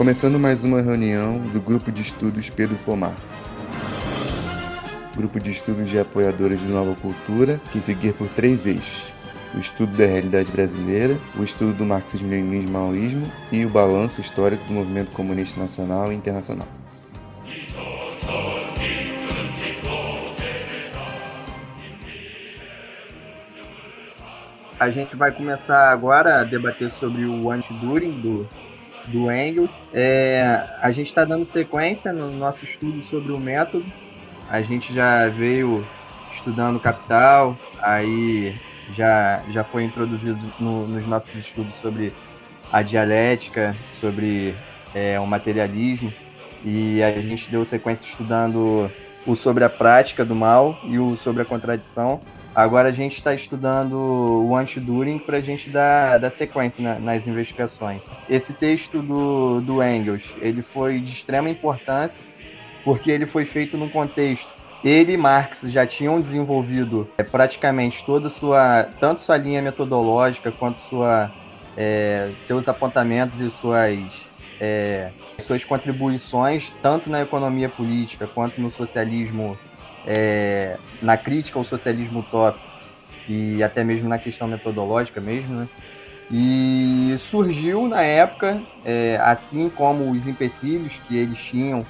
começando mais uma reunião do Grupo de Estudos Pedro Pomar. Grupo de estudos de apoiadores de nova cultura, que seguir por três eixos: o estudo da realidade brasileira, o estudo do marxismo-leninismo maoísmo e o balanço histórico do movimento comunista nacional e internacional. A gente vai começar agora a debater sobre o anti-During do, do Engels. É, a gente está dando sequência no nosso estudo sobre o método. A gente já veio estudando Capital, aí já, já foi introduzido no, nos nossos estudos sobre a dialética, sobre é, o materialismo, e a gente deu sequência estudando o sobre a prática do mal e o sobre a contradição. Agora a gente está estudando o anti-During para a gente dar, dar sequência na, nas investigações. Esse texto do, do Engels ele foi de extrema importância porque ele foi feito num contexto. Ele e Marx já tinham desenvolvido é, praticamente toda sua, tanto sua linha metodológica quanto sua, é, seus apontamentos e suas, é, suas contribuições, tanto na economia política quanto no socialismo é, na crítica ao socialismo utópico e até mesmo na questão metodológica mesmo, né? E surgiu na época, é, assim como os empecilhos que eles tinham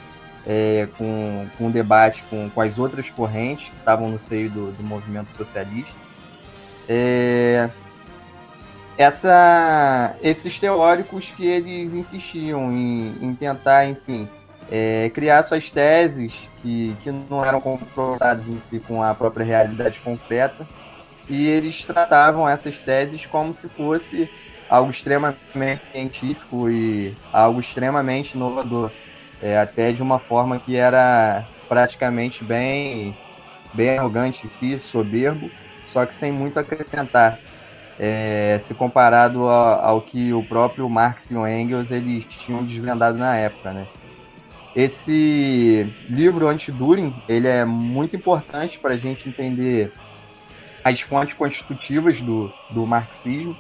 é, com, com o debate com, com as outras correntes que estavam no seio do, do movimento socialista, é, essa, esses teóricos que eles insistiam em, em tentar, enfim, é, criar suas teses que, que não eram confrontadas em si com a própria realidade concreta, e eles tratavam essas teses como se fosse algo extremamente científico e algo extremamente inovador, é, até de uma forma que era praticamente bem, bem arrogante em si, soberbo, só que sem muito acrescentar. É, se comparado ao, ao, que o próprio Marx e o Engels eles tinham desvendado na época, né? Esse livro anti-During, ele é muito importante para a gente entender as fontes constitutivas do, do marxismo.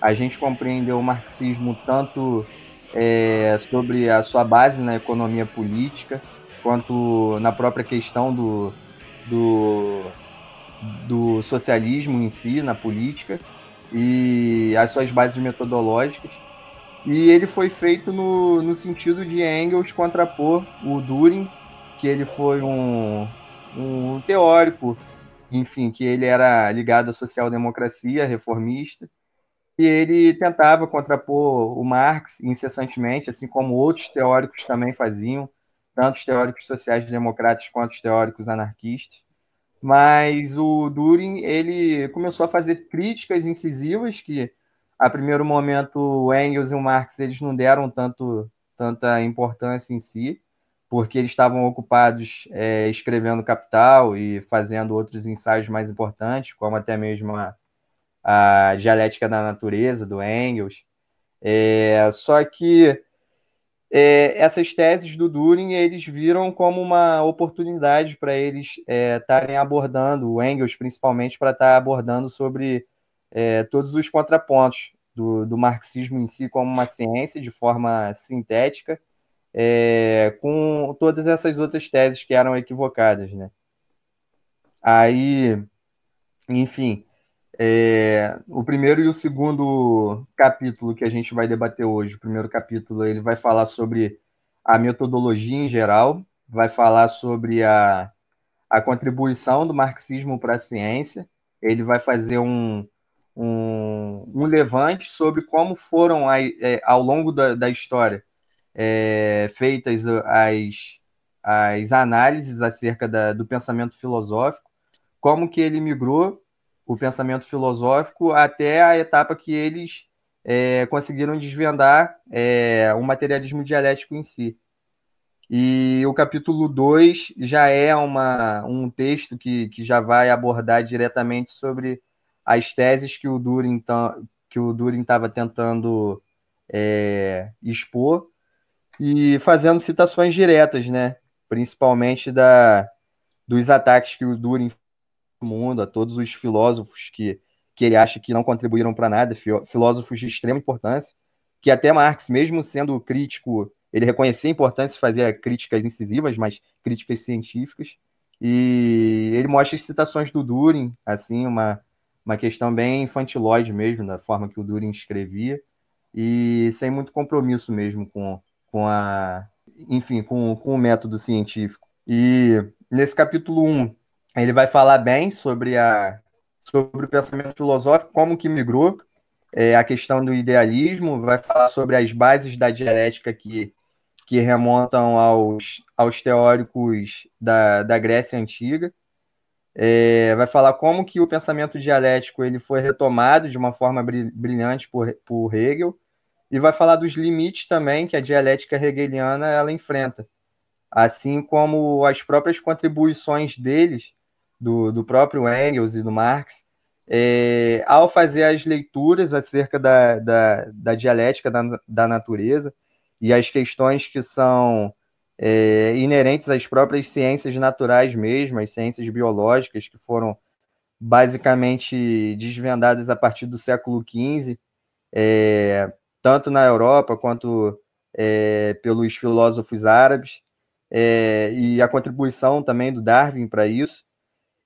A gente compreendeu o marxismo tanto é, sobre a sua base na economia política, quanto na própria questão do, do, do socialismo em si, na política, e as suas bases metodológicas. E ele foi feito no, no sentido de Engels contrapor o Düring, que ele foi um, um teórico, enfim, que ele era ligado à social-democracia, reformista, e ele tentava contrapor o Marx incessantemente, assim como outros teóricos também faziam, tanto os teóricos sociais-democratas quanto os teóricos anarquistas. Mas o Düring ele começou a fazer críticas incisivas que a primeiro momento o Engels e o Marx eles não deram tanto tanta importância em si, porque eles estavam ocupados é, escrevendo Capital e fazendo outros ensaios mais importantes, como até mesmo a, a dialética da natureza do Engels. É, só que é, essas teses do Düring eles viram como uma oportunidade para eles é, estarem abordando, o Engels principalmente, para estar abordando sobre é, todos os contrapontos do, do, marxismo em si como uma ciência de forma sintética, é, com todas essas outras teses que eram equivocadas, né? Aí, enfim, é, o primeiro e o segundo capítulo que a gente vai debater hoje, o primeiro capítulo, ele vai falar sobre a metodologia em geral, vai falar sobre a, a contribuição do marxismo para a ciência, ele vai fazer um, um, um levante sobre como foram é, ao longo da, da história é, feitas as, as análises acerca da, do pensamento filosófico, como que ele migrou o pensamento filosófico até a etapa que eles é, conseguiram desvendar é, o materialismo dialético em si. E o capítulo 2 já é uma, um texto que, que já vai abordar diretamente sobre as teses que o Durin que o Durin estava tentando é, expor e fazendo citações diretas, né? Principalmente da, dos ataques que o Durin no mundo, a todos os filósofos que, que ele acha que não contribuíram para nada, filósofos de extrema importância, que até Marx, mesmo sendo crítico ele reconhecia a importância e fazia críticas incisivas, mas críticas científicas. E ele mostra citações do Durin, assim, uma, uma questão bem infantilóide mesmo, da forma que o Durin escrevia, e sem muito compromisso mesmo com, com a, enfim, com, com o método científico. E nesse capítulo 1, ele vai falar bem sobre, a, sobre o pensamento filosófico, como que migrou, é, a questão do idealismo, vai falar sobre as bases da dialética que, que remontam aos, aos teóricos da, da Grécia Antiga. É, vai falar como que o pensamento dialético ele foi retomado de uma forma brilhante por, por Hegel, e vai falar dos limites também que a dialética hegeliana ela enfrenta, assim como as próprias contribuições deles, do, do próprio Engels e do Marx, é, ao fazer as leituras acerca da, da, da dialética da, da, natureza e as questões que são é, inerentes às próprias ciências naturais mesmo, as ciências biológicas, que foram basicamente desvendadas a partir do século XV, é, tanto na Europa quanto é, pelos filósofos árabes, é, e a contribuição também do Darwin para isso,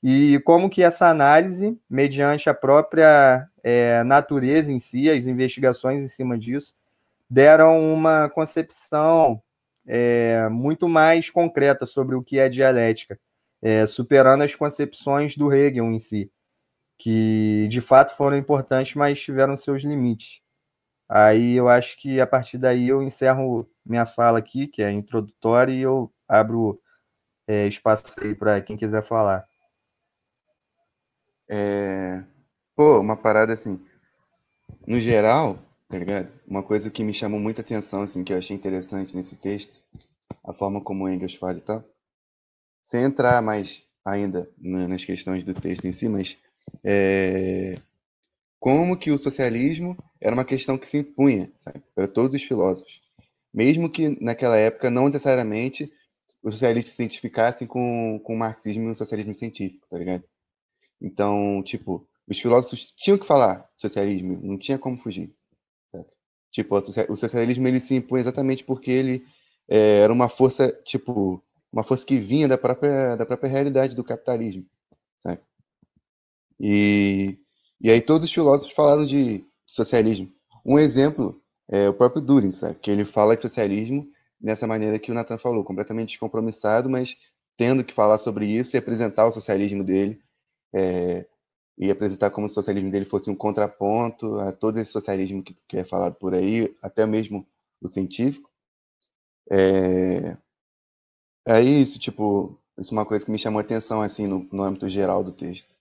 e como que essa análise, mediante a própria é, natureza em si, as investigações em cima disso, deram uma concepção é, muito mais concreta sobre o que é dialética, é, superando as concepções do Hegel em si, que de fato foram importantes, mas tiveram seus limites. Aí eu acho que a partir daí eu encerro minha fala aqui, que é introdutória, e eu abro é, espaço aí para quem quiser falar. É... Pô, uma parada assim. No geral, tá ligado? Uma coisa que me chamou muita atenção, assim, que eu achei interessante nesse texto, a forma como Engels fala e tal. Sem entrar mais ainda nas questões do texto em si, mas é... como que o socialismo era uma questão que se impunha para todos os filósofos. Mesmo que naquela época não necessariamente os socialistas se identificassem com, com o marxismo e o socialismo científico, tá ligado? Então, tipo, os filósofos tinham que falar socialismo, não tinha como fugir. Tipo, o socialismo ele se impõe exatamente porque ele é, era uma força, tipo, uma força que vinha da própria, da própria realidade do capitalismo, sabe? E, e aí todos os filósofos falaram de socialismo. Um exemplo é o próprio Düring, sabe? Que ele fala de socialismo dessa maneira que o Nathan falou, completamente descompromissado, mas tendo que falar sobre isso e apresentar o socialismo dele é, e apresentar como o socialismo dele fosse um contraponto a todo esse socialismo que, que é falado por aí, até mesmo o científico. É, é isso, tipo, isso é uma coisa que me chamou a atenção, assim, no, no âmbito geral do texto.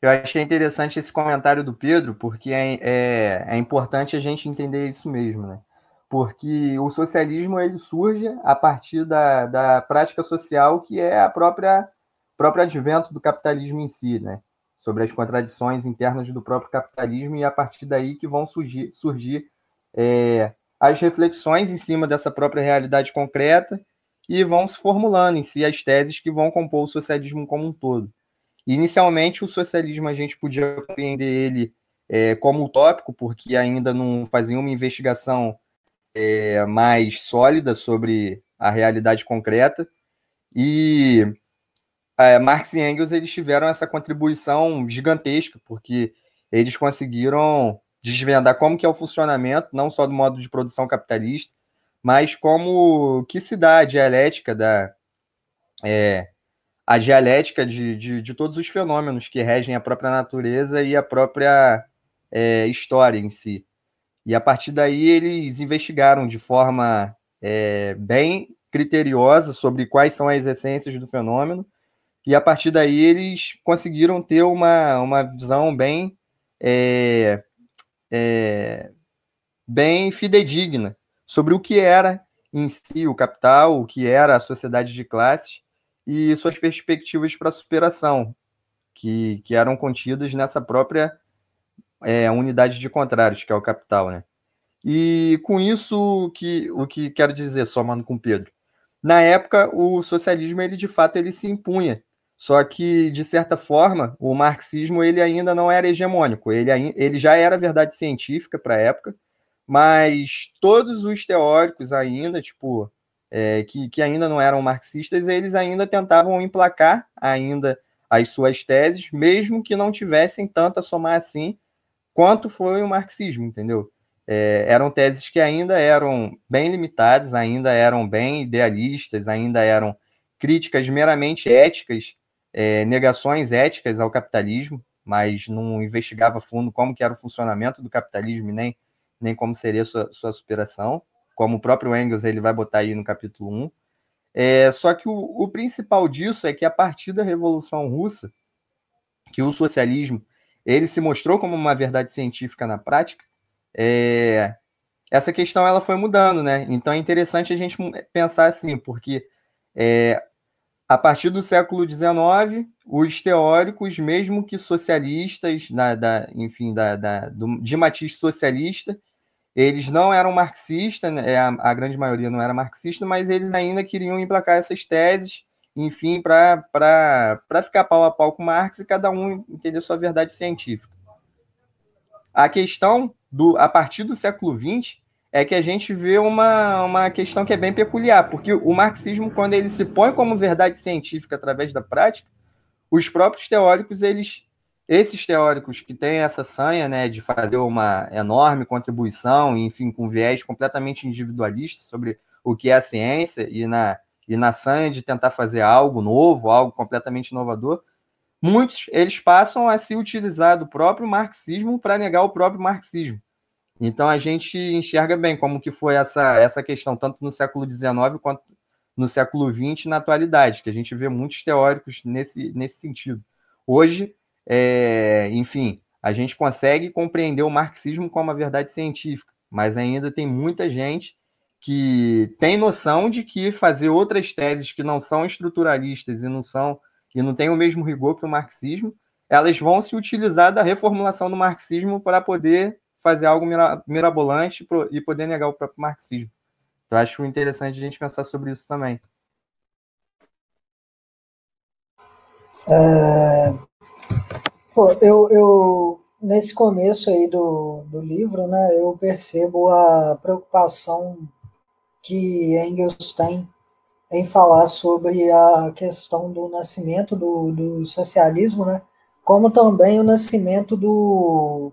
Eu achei interessante esse comentário do Pedro, porque é, é, é importante a gente entender isso mesmo, né? Porque o socialismo ele surge a partir da, da prática social que é a própria próprio advento do capitalismo em si, né? Sobre as contradições internas do próprio capitalismo e a partir daí que vão surgir, surgir é, as reflexões em cima dessa própria realidade concreta e vão se formulando em si as teses que vão compor o socialismo como um todo. Inicialmente, o socialismo a gente podia compreender ele é, como utópico, porque ainda não fazia uma investigação é, mais sólida sobre a realidade concreta. E é, Marx e Engels eles tiveram essa contribuição gigantesca, porque eles conseguiram desvendar como que é o funcionamento, não só do modo de produção capitalista, mas como que se dá a dialética da é, a dialética de, de, de, todos os fenômenos que regem a própria natureza e a própria é, história em si. E a partir daí eles investigaram de forma é, bem criteriosa sobre quais são as essências do fenômeno, e a partir daí eles conseguiram ter uma, uma visão bem, é, é, bem fidedigna sobre o que era em si o capital, o que era a sociedade de classes e suas perspectivas para superação, que, que eram contidas nessa própria é, unidade de contrários, que é o capital, né? E com isso, que, o que quero dizer, somando com Pedro, na época o socialismo ele de fato ele se impunha. Só que, de certa forma, o marxismo ele ainda não era hegemônico, ele, ele já era verdade científica para a época, mas todos os teóricos ainda, tipo, é, que, que ainda não eram marxistas, eles ainda tentavam emplacar ainda as suas teses, mesmo que não tivessem tanto a somar assim quanto foi o marxismo, entendeu? É, eram teses que ainda eram bem limitadas, ainda eram bem idealistas, ainda eram críticas meramente éticas é, negações éticas ao capitalismo, mas não investigava fundo como que era o funcionamento do capitalismo nem, nem como seria sua, sua superação, como o próprio Engels ele vai botar aí no capítulo 1. É, só que o, o principal disso é que a partir da Revolução Russa, que o socialismo ele se mostrou como uma verdade científica na prática, é, essa questão ela foi mudando, né? Então é interessante a gente pensar assim, porque é, a partir do século XIX, os teóricos, mesmo que socialistas, da, da enfim, da, da, do, de matiz socialista, eles não eram marxistas, né? a, a, grande maioria não era marxista, mas eles ainda queriam emplacar essas teses, enfim, para ficar pau a pau com Marx e cada um entender sua verdade científica. A questão, do, a partir do século XX, é que a gente vê uma, uma questão que é bem peculiar, porque o marxismo, quando ele se põe como verdade científica através da prática, os próprios teóricos, eles, esses teóricos que têm essa sanha né, de fazer uma enorme contribuição, enfim, com viés completamente individualista sobre o que é a ciência e na, e na sanha de tentar fazer algo novo, algo completamente inovador, muitos eles passam a se utilizar do próprio marxismo para negar o próprio marxismo. Então a gente enxerga bem como que foi essa, essa questão, tanto no século XIX quanto no século XX na atualidade, que a gente vê muitos teóricos nesse, nesse sentido. Hoje, é, enfim, a gente consegue compreender o marxismo como uma verdade científica, mas ainda tem muita gente que tem noção de que fazer outras teses que não são estruturalistas e não são e não tem o mesmo rigor que o marxismo, elas vão se utilizar da reformulação do marxismo para poder fazer algo mirabolante e poder negar o próprio marxismo. Então, acho interessante a gente pensar sobre isso também. É... Pô, eu, eu, nesse começo aí do, do livro, né, eu percebo a preocupação que Engels tem em falar sobre a questão do nascimento do, do socialismo, né, como também o nascimento do,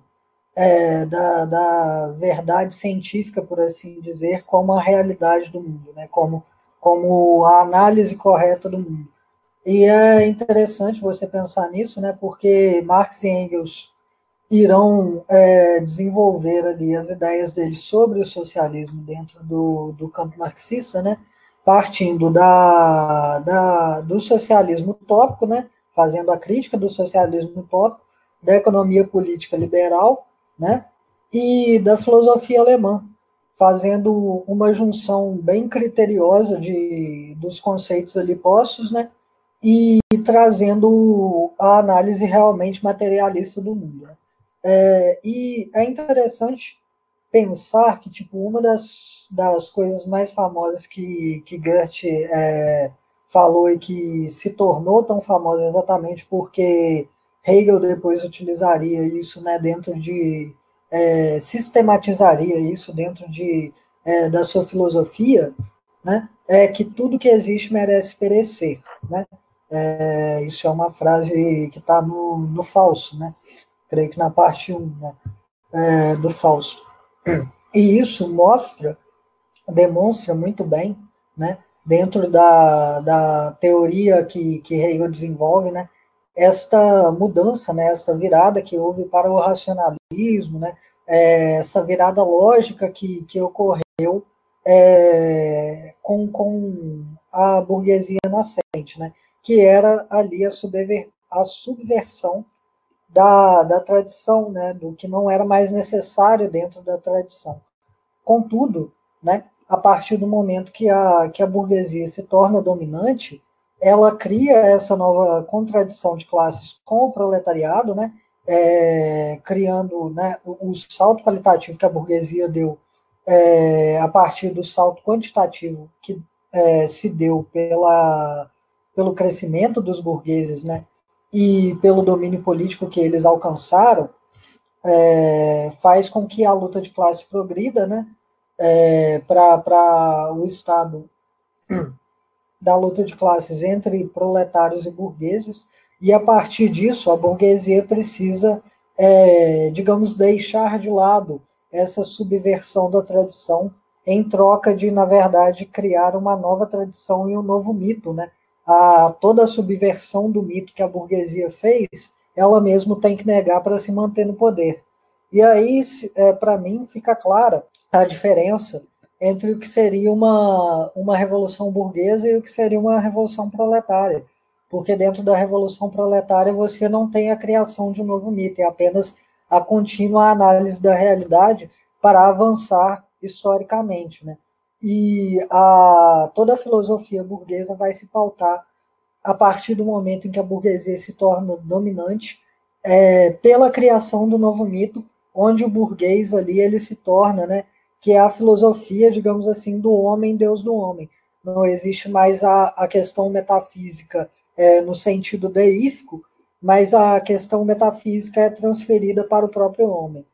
é, da, da, verdade científica, por assim dizer, como a realidade do mundo, né? como, como a análise correta do mundo. E é interessante você pensar nisso, né? porque Marx e Engels irão é, desenvolver ali as ideias deles sobre o socialismo dentro do, do campo marxista, né? partindo da, da, do socialismo utópico, né? fazendo a crítica do socialismo utópico, da economia política liberal, né? E da filosofia alemã, fazendo uma junção bem criteriosa de, dos conceitos ali postos, né? E trazendo a análise realmente materialista do mundo. Né? É, e é interessante pensar que tipo uma das, das coisas mais famosas que, que Goethe é, falou e que se tornou tão famosa exatamente porque Hegel depois utilizaria isso né, dentro de. É, sistematizaria isso dentro de, é, da sua filosofia, né, é que tudo que existe merece perecer. Né? É, isso é uma frase que está no, no Falso, né? Creio que na parte 1 né, é, do Fausto. E isso mostra, demonstra muito bem, né, dentro da, da teoria que, que Hegel desenvolve, né, esta mudança, né, essa virada que houve para o racionalismo, né, é, essa virada lógica que, que ocorreu é, com, com a burguesia nascente, né, que era ali a, subver, a subversão da, da tradição, né, do que não era mais necessário dentro da tradição. Contudo, né, a partir do momento que a, que a burguesia se torna dominante, ela cria essa nova contradição de classes com o proletariado, né, é, criando né, o, salto qualitativo que a burguesia deu é, a partir do salto quantitativo que é, se deu pela, pelo crescimento dos burgueses, né, e pelo domínio político que eles alcançaram, é, faz com que a luta de classe progrida, né, é, para o Estado da luta de classes entre proletários e burgueses, e a partir disso a burguesia precisa, é, digamos, deixar de lado essa subversão da tradição em troca de, na verdade, criar uma nova tradição e um novo mito, né? A, toda a subversão do mito que a burguesia fez, ela mesmo tem que negar para se manter no poder. E aí, é, para mim, fica clara a diferença entre o que seria uma, uma revolução burguesa e o que seria uma revolução proletária. Porque dentro da revolução proletária você não tem a criação de um novo mito, é apenas a contínua análise da realidade para avançar historicamente, né? E a, toda a filosofia burguesa vai se pautar a partir do momento em que a burguesia se torna dominante é, pela criação do novo mito, onde o burguês ali ele se torna, né, que é a filosofia, digamos assim, do homem, Deus do homem. Não existe mais a, a questão metafísica é, no sentido deífico, mas a questão metafísica é transferida para o próprio homem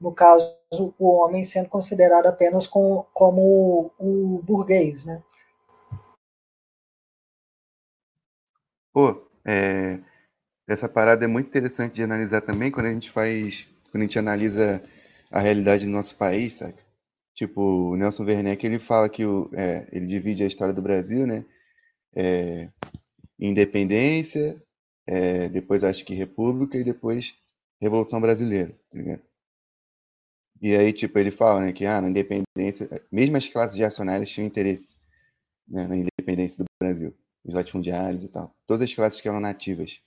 no caso, o homem sendo considerado apenas com, como o burguês, né? Pô, é, essa parada é muito interessante de analisar também quando a gente faz, quando a gente analisa a realidade do nosso país, sabe? Tipo, o Nelson Werneck, ele fala que o, é, ele divide a história do Brasil, né? É, independência, é, depois acho que república e depois Revolução Brasileira, tá ligado? E aí, tipo, ele fala né, que ah, na independência, mesmo as classes reacionárias tinham interesse né, na independência do Brasil, os latifundiários e tal. Todas as classes que eram nativas.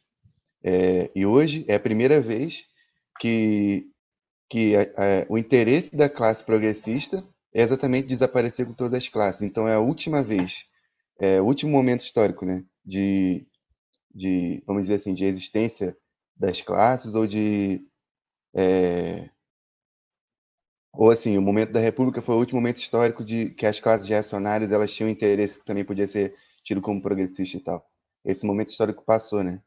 É, e hoje é a primeira vez que, que a, a, o interesse da classe progressista é exatamente desaparecer com todas as classes. Então é a última vez, é o último momento histórico, né, de, de, vamos dizer assim, de existência das classes ou de é, ou assim, o momento da República foi o último momento histórico de que as classes reacionárias elas tinham interesse que também podia ser tido como progressista e tal. Esse momento histórico passou, né?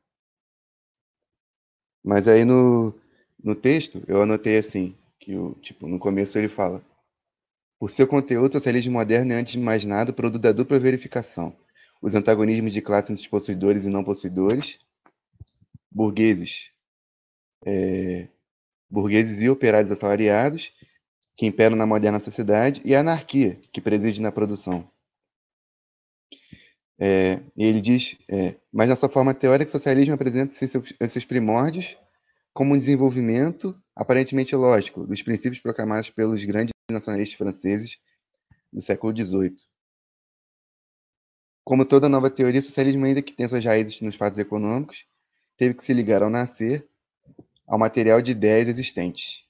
Mas aí no, no texto eu anotei assim, que o tipo, no começo ele fala: Por seu conteúdo, o socialismo moderno é antes de mais nada produto da dupla verificação. Os antagonismos de classe entre os possuidores e não possuidores, burgueses, é, burgueses e operários assalariados, que imperam na moderna sociedade, e a anarquia, que preside na produção. É, ele diz, é, mas na sua forma teórica, o socialismo apresenta-se em seus primórdios como um desenvolvimento aparentemente lógico dos princípios proclamados pelos grandes nacionalistas franceses do século XVIII. Como toda nova teoria, o socialismo, ainda que tenha suas raízes nos fatos econômicos, teve que se ligar ao nascer ao material de ideias existentes.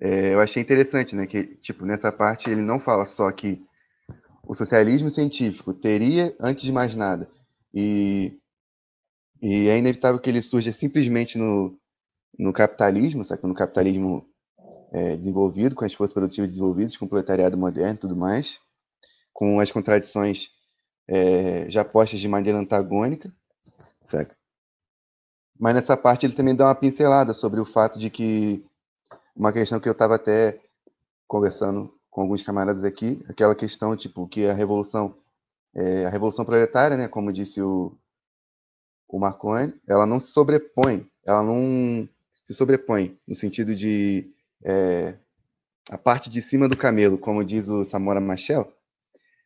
É, eu achei interessante, né, que, tipo, nessa parte ele não fala só que o socialismo científico teria, antes de mais nada, e, e é inevitável que ele surja simplesmente no, no capitalismo, sabe? no capitalismo é, desenvolvido, com as forças produtivas desenvolvidas, com o proletariado moderno e tudo mais, com as contradições é, já postas de maneira antagônica? Mas nessa parte ele também dá uma pincelada sobre o fato de que uma questão que eu estava até conversando com alguns camaradas aqui, aquela questão, tipo, que a revolução, é, a revolução proletária, né, como disse o, o Marconi, ela não se sobrepõe, ela não se sobrepõe no sentido de é, a parte de cima do camelo, como diz o Samora Machel,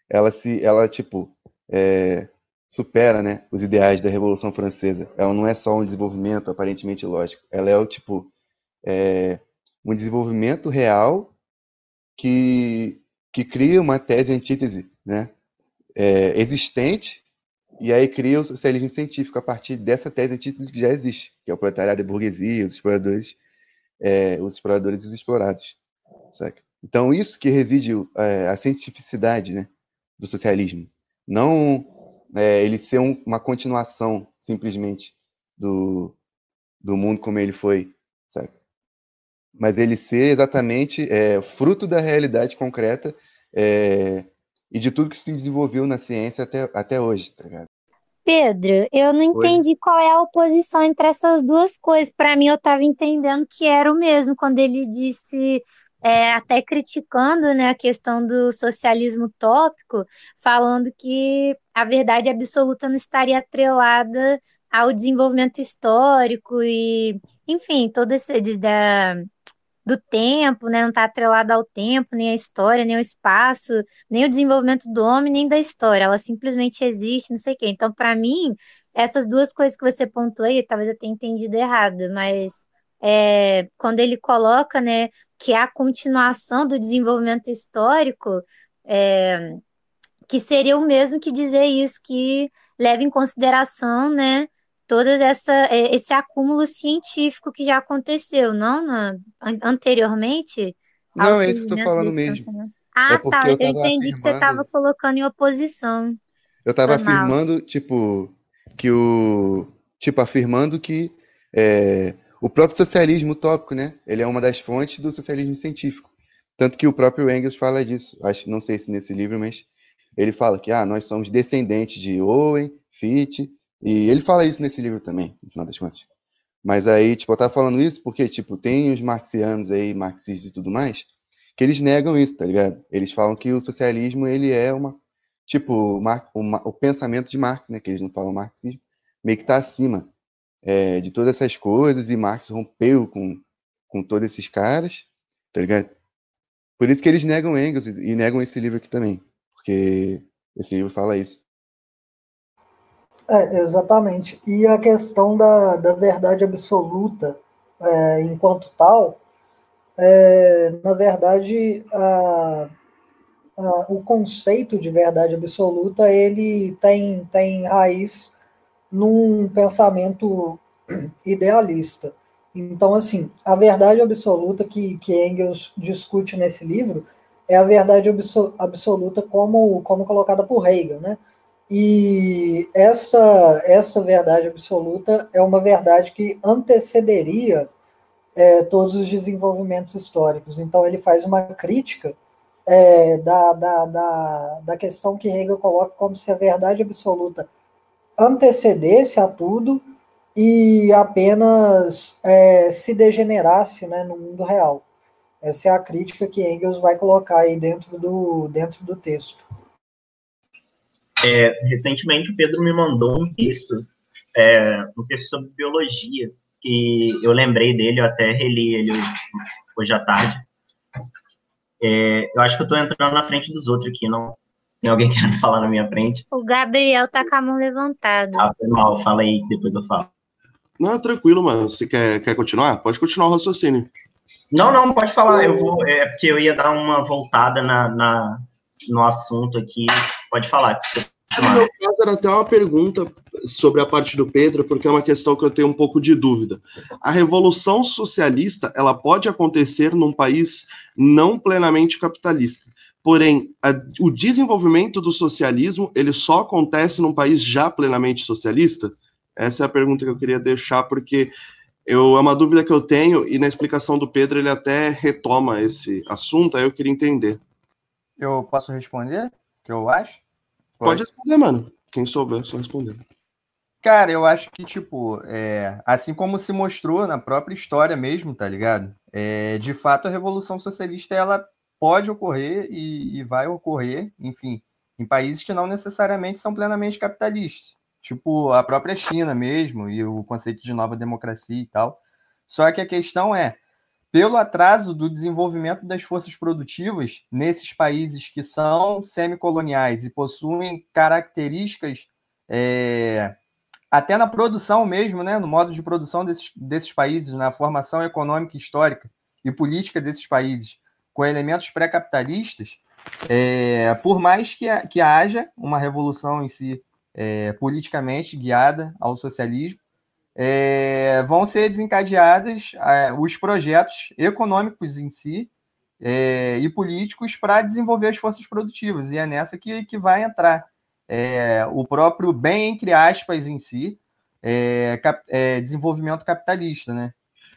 ela se, ela tipo é, supera, né, os ideais da Revolução Francesa. Ela não é só um desenvolvimento aparentemente lógico, ela é o tipo é, um desenvolvimento real que, que cria uma tese antítese né, é, existente e aí cria o socialismo científico a partir dessa tese antítese que já existe, que é o proletariado e burguesia, os exploradores, é, os exploradores e os explorados. Saca? Então, isso que reside é, a cientificidade né, do socialismo. Não é, ele ser um, uma continuação, simplesmente, do, do mundo como ele foi. Mas ele ser exatamente é, fruto da realidade concreta é, e de tudo que se desenvolveu na ciência até, até hoje, tá ligado? Pedro, eu não entendi Oi. qual é a oposição entre essas duas coisas. Para mim, eu estava entendendo que era o mesmo quando ele disse, é, até criticando né, a questão do socialismo utópico, falando que a verdade absoluta não estaria atrelada ao desenvolvimento histórico e, enfim, todo esse da, do tempo, né? Não está atrelada ao tempo, nem à história, nem ao espaço, nem o desenvolvimento do homem, nem da história. Ela simplesmente existe, não sei o quê. Então, para mim, essas duas coisas que você pontuou aí, talvez eu tenha entendido errado, mas é, quando ele coloca, né, que é a continuação do desenvolvimento histórico, é, que seria o mesmo que dizer isso, que leva em consideração, né, todo essa, é, esse acúmulo científico que já aconteceu, não na, anteriormente? Não, é isso que eu tô falando mesmo. Né? Ah, é tá. Eu, eu entendi afirmando... que você estava colocando em oposição. Eu estava afirmando, tipo, que o. Tipo, afirmando que é, o próprio socialismo utópico, né? Ele é uma das fontes do socialismo científico. Tanto que o próprio Engels fala disso. Acho, não sei se nesse livro, mas ele fala que ah, nós somos descendentes de Owen, Fichte e ele fala isso nesse livro também, no final das contas. Mas aí, tipo, eu tava falando isso porque, tipo, tem os marxianos aí, marxistas e tudo mais, que eles negam isso, tá ligado? Eles falam que o socialismo, ele é uma, tipo, o, o pensamento de Marx, né, que eles não falam marxismo, meio que tá acima é, de todas essas coisas, e Marx rompeu com, com todos esses caras, tá ligado? Por isso que eles negam Engels e, e negam esse livro aqui também, porque esse livro fala isso. É, exatamente. E a questão da, da verdade absoluta é, enquanto tal, é, na verdade, a, a, o conceito de verdade absoluta ele tem, tem raiz num pensamento idealista. Então, assim, a verdade absoluta que, que Engels discute nesse livro é a verdade absoluta como, como colocada por Hegel, né? E essa, essa verdade absoluta é uma verdade que antecederia é, todos os desenvolvimentos históricos. Então, ele faz uma crítica é, da, da, da, da questão que Hegel coloca como se a verdade absoluta antecedesse a tudo e apenas é, se degenerasse né, no mundo real. Essa é a crítica que Engels vai colocar aí dentro do, dentro do texto. É, recentemente o Pedro me mandou um texto, é, um texto sobre biologia, que eu lembrei dele, eu até reli ele hoje à tarde. É, eu acho que eu estou entrando na frente dos outros aqui, não tem alguém querendo falar na minha frente? O Gabriel tá com a mão levantada. Ah, foi mal, fala aí, depois eu falo. Não, tranquilo, mano. Você quer, quer continuar? Pode continuar o raciocínio. Não, não, pode falar. Eu vou, é porque eu ia dar uma voltada na, na no assunto aqui. Pode falar. No meu caso, era até uma pergunta sobre a parte do Pedro, porque é uma questão que eu tenho um pouco de dúvida. A revolução socialista, ela pode acontecer num país não plenamente capitalista. Porém, a, o desenvolvimento do socialismo, ele só acontece num país já plenamente socialista? Essa é a pergunta que eu queria deixar, porque eu, é uma dúvida que eu tenho, e na explicação do Pedro ele até retoma esse assunto, aí eu queria entender. Eu posso responder? Que eu acho? Pode, Pode responder, mano. Quem souber, só responder. Cara, eu acho que, tipo, é, assim como se mostrou na própria história mesmo, tá ligado? É, de fato, a Revolução Socialista, ela pode ocorrer e, e vai ocorrer, enfim, em países que não necessariamente são plenamente capitalistas. Tipo, a própria China mesmo, e o conceito de nova democracia e tal. Só que a questão é, pelo atraso do desenvolvimento das forças produtivas nesses países que são semicoloniais e possuem características é, até na produção mesmo, né, no modo de produção desses, desses países, na formação econômica, histórica e política desses países, com elementos pré-capitalistas, é, por mais que, que haja uma revolução em si é, politicamente guiada ao socialismo, é, vão ser desencadeados é, os projetos econômicos em si é, e políticos para desenvolver as forças produtivas, e é nessa que, que vai entrar é, o próprio bem, entre aspas, em si, é, cap, é, desenvolvimento capitalista, né?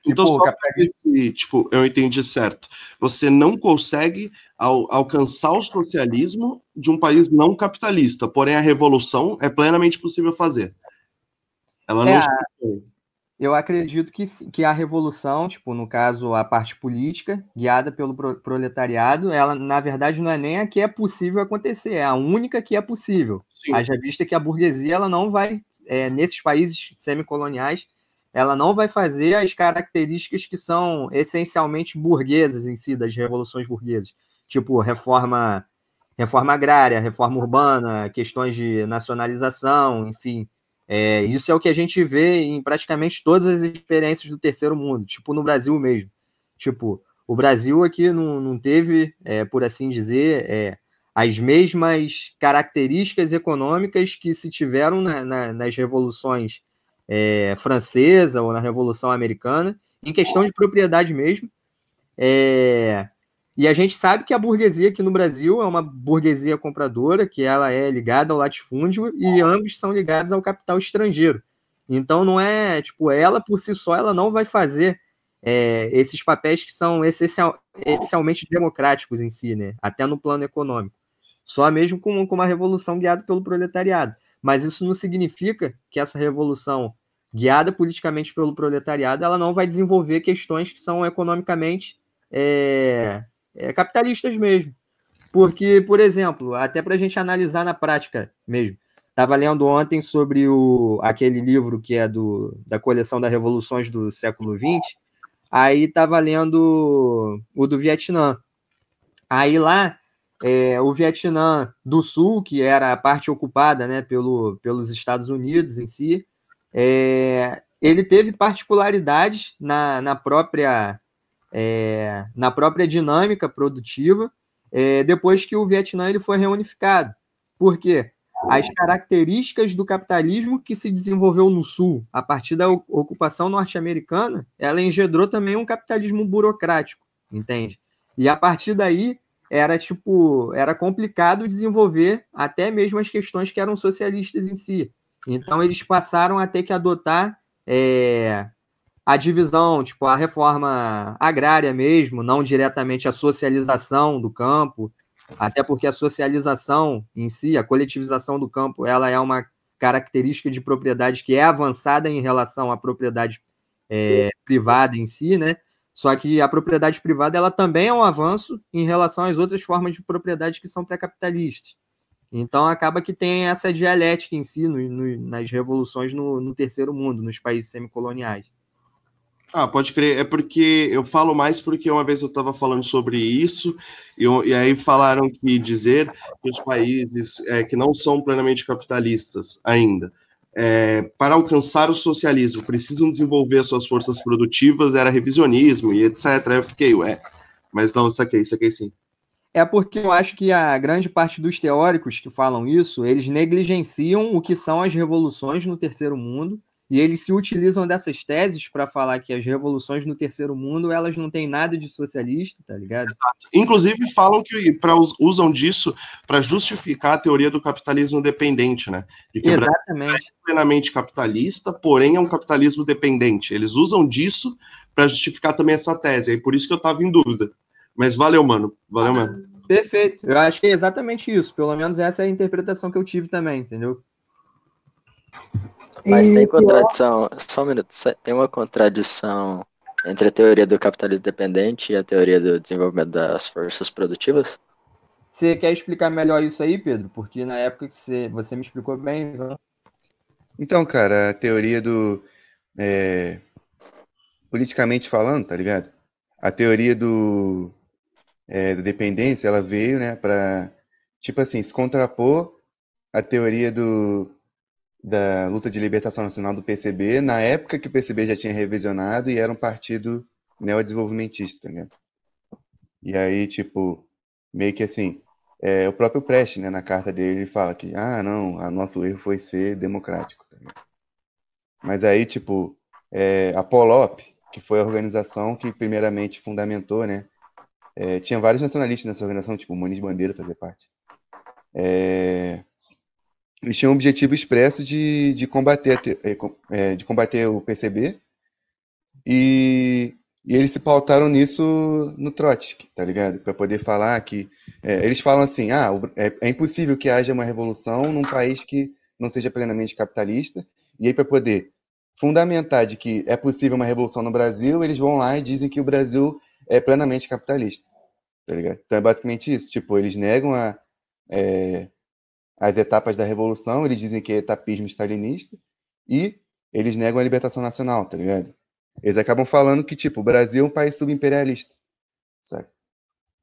Então, tipo, só se, tipo, eu entendi certo. Você não consegue al alcançar o socialismo de um país não capitalista, porém a revolução é plenamente possível fazer. Ela é, não eu acredito que, que a revolução, tipo, no caso, a parte política, guiada pelo proletariado, ela, na verdade, não é nem a que é possível acontecer, é a única que é possível. Sim. Haja vista que a burguesia, ela não vai, é, nesses países semicoloniais, ela não vai fazer as características que são essencialmente burguesas em si, das revoluções burguesas. Tipo, reforma, reforma agrária, reforma urbana, questões de nacionalização, enfim, é, isso é o que a gente vê em praticamente todas as experiências do terceiro mundo, tipo no Brasil mesmo. Tipo, o Brasil aqui não, não teve, é, por assim dizer, é, as mesmas características econômicas que se tiveram na, na, nas revoluções é, francesa ou na Revolução Americana, em questão de propriedade mesmo. É, e a gente sabe que a burguesia aqui no Brasil é uma burguesia compradora, que ela é ligada ao latifúndio e ambos são ligados ao capital estrangeiro. Então não é, tipo, ela por si só ela não vai fazer é, esses papéis que são essencial, essencialmente democráticos em si, né? Até no plano econômico. Só mesmo com, com uma revolução guiada pelo proletariado. Mas isso não significa que essa revolução guiada politicamente pelo proletariado, ela não vai desenvolver questões que são economicamente é, é, capitalistas mesmo. Porque, por exemplo, até para a gente analisar na prática mesmo, estava lendo ontem sobre o, aquele livro que é do, da coleção das revoluções do século XX, aí estava lendo o do Vietnã. Aí lá, é, o Vietnã do Sul, que era a parte ocupada né, pelo, pelos Estados Unidos em si, é, ele teve particularidades na, na própria é, na própria dinâmica produtiva é, depois que o Vietnã ele foi reunificado. Por quê? As características do capitalismo que se desenvolveu no Sul, a partir da ocupação norte-americana, ela engendrou também um capitalismo burocrático, entende? E a partir daí era tipo, era complicado desenvolver até mesmo as questões que eram socialistas em si. Então eles passaram a ter que adotar é, a divisão, tipo, a reforma agrária mesmo, não diretamente a socialização do campo, até porque a socialização em si, a coletivização do campo, ela é uma característica de propriedade que é avançada em relação à propriedade é, privada em si, né? Só que a propriedade privada ela também é um avanço em relação às outras formas de propriedade que são pré-capitalistas. Então acaba que tem essa dialética em si no, no, nas revoluções no, no terceiro mundo, nos países semicoloniais. Ah, pode crer. É porque eu falo mais porque uma vez eu estava falando sobre isso e, e, aí falaram que dizer que os países é, que não são plenamente capitalistas ainda, é, para alcançar o socialismo, precisam desenvolver suas forças produtivas, era revisionismo e etc. Eu fiquei, ué, mas não, isso aqui sim. É porque eu acho que a grande parte dos teóricos que falam isso, eles negligenciam o que são as revoluções no terceiro mundo e eles se utilizam dessas teses para falar que as revoluções no terceiro mundo elas não têm nada de socialista, tá ligado? Exato. Inclusive falam que pra, usam disso para justificar a teoria do capitalismo dependente, né? De que Exatamente. é plenamente capitalista, porém é um capitalismo dependente. Eles usam disso para justificar também essa tese. E por isso que eu estava em dúvida. Mas valeu, mano. Valeu, mano. Perfeito. Eu acho que é exatamente isso. Pelo menos essa é a interpretação que eu tive também, entendeu? Mas e tem contradição, só um minuto, tem uma contradição entre a teoria do capitalismo dependente e a teoria do desenvolvimento das forças produtivas? Você quer explicar melhor isso aí, Pedro? Porque na época que você, você me explicou bem. Né? Então, cara, a teoria do. É, politicamente falando, tá ligado? A teoria do. É, da dependência, ela veio, né, para tipo assim, se contrapor à teoria do, da luta de libertação nacional do PCB, na época que o PCB já tinha revisionado e era um partido neodesenvolvimentista, né? E aí, tipo, meio que assim, é, o próprio Prest, né, na carta dele, ele fala que, ah, não, a nosso erro foi ser democrático. Tá Mas aí, tipo, é, a Polop, que foi a organização que primeiramente fundamentou, né, é, tinha vários nacionalistas nessa organização, tipo, o Muniz Bandeira fazia parte. É, eles tinham o objetivo expresso de, de, combater, é, é, de combater o PCB e E eles se pautaram nisso no Trotsky, tá ligado? Para poder falar que. É, eles falam assim: ah, é, é, impossível que haja uma revolução num país que não seja plenamente capitalista. E aí, para poder fundamentar de que é possível uma revolução no Brasil, eles vão lá e dizem que o Brasil é plenamente capitalista. Tá ligado? Então é basicamente isso. Tipo, eles negam a, é, as etapas da revolução, eles dizem que é etapismo stalinista, e eles negam a libertação nacional, tá ligado? Eles acabam falando que, tipo, o Brasil é um país subimperialista, sabe?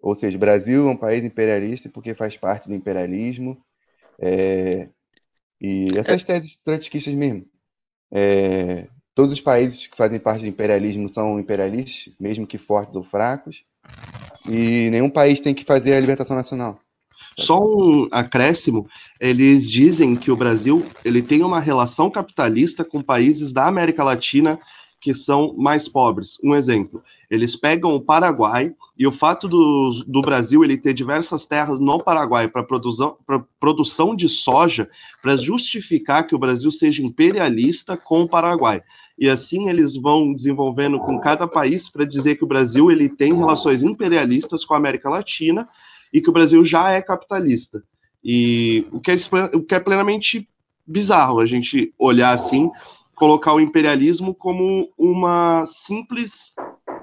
Ou seja, o Brasil é um país imperialista porque faz parte do imperialismo, é, e essas teses trotskistas mesmo. É, todos os países que fazem parte do imperialismo são imperialistas, mesmo que fortes ou fracos, e nenhum país tem que fazer a libertação nacional. Só um acréscimo, eles dizem que o Brasil ele tem uma relação capitalista com países da América Latina que são mais pobres. Um exemplo, eles pegam o Paraguai e o fato do, do Brasil ele ter diversas terras no Paraguai para produção, produção de soja, para justificar que o Brasil seja imperialista com o Paraguai. E assim eles vão desenvolvendo com cada país para dizer que o Brasil ele tem relações imperialistas com a América Latina e que o Brasil já é capitalista. E o que é, o que é plenamente bizarro a gente olhar assim, colocar o imperialismo como uma simples,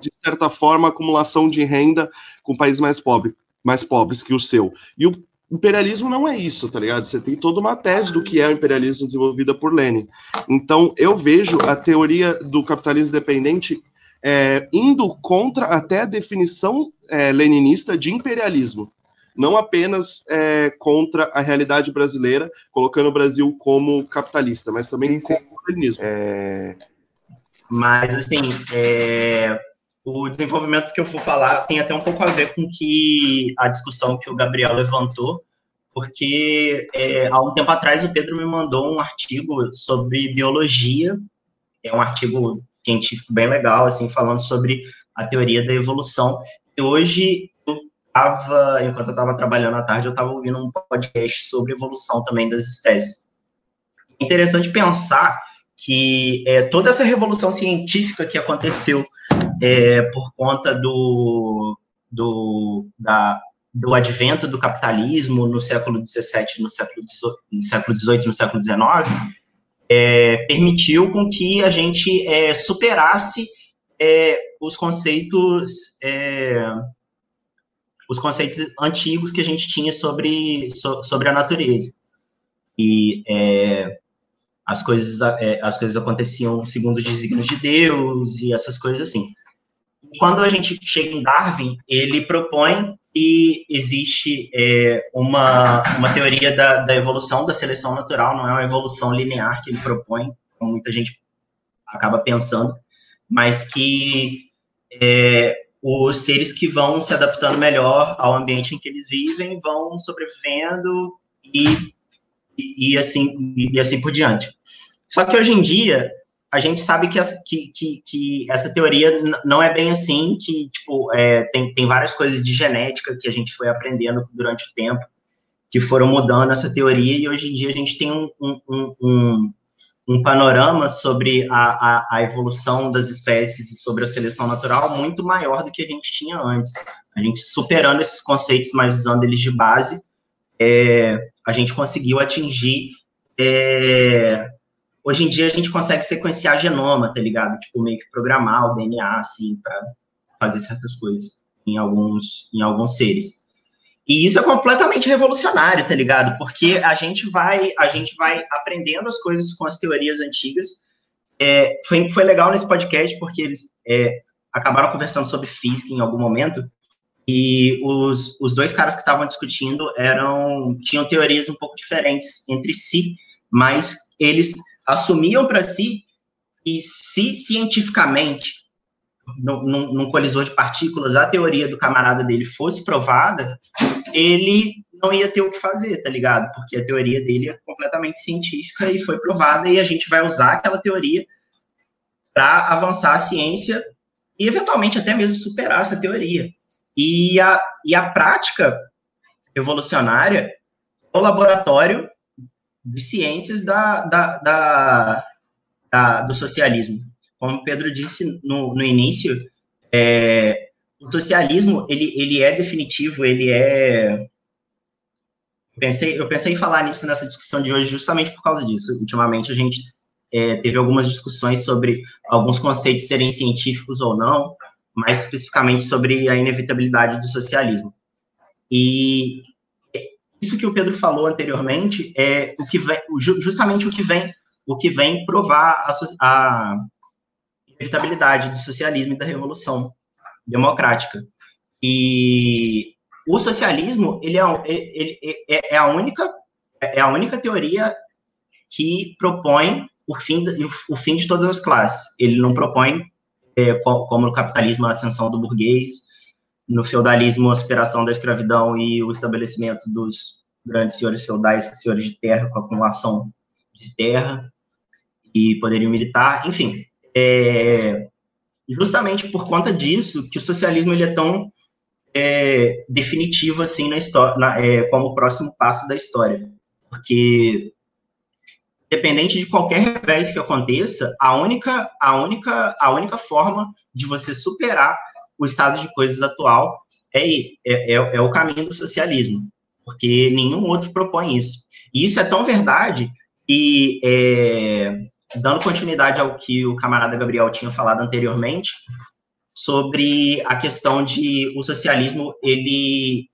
de certa forma, acumulação de renda com países mais, pobre, mais pobres que o seu. E o imperialismo não é isso, tá ligado? Você tem toda uma tese do que é o imperialismo desenvolvida por Lenin. Então, eu vejo a teoria do capitalismo dependente é, indo contra até a definição é, leninista de imperialismo não apenas é, contra a realidade brasileira, colocando o Brasil como capitalista, mas também sim, sim. como modernismo. É... Mas, assim, é... o desenvolvimento que eu vou falar tem até um pouco a ver com que a discussão que o Gabriel levantou, porque é, há um tempo atrás o Pedro me mandou um artigo sobre biologia, é um artigo científico bem legal, assim, falando sobre a teoria da evolução. E hoje tava, enquanto eu estava trabalhando à tarde, eu estava ouvindo um podcast sobre evolução também das espécies. Interessante pensar que é, toda essa revolução científica que aconteceu é, por conta do, do, da, do advento do capitalismo no século XVII, no século XVIII, no século XVIII, no século XIX, é, permitiu com que a gente é, superasse é, os conceitos é, os conceitos antigos que a gente tinha sobre, so, sobre a natureza. E é, as, coisas, é, as coisas aconteciam segundo os desígnios de Deus e essas coisas assim. Quando a gente chega em Darwin, ele propõe que existe é, uma, uma teoria da, da evolução, da seleção natural, não é uma evolução linear que ele propõe, como muita gente acaba pensando, mas que é, os seres que vão se adaptando melhor ao ambiente em que eles vivem vão sobrevivendo e, e, e assim e assim por diante. Só que hoje em dia a gente sabe que, que, que, que essa teoria não é bem assim, que tipo, é, tem, tem várias coisas de genética que a gente foi aprendendo durante o tempo, que foram mudando essa teoria, e hoje em dia a gente tem um, um, um, um panorama sobre a, a, a, evolução das espécies e sobre a seleção natural muito maior do que a gente tinha antes. A gente superando esses conceitos, mas usando eles de base, é, a gente conseguiu atingir. É, hoje em dia a gente consegue sequenciar genoma, tá ligado? Tipo, meio que programar o DNA, assim, para fazer certas coisas em alguns, em alguns seres. E isso é completamente revolucionário, tá ligado? Porque a gente vai, a gente vai aprendendo as coisas com as teorias antigas. É, foi, foi legal nesse podcast porque eles é, acabaram conversando sobre física em algum momento e os, os dois caras que estavam discutindo eram tinham teorias um pouco diferentes entre si, mas eles assumiam para si que se cientificamente num, num colisor de partículas, a teoria do camarada dele fosse provada, ele não ia ter o que fazer, tá ligado? Porque a teoria dele é completamente científica e foi provada, e a gente vai usar aquela teoria para avançar a ciência e, eventualmente, até mesmo superar essa teoria. E a, e a prática evolucionária é o laboratório de ciências da, da, da, da do socialismo como Pedro disse no, no início, É, o socialismo, ele, ele é definitivo, ele é... Eu pensei, eu pensei em falar nisso nessa discussão de hoje justamente por causa disso. Ultimamente, a gente é, teve algumas discussões sobre alguns conceitos serem científicos ou não, mais especificamente sobre a inevitabilidade do socialismo. E isso que o Pedro falou anteriormente é o que vem, justamente o que vem, o que vem provar a, a inevitabilidade do socialismo e da revolução democrática. E o socialismo ele é, ele é, é a única é a única teoria que propõe o fim, o fim de todas as classes. Ele não propõe, é, como no capitalismo, a ascensão do burguês, no feudalismo, a superação da escravidão e o estabelecimento dos grandes senhores feudais, senhores de terra, com acumulação de terra e poderio militar, enfim. É, justamente por conta disso que o socialismo ele é tão é, definitivo assim na história, na, é, como o próximo passo da história, porque independente de qualquer revés que aconteça, a única, a única, a única forma de você superar o estado de coisas atual é, é, é, é o caminho do socialismo, porque nenhum outro propõe isso. E isso é tão verdade e é, dando continuidade ao que o camarada Gabriel tinha falado anteriormente sobre a questão de o socialismo ele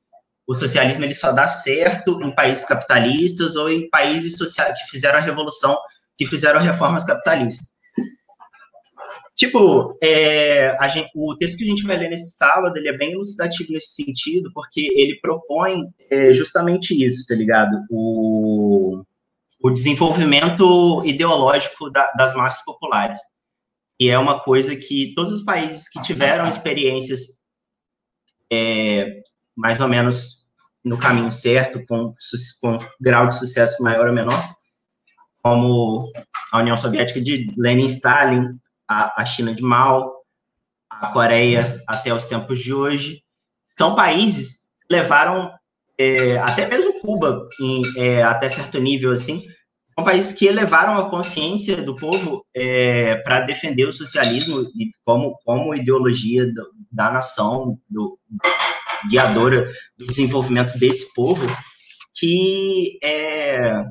o socialismo ele só dá certo em países capitalistas ou em países sociais que fizeram a revolução, que fizeram reformas capitalistas. Tipo, é, gente, o texto que a gente vai ler nesse sábado, ele é bem elucidativo nesse sentido, porque ele propõe é, justamente isso, tá ligado? O, o desenvolvimento ideológico da, das massas populares. E é uma coisa que todos os países que tiveram experiências é, mais ou menos no caminho certo, com, com grau de sucesso maior ou menor, como a União Soviética de Lenin Stalin, a, a China de Mao, a Coreia até os tempos de hoje, são países que levaram, é, até mesmo Cuba, em, é, até certo nível, assim, são países que elevaram a consciência do povo é, para defender o socialismo como, como ideologia do, da nação, do, guiadora do desenvolvimento desse povo, que é,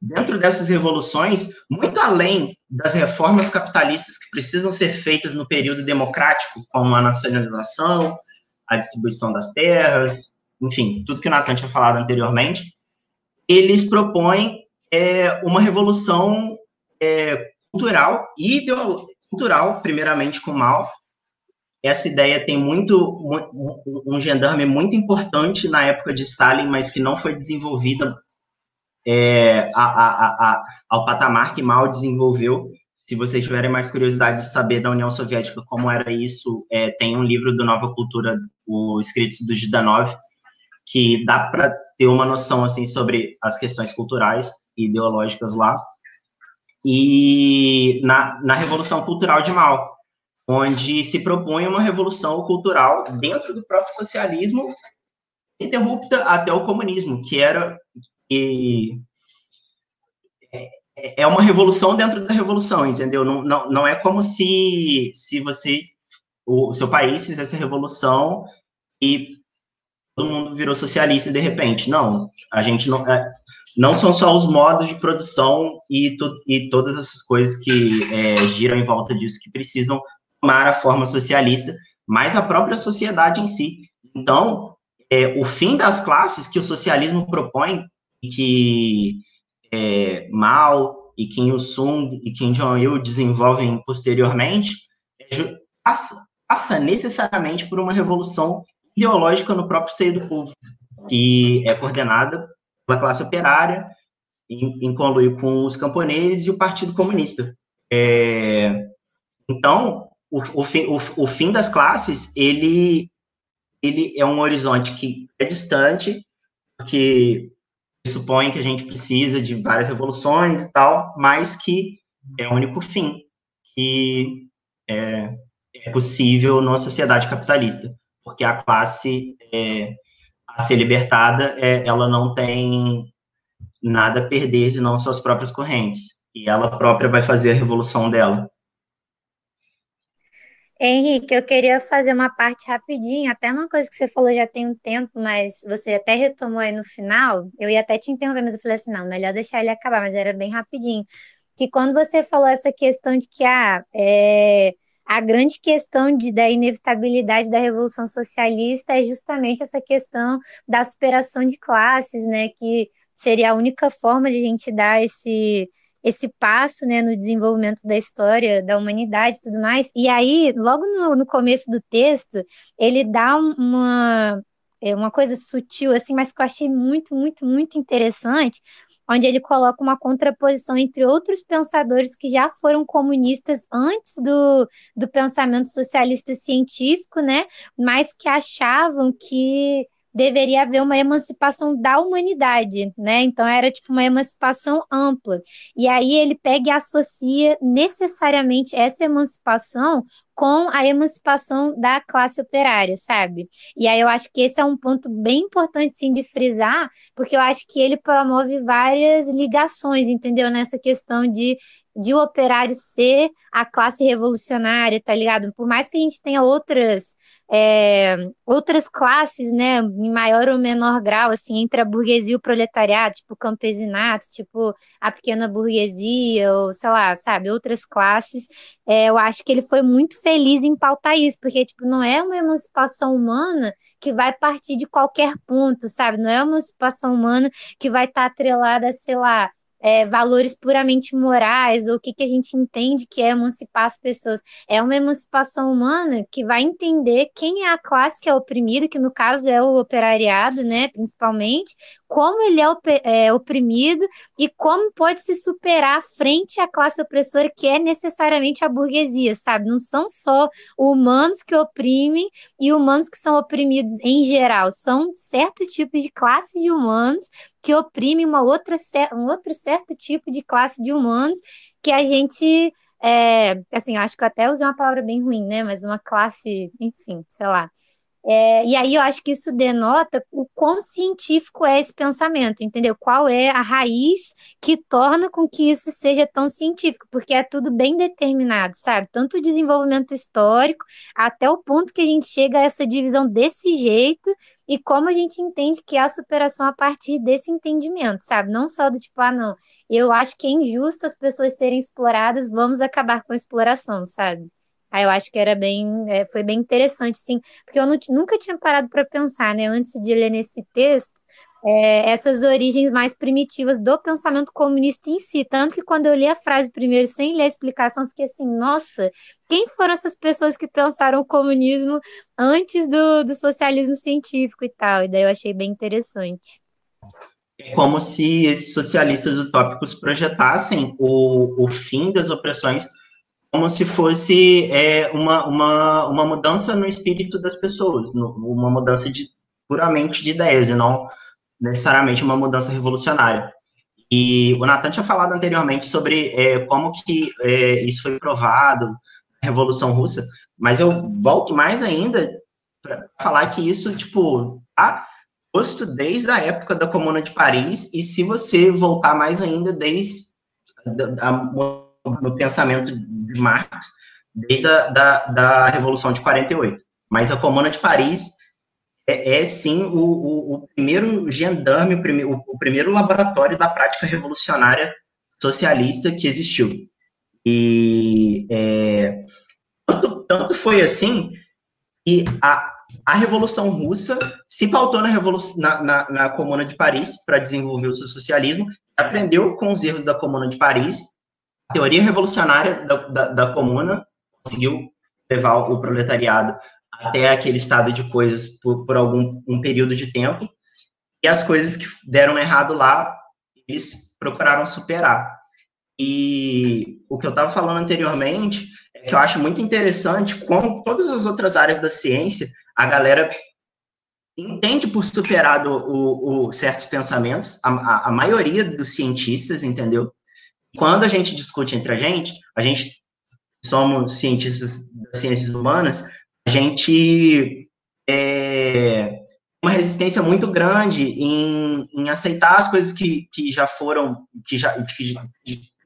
dentro dessas revoluções, muito além das reformas capitalistas que precisam ser feitas no período democrático, como a nacionalização, a distribuição das terras, enfim, tudo que o Natan tinha falado anteriormente, eles propõem é, uma revolução é, cultural e cultural, primeiramente com Mao, essa ideia tem muito um gendarme muito importante na época de Stalin, mas que não foi desenvolvida é, a, a, a, ao patamar que Mao desenvolveu. Se vocês tiverem mais curiosidade de saber da União Soviética como era isso, é, tem um livro do Nova Cultura, o escrito do Zhdanov, que dá para ter uma noção assim sobre as questões culturais e ideológicas lá. E na, na Revolução Cultural de Mao, onde se propõe uma revolução cultural dentro do próprio socialismo, interrupta até o comunismo, que era que é, é uma revolução dentro da revolução, entendeu? Não, não, não é como se, se você, o seu país fizesse a revolução e mundo virou socialista de repente. Não, a gente não. É, não são só os modos de produção e, e todas essas coisas que é, giram em volta disso que precisam tomar a forma socialista, mas a própria sociedade em si. Então, é, o fim das classes que o socialismo propõe, que é, Mao e Kim Il-sung e Kim Jong-il desenvolvem posteriormente, é, passa, passa necessariamente por uma revolução ideológica no próprio seio do povo, que é coordenada pela classe operária, em, em conluio com os camponeses e o Partido Comunista. É, então, o, o, fim, o, o fim das classes, ele, ele é um horizonte que é distante, porque supõe que a gente precisa de várias revoluções e tal, mas que é o único fim que é, é possível numa sociedade capitalista, porque a classe é, a ser libertada, é, ela não tem nada a perder de não suas próprias correntes, e ela própria vai fazer a revolução dela. Henrique, eu queria fazer uma parte rapidinho, até uma coisa que você falou já tem um tempo, mas você até retomou aí no final. Eu ia até te interromper, mas eu falei assim: não, melhor deixar ele acabar, mas era bem rapidinho. Que quando você falou essa questão de que ah, é, a grande questão de, da inevitabilidade da Revolução Socialista é justamente essa questão da superação de classes, né? Que seria a única forma de a gente dar esse esse passo né, no desenvolvimento da história da humanidade e tudo mais. E aí, logo no, no começo do texto, ele dá uma, é, uma coisa sutil, assim, mas que eu achei muito, muito, muito interessante, onde ele coloca uma contraposição entre outros pensadores que já foram comunistas antes do, do pensamento socialista científico, né? Mas que achavam que deveria haver uma emancipação da humanidade, né? Então era tipo uma emancipação ampla. E aí ele pega e associa necessariamente essa emancipação com a emancipação da classe operária, sabe? E aí eu acho que esse é um ponto bem importante sim de frisar, porque eu acho que ele promove várias ligações, entendeu? Nessa questão de de o operário ser a classe revolucionária, tá ligado? Por mais que a gente tenha outras é, outras classes, né, em maior ou menor grau, assim, entre a burguesia e o proletariado, tipo o campesinato, tipo a pequena burguesia, ou sei lá, sabe, outras classes, é, eu acho que ele foi muito feliz em pautar isso, porque, tipo, não é uma emancipação humana que vai partir de qualquer ponto, sabe, não é uma emancipação humana que vai estar tá atrelada, sei lá, é, valores puramente morais, ou o que, que a gente entende que é emancipar as pessoas. É uma emancipação humana que vai entender quem é a classe que é oprimida, que no caso é o operariado, né, principalmente, como ele é, é oprimido e como pode se superar frente à classe opressora, que é necessariamente a burguesia, sabe? Não são só humanos que oprimem e humanos que são oprimidos em geral, são certos tipos de classes de humanos que oprimem uma outra, um outro certo tipo de classe de humanos que a gente é, assim, acho que eu até usei uma palavra bem ruim, né? Mas uma classe, enfim, sei lá. É, e aí eu acho que isso denota o quão científico é esse pensamento, entendeu? Qual é a raiz que torna com que isso seja tão científico, porque é tudo bem determinado, sabe? Tanto o desenvolvimento histórico, até o ponto que a gente chega a essa divisão desse jeito, e como a gente entende que há superação a partir desse entendimento, sabe? Não só do tipo, ah, não, eu acho que é injusto as pessoas serem exploradas, vamos acabar com a exploração, sabe? Aí eu acho que era bem, é, foi bem interessante, sim, porque eu não, nunca tinha parado para pensar, né, antes de ler nesse texto, é, essas origens mais primitivas do pensamento comunista em si. Tanto que quando eu li a frase primeiro, sem ler a explicação, fiquei assim, nossa, quem foram essas pessoas que pensaram o comunismo antes do, do socialismo científico e tal? E daí eu achei bem interessante. É como se esses socialistas utópicos projetassem o, o fim das opressões como se fosse é, uma, uma, uma mudança no espírito das pessoas, no, uma mudança de, puramente de ideias, e não necessariamente uma mudança revolucionária. E o Nathan tinha falado anteriormente sobre é, como que é, isso foi provado na Revolução Russa, mas eu volto mais ainda para falar que isso, tipo, tá posto desde a época da Comuna de Paris, e se você voltar mais ainda desde o pensamento de Marx, desde a da, da Revolução de 48. Mas a Comuna de Paris é, é sim o, o, o, primeiro gendarme, o primeiro, o primeiro laboratório da prática revolucionária socialista que existiu. E é, tanto, tanto foi assim que a, a Revolução Russa se pautou na, Revolução, na, na, na Comuna de Paris para desenvolver o seu socialismo, aprendeu com os erros da Comuna de Paris, a teoria revolucionária da, da, da Comuna conseguiu levar o proletariado até aquele estado de coisas por, por algum um período de tempo, e as coisas que deram errado lá, eles procuraram superar. E o que eu estava falando anteriormente é que eu acho muito interessante como todas as outras áreas da ciência, a galera entende por superado o, o certos pensamentos, a, a, a, maioria dos cientistas, entendeu? Quando a gente discute entre a gente, a gente somos cientistas das ciências humanas, a gente é, uma resistência muito grande em, em aceitar as coisas que, que já foram, que já, que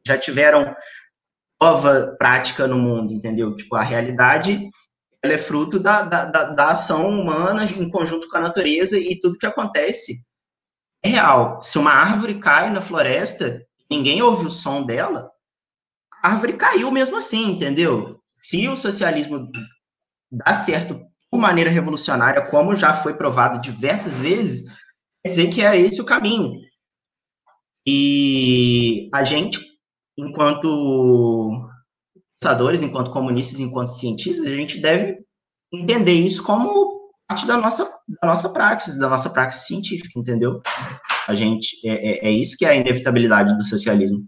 já tiveram nova prática no mundo, entendeu? Tipo, a realidade ela é fruto da, da, da, da ação humana em conjunto com a natureza e tudo que acontece é real. Se uma árvore cai na floresta, ninguém ouve o som dela, a árvore caiu mesmo assim, entendeu? Se o socialismo dá certo de maneira revolucionária, como já foi provado diversas vezes, quer dizer que é esse o caminho. E a gente, enquanto pensadores, enquanto comunistas, enquanto cientistas, a gente deve entender isso como parte da nossa, da nossa praxis, da nossa praxis científica, entendeu? A gente, é, é, é isso que é a inevitabilidade do socialismo.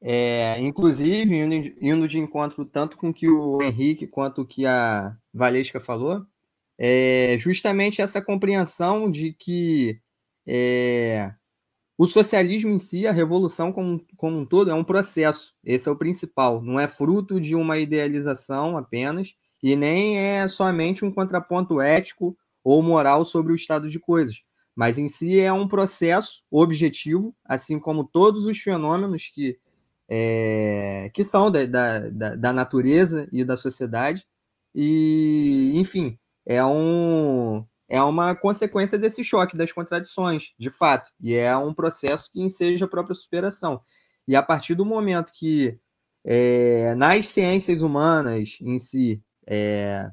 É, inclusive, indo, indo, de encontro tanto com o que o Henrique quanto o que a Valesca falou, é justamente essa compreensão de que é, o socialismo em si, a revolução como, como um todo, é um processo. Esse é o principal. Não é fruto de uma idealização apenas, e nem é somente um contraponto ético ou moral sobre o estado de coisas. Mas em si é um processo objetivo, assim como todos os fenômenos que é, que são da, da, da natureza e da sociedade. E, enfim, é, um, é uma consequência desse choque das contradições, de fato. E é um processo que enseja a própria superação. E a partir do momento que é, nas ciências humanas em si, é,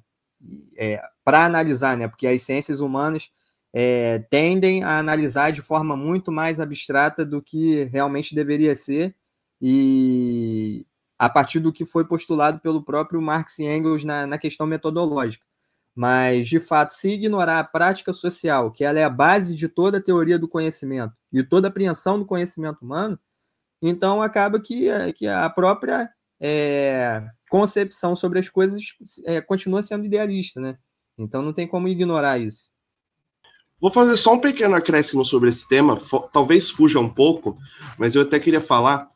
é, para analisar, né, porque as ciências humanas é, tendem a analisar de forma muito mais abstrata do que realmente deveria ser, e a partir do que foi postulado pelo próprio Marx e Engels na, na questão metodológica. Mas, de fato, se ignorar a prática social, que ela é a base de toda a teoria do conhecimento e toda a apreensão do conhecimento humano, então acaba que, que a própria é, concepção sobre as coisas é, continua sendo idealista, né? Então não tem como ignorar isso. Vou fazer só um pequeno acréscimo sobre esse tema, talvez fuja um pouco, mas eu até queria falar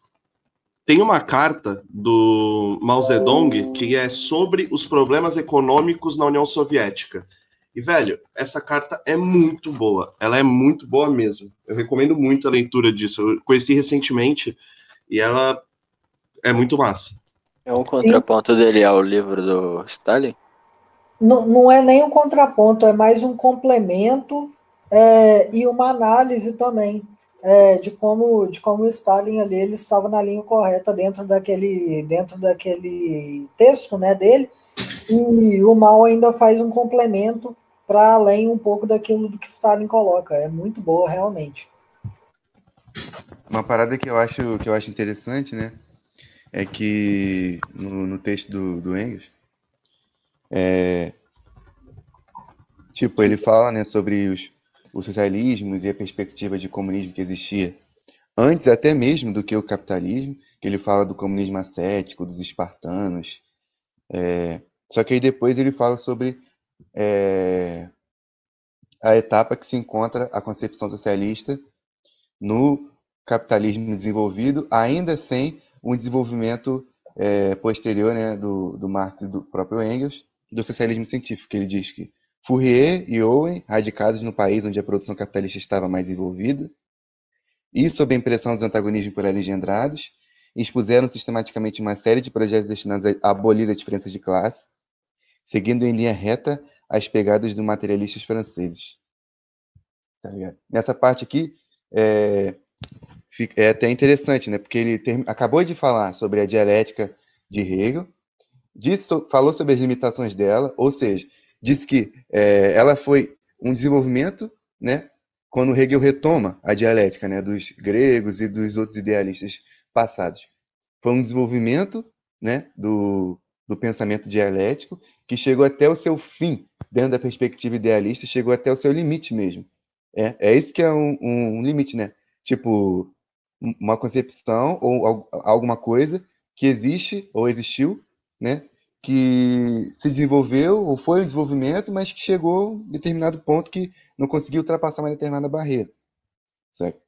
tem uma carta do Mao Zedong que é sobre os problemas econômicos na União Soviética. E, velho, essa carta é muito boa. Ela é muito boa mesmo. Eu recomendo muito a leitura disso. Eu conheci recentemente e ela é muito massa. É um contraponto Sim. dele ao livro do Stalin? Não, não é nem um contraponto, é mais um complemento é, e uma análise também é, de como de como Stalin ali ele estava na linha correta dentro daquele dentro daquele texto né dele e o Mal ainda faz um complemento para além um pouco daquilo do que Stalin coloca. É muito boa realmente. Uma parada que eu acho que eu acho interessante né é que no, no texto do, do Engels é, tipo ele fala né sobre os os socialismos e a perspectiva de comunismo que existia antes até mesmo do que o capitalismo, que ele fala do comunismo ascético, dos espartanos. É, só que aí depois ele fala sobre é, a etapa que se encontra a concepção socialista no capitalismo desenvolvido, ainda sem um desenvolvimento é, posterior né, do, do Marx e do próprio Engels, do socialismo científico, que ele diz que Fourier e Owen, radicados no país onde a produção capitalista estava mais envolvida, e sob a impressão dos antagonismos por ali engendrados, expuseram sistematicamente uma série de projetos destinados a abolir a diferença de classe, seguindo em linha reta as pegadas dos materialistas franceses. Tá Nessa parte aqui, é, é, até interessante, né? porque ele ter, acabou de falar sobre a dialética de Hegel, disse, falou sobre as limitações dela, ou seja, diz que é, ela foi um desenvolvimento, né, quando Hegel retoma a dialética né, dos gregos e dos outros idealistas passados. Foi um desenvolvimento né, do, do pensamento dialético que chegou até o seu fim, dentro da perspectiva idealista, chegou até o seu limite mesmo. É, é isso que é um, um limite, né? Tipo, uma concepção ou alguma coisa que existe ou existiu, né? Que se desenvolveu, ou foi um desenvolvimento, mas que chegou a um determinado ponto que não conseguiu ultrapassar uma determinada barreira. Certo?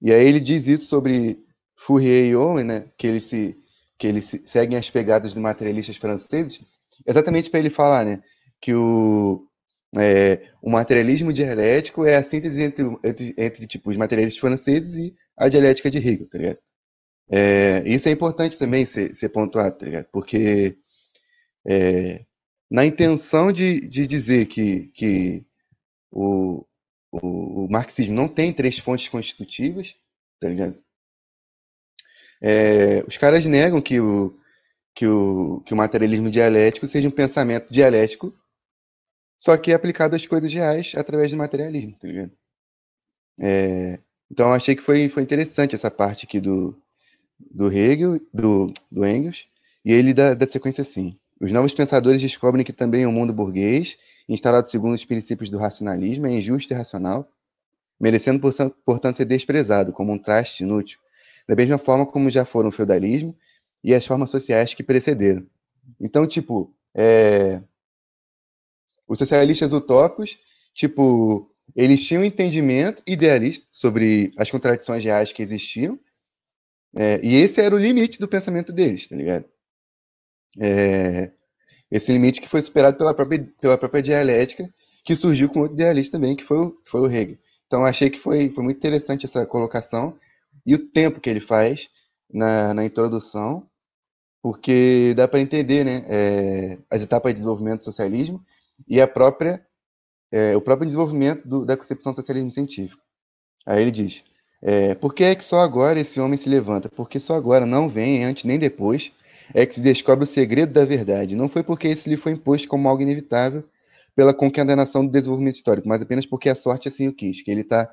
E aí ele diz isso sobre Fourier e Owen, né, que eles, se, que eles se, seguem as pegadas dos materialistas franceses, exatamente para ele falar né, que o, é, o materialismo dialético é a síntese entre, entre, entre tipo, os materialistas franceses e a dialética de Hegel, tá ligado? É, isso é importante também ser, pontuado, tá? Porque é, na intenção de, de dizer que, que o, o, o, marxismo não tem três fontes constitutivas, tá ligado? É, os caras negam que o, que, o, que o materialismo dialético seja um pensamento dialético, só que é aplicado às coisas reais através do materialismo, tá ligado? É, então, achei que foi, foi interessante essa parte aqui do, do Hegel, do, do Engels, e ele dá, dá sequência assim. Os novos pensadores descobrem que também o mundo burguês, instalado segundo os princípios do racionalismo, é injusto e racional, merecendo, portanto, ser desprezado como um traste inútil, da mesma forma como já foram o feudalismo e as formas sociais que precederam. Então, tipo, é... os socialistas utópicos, tipo, eles tinham um entendimento idealista sobre as contradições reais que existiam, é... e esse era o limite do pensamento deles, tá ligado? É... Esse limite que foi superado pela própria, pela própria dialética, que surgiu com outro idealista também, que foi o, que foi o Hegel. Então, achei que foi, foi muito interessante essa colocação e o tempo que ele faz na, na introdução, porque dá para entender né, é, as etapas de desenvolvimento do socialismo e a própria, é, o próprio desenvolvimento do, da concepção do socialismo científico. Aí ele diz: é, por que é que só agora esse homem se levanta? Porque só agora, não vem antes nem depois, é que se descobre o segredo da verdade. Não foi porque isso lhe foi imposto como algo inevitável pela concatenação do desenvolvimento histórico, mas apenas porque a sorte assim o quis. Que ele está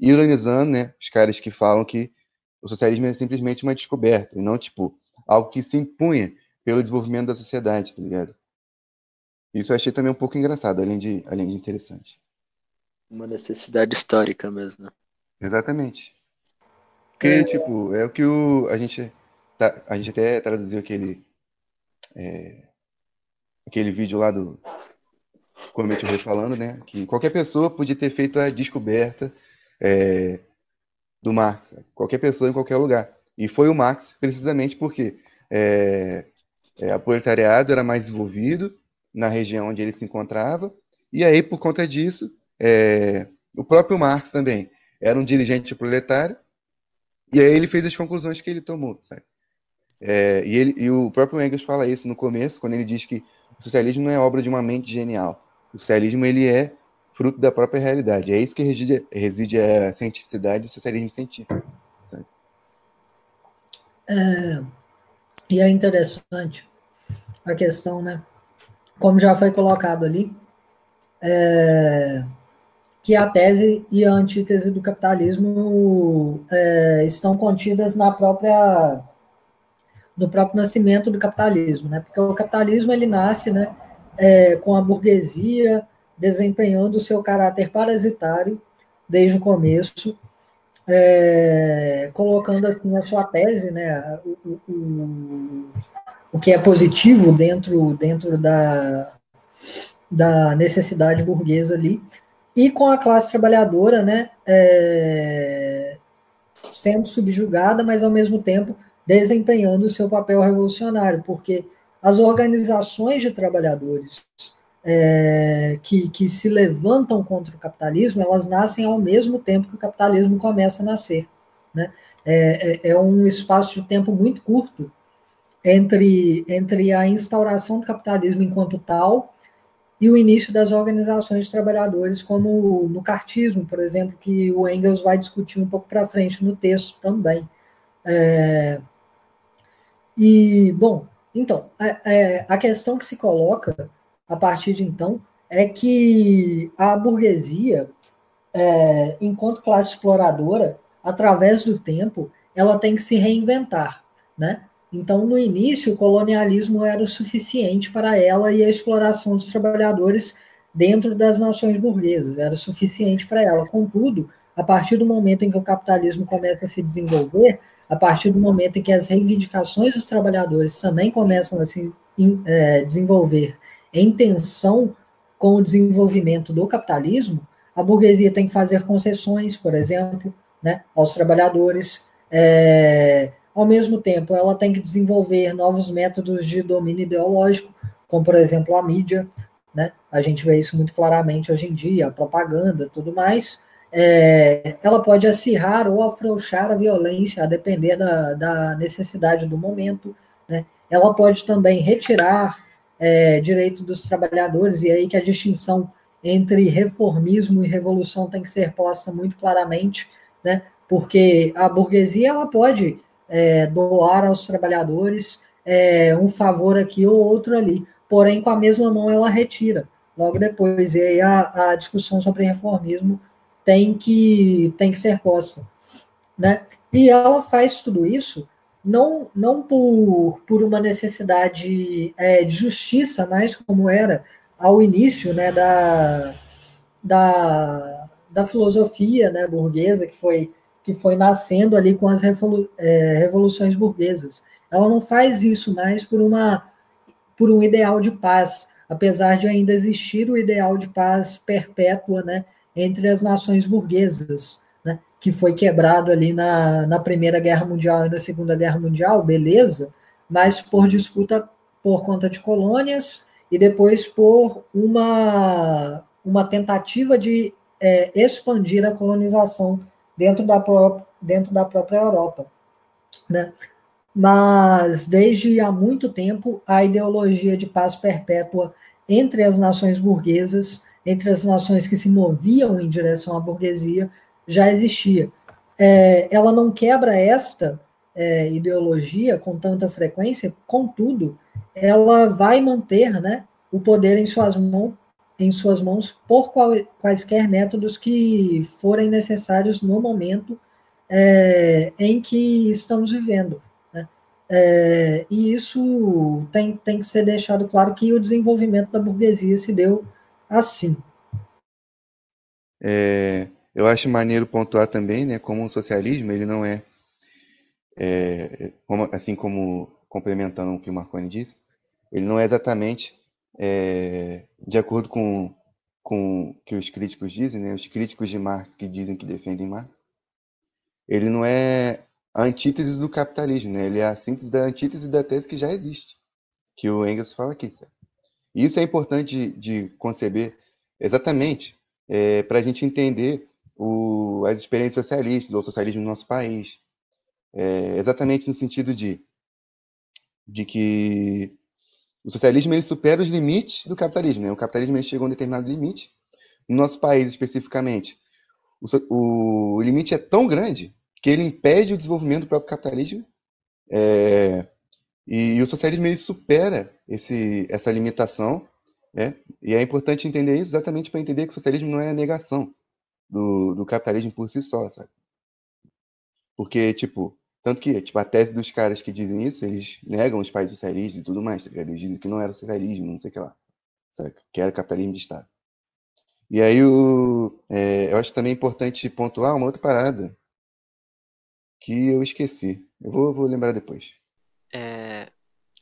ironizando né, os caras que falam que o socialismo é simplesmente uma descoberta, e não, tipo, algo que se impunha pelo desenvolvimento da sociedade, tá ligado? Isso eu achei também um pouco engraçado, além de, além de interessante. Uma necessidade histórica mesmo. Né? Exatamente. Porque, é... tipo, é o que o, a gente tá, a gente até traduziu aquele é, aquele vídeo lá do Comente o Rei falando, né? Que qualquer pessoa podia ter feito a descoberta é, do Marx. Qualquer pessoa em qualquer lugar. E foi o Marx, precisamente porque é, é, o proletariado era mais desenvolvido na região onde ele se encontrava, e aí, por conta disso, é, o próprio Marx também era um dirigente proletário, e aí ele fez as conclusões que ele tomou, sabe? É, e, ele, e o próprio Engels fala isso no começo, quando ele diz que o socialismo não é obra de uma mente genial. O socialismo ele é fruto da própria realidade. É isso que reside, reside a cientificidade do socialismo científico. É, e é interessante a questão, né? Como já foi colocado ali, é, que a tese e a antítese do capitalismo é, estão contidas na própria no próprio nascimento do capitalismo, né? Porque o capitalismo ele nasce, né, é, com a burguesia desempenhando o seu caráter parasitário desde o começo, é, colocando assim a sua tese, né, o, o, o que é positivo dentro, dentro da, da necessidade burguesa ali, e com a classe trabalhadora, né, é, sendo subjugada, mas ao mesmo tempo desempenhando o seu papel revolucionário, porque as organizações de trabalhadores é, que, que se levantam contra o capitalismo, elas nascem ao mesmo tempo que o capitalismo começa a nascer. Né? É, é, é um espaço de tempo muito curto entre, entre a instauração do capitalismo enquanto tal e o início das organizações de trabalhadores, como no cartismo, por exemplo, que o Engels vai discutir um pouco para frente no texto também. É, e, bom, então, a, é, a questão que se coloca a partir de então é que a burguesia, é, enquanto classe exploradora, através do tempo, ela tem que se reinventar, né? Então, no início, o colonialismo era o suficiente para ela e a exploração dos trabalhadores dentro das nações burguesas era o suficiente para ela. Contudo, a partir do momento em que o capitalismo começa a se desenvolver, a partir do momento em que as reivindicações dos trabalhadores também começam a se é, desenvolver em tensão com o desenvolvimento do capitalismo, a burguesia tem que fazer concessões, por exemplo, né, aos trabalhadores. É, ao mesmo tempo, ela tem que desenvolver novos métodos de domínio ideológico, como, por exemplo, a mídia. Né? A gente vê isso muito claramente hoje em dia, a propaganda tudo mais. é, ela pode acirrar ou afrouxar a violência, a depender da, da necessidade do momento. Né? Ela pode também retirar é, direitos dos trabalhadores, e aí que a distinção entre reformismo e revolução tem que ser posta muito claramente, né? porque a burguesia ela pode é, doar aos trabalhadores é, um favor aqui ou outro ali, porém com a mesma mão ela retira logo depois. E aí a, a discussão sobre reformismo tem que, tem que ser posta. Né? E ela faz tudo isso não, não por, por uma necessidade é, de justiça, mas como era ao início né, da, da, da filosofia né, burguesa, que foi, que foi nascendo ali com as revolu é, revoluções burguesas. Ela não faz isso mais por, uma, por um ideal de paz, apesar de ainda existir o ideal de paz perpétua né, entre as nações burguesas, né, que foi quebrado ali na, na Primeira Guerra Mundial e na Segunda Guerra Mundial, beleza, mas por disputa por conta de colônias e depois por uma, uma tentativa de é, expandir a colonização dentro da, pró dentro da própria Europa. Né? mas desde há muito tempo a ideologia de paz perpétua entre as nações burguesas, entre as nações que se moviam em direção à burguesia, já existia. É, ela não quebra esta é, ideologia com tanta frequência, contudo, ela vai manter né, o poder em suas, mãos, em suas mãos por quaisquer métodos que forem necessários no momento é, em que estamos vivendo. É, e isso tem, tem que ser deixado claro que o desenvolvimento da burguesia se deu assim. É, eu acho maneiro pontuar também, né, como o socialismo ele não é, é como, assim como complementando o que o Marconi disse, ele não é exatamente é, de acordo com com que os críticos dizem, né, os críticos de Marx que dizem que defendem Marx, ele não é a antítese do capitalismo, né? Ele é a síntese da antítese da tese que já existe, que o Engels fala aqui. Sabe? E isso é importante de, de conceber exatamente é, para a gente entender o, as experiências socialistas ou socialismo no nosso país. É, exatamente no sentido de, de que o socialismo ele supera os limites do capitalismo. Né? O capitalismo ele chegou a um determinado limite. No nosso país, especificamente, o, o limite é tão grande que ele impede o desenvolvimento do próprio capitalismo. É, e, o socialismo ele supera esse, essa limitação. Né? E é importante entender isso exatamente para entender que o socialismo não é a negação do, do capitalismo por si só, sabe? Porque, tipo, tanto que tipo, a tese dos caras que dizem isso, eles negam os países socialistas e tudo mais, tá Eles dizem que não era socialismo, não sei o que lá, sabe? Que era capitalismo de Estado. E aí, o, é, eu acho também importante pontuar uma outra parada, que eu esqueci. Eu vou, vou lembrar depois. É,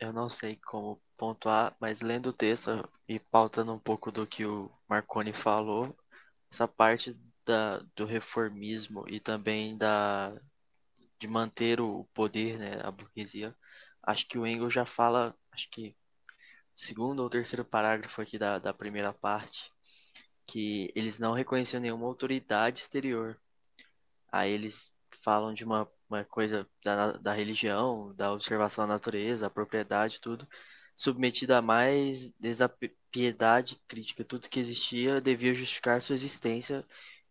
eu não sei como pontuar, mas lendo o texto e pautando um pouco do que o Marconi falou, essa parte da, do reformismo e também da de manter o poder, né, a burguesia, acho que o Engels já fala, acho que segundo ou terceiro parágrafo aqui da, da primeira parte, que eles não reconheciam nenhuma autoridade exterior. Aí eles falam de uma, uma coisa da, da religião, da observação da natureza, a propriedade, tudo, submetida a mais desapiedade crítica. Tudo que existia devia justificar sua existência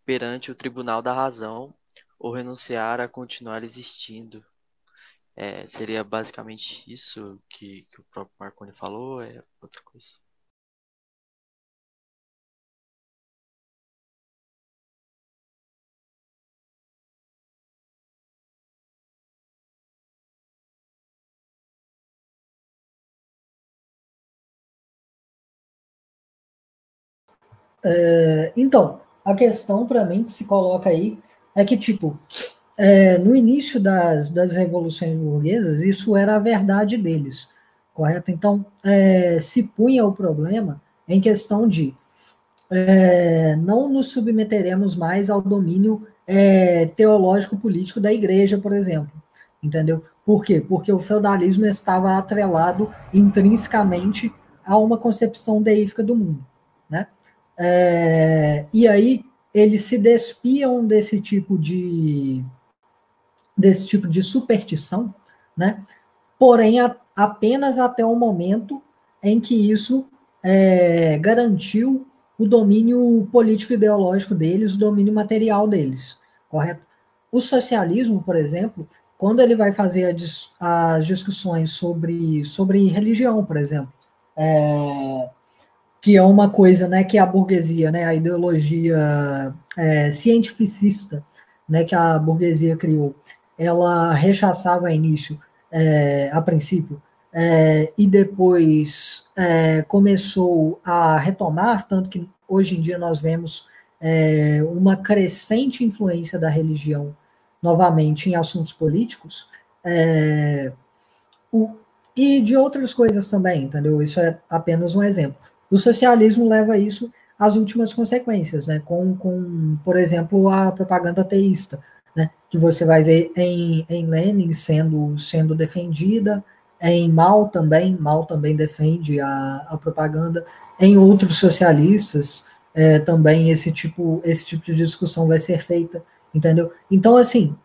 perante o tribunal da razão ou renunciar a continuar existindo. É, seria basicamente isso que, que o próprio Marconi falou? É outra coisa? É, então, a questão para mim que se coloca aí é que, tipo, é, no início das, das revoluções burguesas, isso era a verdade deles, correto? Então, é, se punha o problema em questão de é, não nos submeteremos mais ao domínio é, teológico-político da igreja, por exemplo, entendeu? Por quê? Porque o feudalismo estava atrelado intrinsecamente a uma concepção deífica do mundo, né? É, e aí, eles se despiam desse tipo de desse tipo de superstição, né? Porém, a, apenas até o momento em que isso é, garantiu o domínio político ideológico deles, o domínio material deles, correto? O socialismo, por exemplo, quando ele vai fazer as discussões sobre, sobre religião, por exemplo, é, que é uma coisa né, que a burguesia, né, a ideologia é, cientificista né, que a burguesia criou, ela rechaçava a início, é, a princípio, é, e depois é, começou a retomar, tanto que hoje em dia nós vemos é, uma crescente influência da religião novamente em assuntos políticos, é, o, e de outras coisas também, entendeu? Isso é apenas um exemplo. O socialismo leva isso às últimas consequências, né? Com, com por exemplo, a propaganda ateísta, né? Que você vai ver em, em Lenin sendo, sendo defendida, em Mao também, Mao também defende a, a propaganda, em outros socialistas é, também esse tipo, esse tipo de discussão vai ser feita, entendeu? Então, assim,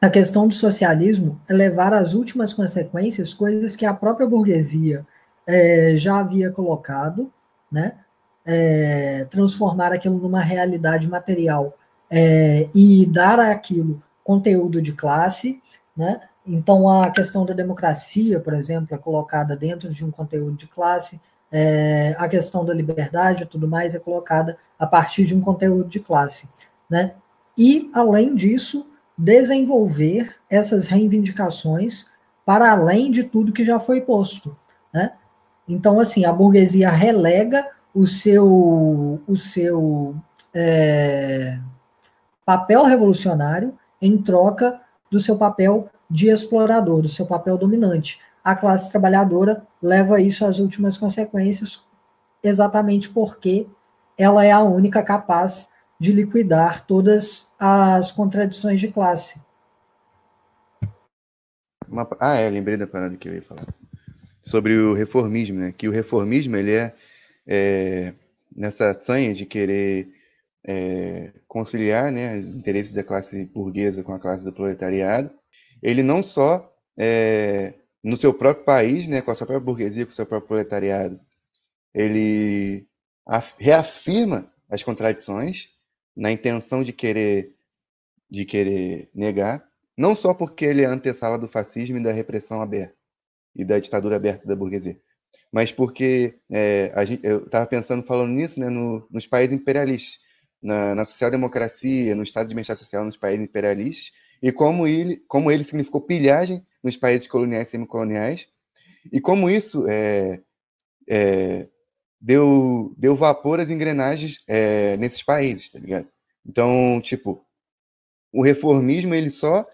a questão do socialismo é levar às últimas consequências coisas que a própria burguesia é, já havia colocado, né? É, transformar aquilo numa realidade material é, e dar àquilo conteúdo de classe, né? Então a questão da democracia, por exemplo, é colocada dentro de um conteúdo de classe, é, a questão da liberdade e tudo mais é colocada a partir de um conteúdo de classe, né? E além disso, desenvolver essas reivindicações para além de tudo que já foi posto, né? Então, assim, a burguesia relega o seu, o seu é, papel revolucionário em troca do seu papel de explorador, do seu papel dominante. A classe trabalhadora leva isso às últimas consequências, exatamente porque ela é a única capaz de liquidar todas as contradições de classe. Ah, é, lembrei da parada que eu ia falar sobre o reformismo, né? Que o reformismo ele é, é nessa sanha de querer é, conciliar, né, os interesses da classe burguesa com a classe do proletariado. Ele não só é, no seu próprio país, né, com a sua própria burguesia, com o seu próprio proletariado, ele reafirma as contradições na intenção de querer de querer negar, não só porque ele é antessala do fascismo e da repressão aberta, e da ditadura aberta da burguesia. Mas porque é, gente, eu estava pensando, falando nisso, né, no, nos países imperialistas, na, na social-democracia, no estado de bem-estar social nos países imperialistas, e como ele, como ele significou pilhagem nos países coloniais e semicoloniais, e como isso é, é, deu, deu vapor às engrenagens é, nesses países, tá ligado? Então, tipo, o reformismo ele só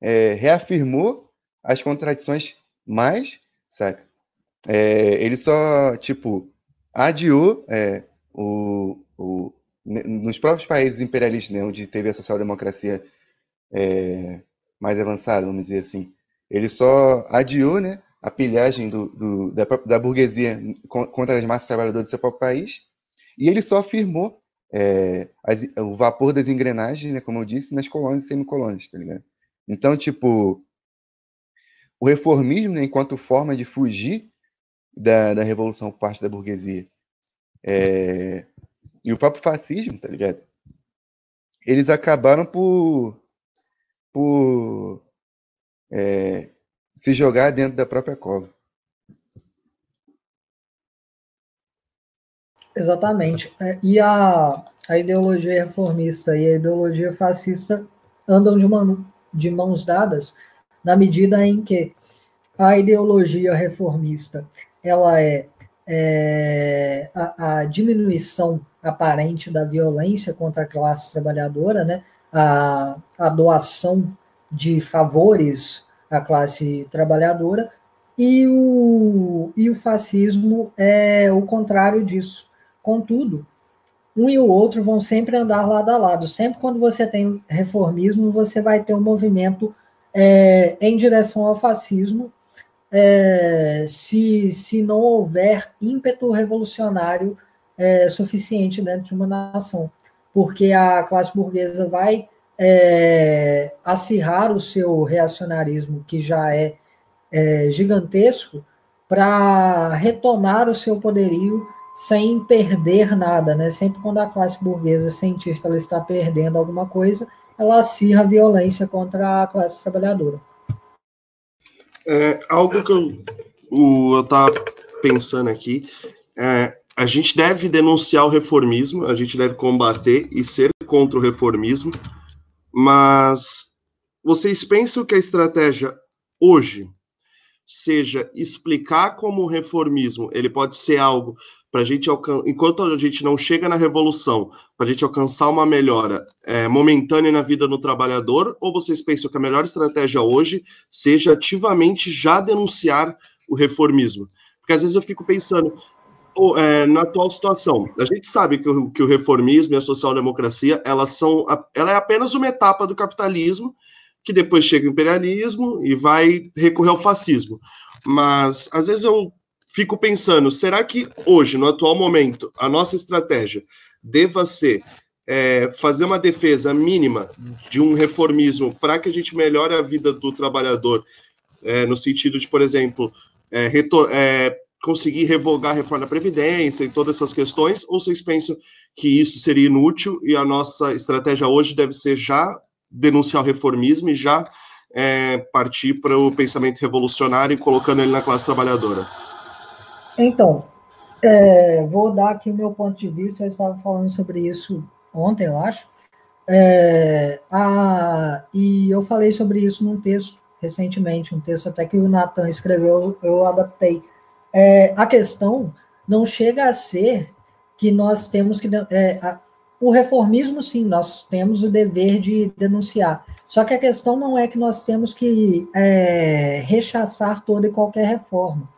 é, reafirmou as contradições mas, saca? É, ele só, tipo, adiou é, o, o, nos próprios países imperialistas, né, onde teve a social-democracia é, mais avançada, vamos dizer assim, ele só adiou né, a pilhagem do, do, da, da, burguesia contra as massas trabalhadoras do seu próprio país, e ele só afirmou é, as, o vapor das engrenagens, né, como eu disse, nas colônias e semicolônias, tá ligado? Então, tipo, o reformismo, né, enquanto forma de fugir da, da revolução por parte da burguesia, é, e o próprio fascismo, tá ligado? Eles acabaram por, por é, se jogar dentro da própria cova. Exatamente. É, e a, a ideologia reformista e a ideologia fascista andam de, uma, de mãos dadas na medida em que a ideologia reformista ela é, é a, a, diminuição aparente da violência contra a classe trabalhadora, né? a, a doação de favores à classe trabalhadora, e o, e o fascismo é o contrário disso. Contudo, um e o outro vão sempre andar lado a lado. Sempre quando você tem reformismo, você vai ter um movimento é, em direção ao fascismo, é, se, se não houver ímpeto revolucionário é, suficiente dentro de uma nação. porque a classe burguesa vai é, acirrar o seu reacionarismo, que já é, é gigantesco, para retomar o seu poderio sem perder nada, né? Sempre quando a classe burguesa sentir que ela está perdendo alguma coisa, ela acirra a violência contra a classe trabalhadora. É, algo que eu, eu estava pensando aqui, é, a gente deve denunciar o reformismo, a gente deve combater e ser contra o reformismo, mas vocês pensam que a estratégia hoje seja explicar como o reformismo ele pode ser algo para a gente alcançar, enquanto a gente não chega na revolução, para a gente alcançar uma melhora é, momentânea na vida do trabalhador, ou vocês pensam que a melhor estratégia hoje seja ativamente já denunciar o reformismo? Porque às vezes eu fico pensando, é, na atual situação, a gente sabe que o, que o reformismo e a social-democracia, elas são, ela é apenas uma etapa do capitalismo, que depois chega o imperialismo e vai recorrer ao fascismo. Mas às vezes eu fico pensando, será que hoje, no atual momento, a nossa estratégia deva ser é, fazer uma defesa mínima de um reformismo para que a gente melhore a vida do trabalhador, é, no sentido de, por exemplo, é, é, conseguir revogar a reforma da Previdência e todas essas questões, ou vocês pensam que isso seria inútil e a nossa estratégia hoje deve ser já denunciar o reformismo e já é, partir para o pensamento revolucionário e colocando ele na classe trabalhadora? Então, é, vou dar aqui o meu ponto de vista. Eu estava falando sobre isso ontem, eu acho. É, a, e eu falei sobre isso num texto recentemente, um texto até que o Nathan escreveu, eu adaptei. É, a questão não chega a ser que nós temos que. É, a, o reformismo, sim, nós temos o dever de denunciar. Só que a questão não é que nós temos que é, rechaçar toda e qualquer reforma.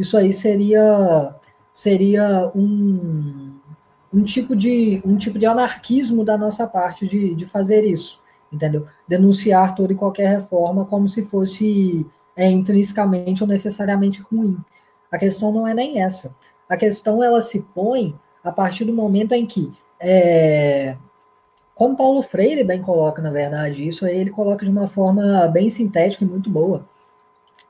Isso aí seria seria um, um tipo de um tipo de anarquismo da nossa parte de, de fazer isso, entendeu? Denunciar toda e qualquer reforma como se fosse é, intrinsecamente ou necessariamente ruim. A questão não é nem essa. A questão ela se põe a partir do momento em que é, como Paulo Freire bem coloca, na verdade, isso aí ele coloca de uma forma bem sintética e muito boa,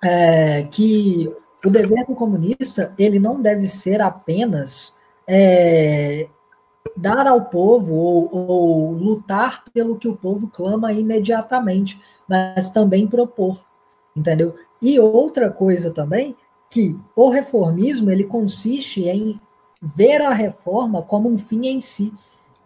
é, que o dever do comunista ele não deve ser apenas é, dar ao povo ou, ou, lutar pelo que o povo clama imediatamente, mas também propor, entendeu? E outra coisa também que o reformismo ele consiste em ver a reforma como um fim em si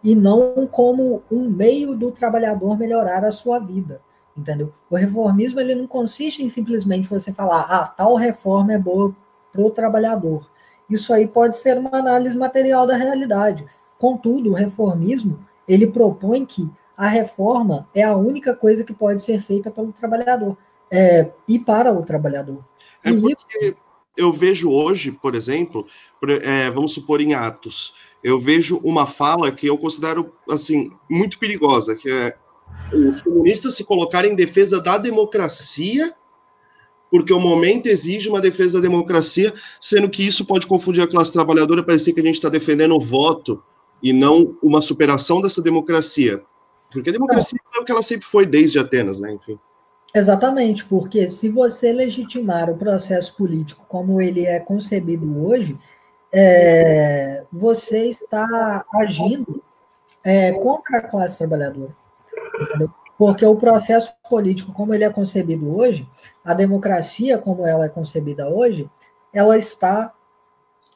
e não como um meio do trabalhador melhorar a sua vida entendeu? O reformismo ele não consiste em simplesmente você falar, ah, tal reforma é boa para o trabalhador. Isso aí pode ser uma análise material da realidade. Contudo, o reformismo ele propõe que a reforma é a única coisa que pode ser feita pelo trabalhador é, e para o trabalhador. É porque eu vejo hoje, por exemplo, é, vamos supor em Atos, eu vejo uma fala que eu considero assim muito perigosa, que é os comunistas se colocarem em defesa da democracia, porque o momento exige uma defesa da democracia, sendo que isso pode confundir a classe trabalhadora, parecer que a gente está defendendo o voto e não uma superação dessa democracia. Porque a democracia é o que ela sempre foi desde Atenas, né? Enfim. Exatamente, porque se você legitimar o processo político como ele é concebido hoje, é, você está agindo é, contra a classe trabalhadora. Porque o processo político, como ele é concebido hoje, a democracia, como ela é concebida hoje, ela está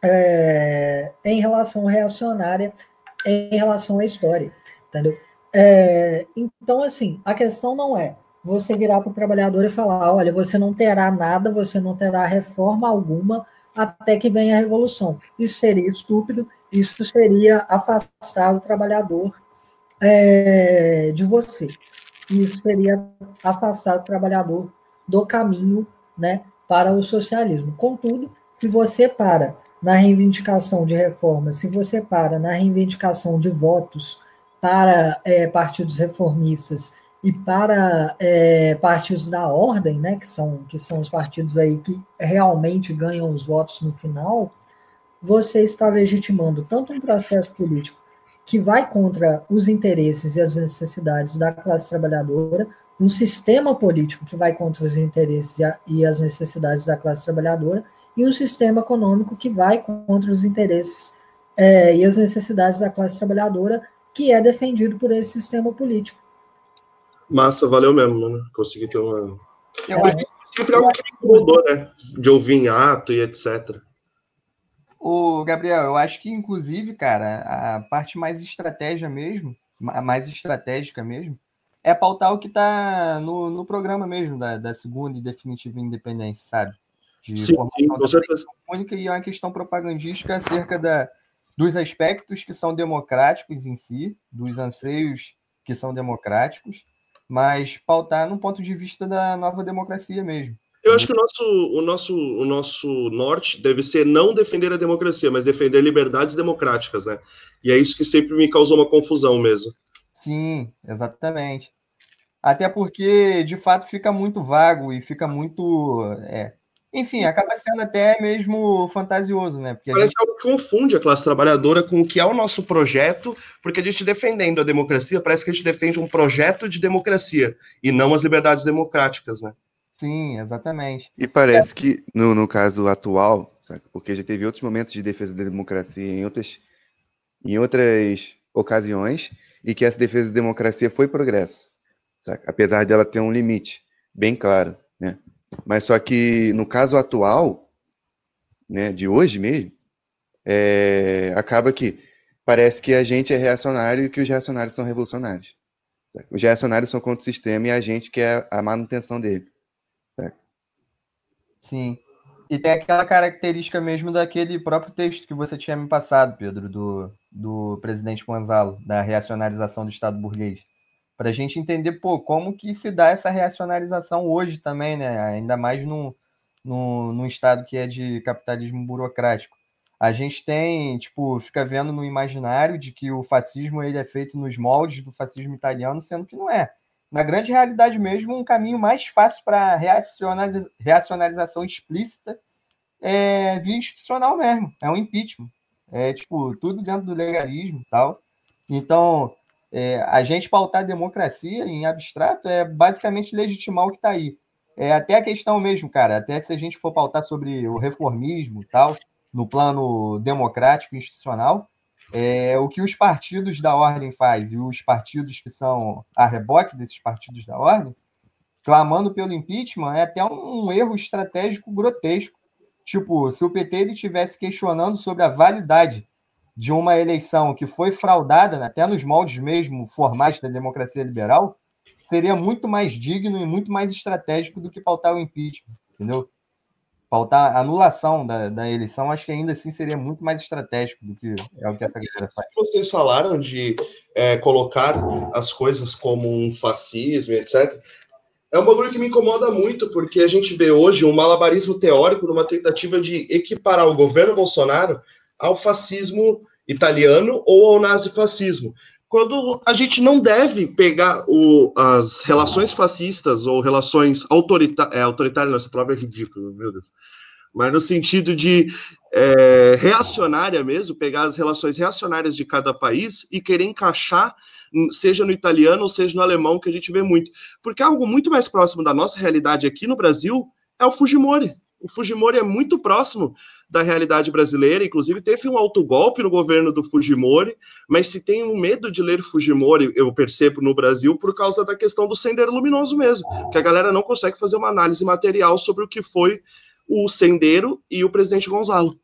é, em relação reacionária em relação à história, entendeu? É, então, assim, a questão não é você virar para o trabalhador e falar, olha, você não terá nada, você não terá reforma alguma até que venha a revolução. Isso seria estúpido, isso seria afastar o trabalhador é, de você. Isso seria afastar o trabalhador do caminho né, para o socialismo. Contudo, se você para na reivindicação de reforma, se você para na reivindicação de votos para é, partidos reformistas e para é, partidos da ordem, né, que são, que são os partidos aí que realmente ganham os votos no final, você está legitimando tanto um processo político que vai contra os interesses e as necessidades da classe trabalhadora, um sistema político que vai contra os interesses e as necessidades da classe trabalhadora, e um sistema econômico que vai contra os interesses é, e as necessidades da classe trabalhadora, que é defendido por esse sistema político. Massa, valeu mesmo, mano. Consegui ter uma. Acho... Sempre é algo que me incomodou, né? De ouvir em ato e etc. O Gabriel, eu acho que, inclusive, cara, a parte mais estratégia mesmo, mais estratégica mesmo, é pautar o que está no, no programa mesmo da, da segunda e definitiva independência, sabe? De sim, sim, com certeza. única e é uma questão propagandística acerca da, dos aspectos que são democráticos em si, dos anseios que são democráticos, mas pautar no ponto de vista da nova democracia mesmo. Eu acho que o nosso, o, nosso, o nosso norte deve ser não defender a democracia, mas defender liberdades democráticas, né? E é isso que sempre me causou uma confusão mesmo. Sim, exatamente. Até porque, de fato, fica muito vago e fica muito. É, enfim, acaba sendo até mesmo fantasioso, né? Porque Parece gente... algo que confunde a classe trabalhadora com o que é o nosso projeto, porque a gente defendendo a democracia, parece que a gente defende um projeto de democracia e não as liberdades democráticas, né? Sim, exatamente. E parece é. que, no, no caso atual, sabe? porque já teve outros momentos de defesa da democracia em outras, em outras ocasiões, e que essa defesa da democracia foi progresso, saca? apesar dela ter um limite bem claro, né? Mas só que no caso atual, né, de hoje mesmo, é, acaba que parece que a gente é reacionário e que os reacionários são revolucionários. Saca? Os reacionários são contra o sistema e a gente quer a manutenção dele. Sim. E tem aquela característica mesmo daquele próprio texto que você tinha me passado, Pedro, do, do presidente Gonzalo, da reacionarização do Estado burguês. Para a gente entender, pô, como que se dá essa reacionarização hoje também, né? Ainda mais num, no no Estado que é de capitalismo burocrático. A gente tem, tipo, fica vendo no imaginário de que o fascismo ele é feito nos moldes do fascismo italiano, sendo que não é. Na grande realidade mesmo, um caminho mais fácil para reacionarização explícita é via institucional mesmo, é um impeachment. É, tipo, tudo dentro do legalismo e tal. Então, é, a gente pautar a democracia em abstrato é basicamente legitimar o que está aí. É até a questão mesmo, cara, até se a gente for pautar sobre o reformismo e tal, no plano democrático institucional, é, o que os partidos da ordem faz e os partidos que são a reboque desses partidos da ordem, clamando pelo impeachment, é até um, erro estratégico grotesco. Tipo, se o PT ele tivesse questionando sobre a validade de uma eleição que foi fraudada, até nos moldes mesmo formais da democracia liberal, seria muito mais digno e muito mais estratégico do que pautar o impeachment, entendeu? Pautar a anulação da, da eleição, acho que ainda assim seria muito mais estratégico do que é o que essa galera faz. Vocês falaram de é, colocar as coisas como um fascismo, etc é um bagulho que me incomoda muito, porque a gente vê hoje um malabarismo teórico numa tentativa de equiparar o governo Bolsonaro ao fascismo italiano ou ao nazifascismo. Quando a gente não deve pegar o, as relações fascistas ou relações autorita é, autoritárias, nossa palavra é ridícula, meu Deus. Mas no sentido de é, reacionária mesmo, pegar as relações reacionárias de cada país e querer encaixar seja no italiano ou seja no alemão, que a gente vê muito. Porque algo muito mais próximo da nossa realidade aqui no Brasil é o Fujimori. O Fujimori é muito próximo da realidade brasileira, inclusive teve um autogolpe no governo do Fujimori, mas se tem um medo de ler Fujimori, eu percebo no Brasil, por causa da questão do sendero luminoso mesmo, que a galera não consegue fazer uma análise material sobre o que foi o sendero e o presidente Gonzalo.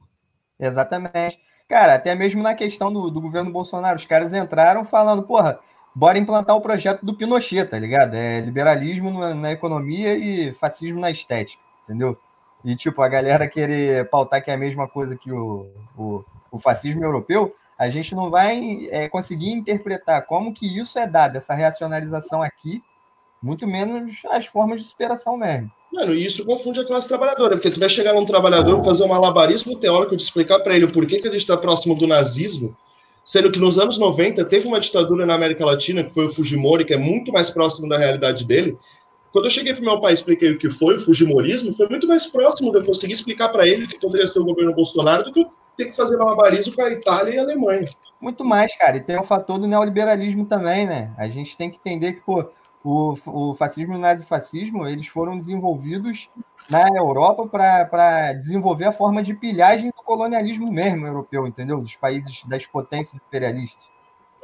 Exatamente. Cara, até mesmo na questão do, do governo Bolsonaro, os caras entraram falando, porra, bora implantar o projeto do Pinochet, tá ligado? É liberalismo na, na, economia e fascismo na estética, entendeu? E, tipo, a galera querer pautar que é a mesma coisa que o, o, o fascismo europeu, a gente não vai é, conseguir interpretar como que isso é dado, essa reacionalização aqui, muito menos as formas de superação mesmo. Mano, e isso confunde a classe trabalhadora, porque tu vai chegar num trabalhador fazer um malabarismo teórico de explicar para ele o porquê que a gente está próximo do nazismo, sendo que nos anos 90 teve uma ditadura na América Latina, que foi o Fujimori, que é muito mais próximo da realidade dele. Quando eu cheguei para meu pai e expliquei o que foi o Fujimorismo, foi muito mais próximo de eu conseguir explicar para ele que poderia ser o governo Bolsonaro do que eu ter que fazer malabarismo com a Itália e a Alemanha. Muito mais, cara. E tem o fator do neoliberalismo também, né? A gente tem que entender que, pô, o, o fascismo e o nazifascismo, eles foram desenvolvidos na Europa para desenvolver a forma de pilhagem do colonialismo mesmo europeu, entendeu? Dos países, das potências imperialistas.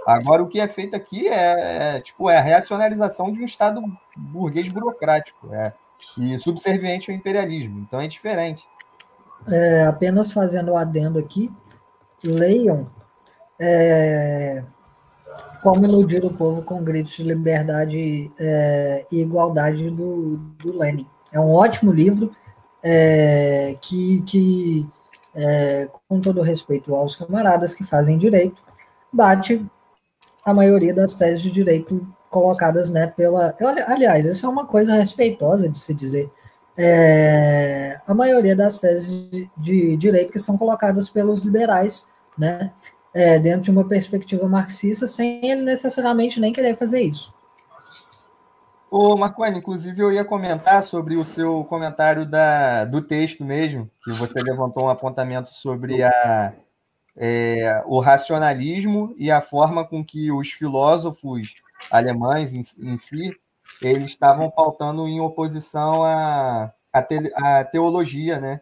Agora, o que é feito aqui é, é tipo, é a reacionalização de um Estado burguês burocrático é, e subserviente ao imperialismo. Então, é diferente. É, apenas fazendo o adendo aqui, leiam é, Como Iludir o Povo com Gritos de Liberdade é, e Igualdade do, do Lenin. É um ótimo livro é, que, que é, com todo respeito aos camaradas que fazem direito, bate a maioria das teses de direito colocadas né, pela. Aliás, isso é uma coisa respeitosa de se dizer. É, a maioria das teses de, direito que são colocadas pelos liberais, né, é, dentro de uma perspectiva marxista, sem ele necessariamente nem querer fazer isso. Ô, Marconi, inclusive eu ia comentar sobre o seu comentário da, do texto mesmo, que você levantou um apontamento sobre a, é, o racionalismo e a forma com que os filósofos alemães em, em si eles estavam pautando em oposição à, à, te, à teologia, né?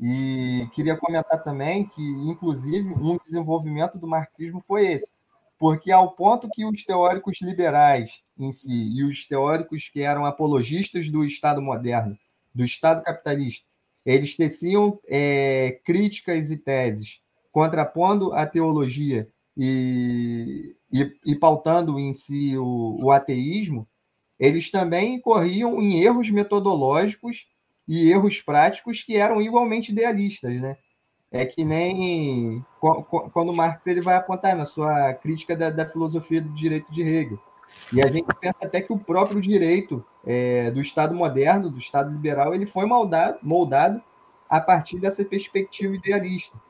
E queria comentar também que, inclusive, um desenvolvimento do marxismo foi esse, porque ao ponto que os teóricos liberais em si e os teóricos que eram apologistas do Estado moderno, do Estado capitalista, eles teciam é, críticas e teses contrapondo a teologia e, e, e pautando em si o, o ateísmo, eles também corriam em erros metodológicos e erros práticos que eram igualmente idealistas, né? É que nem quando Marx ele vai apontar na sua crítica da, da filosofia do direito de Hegel. E a gente pensa até que o próprio direito é, do Estado moderno, do Estado liberal, ele foi moldado, moldado a partir dessa perspectiva idealista.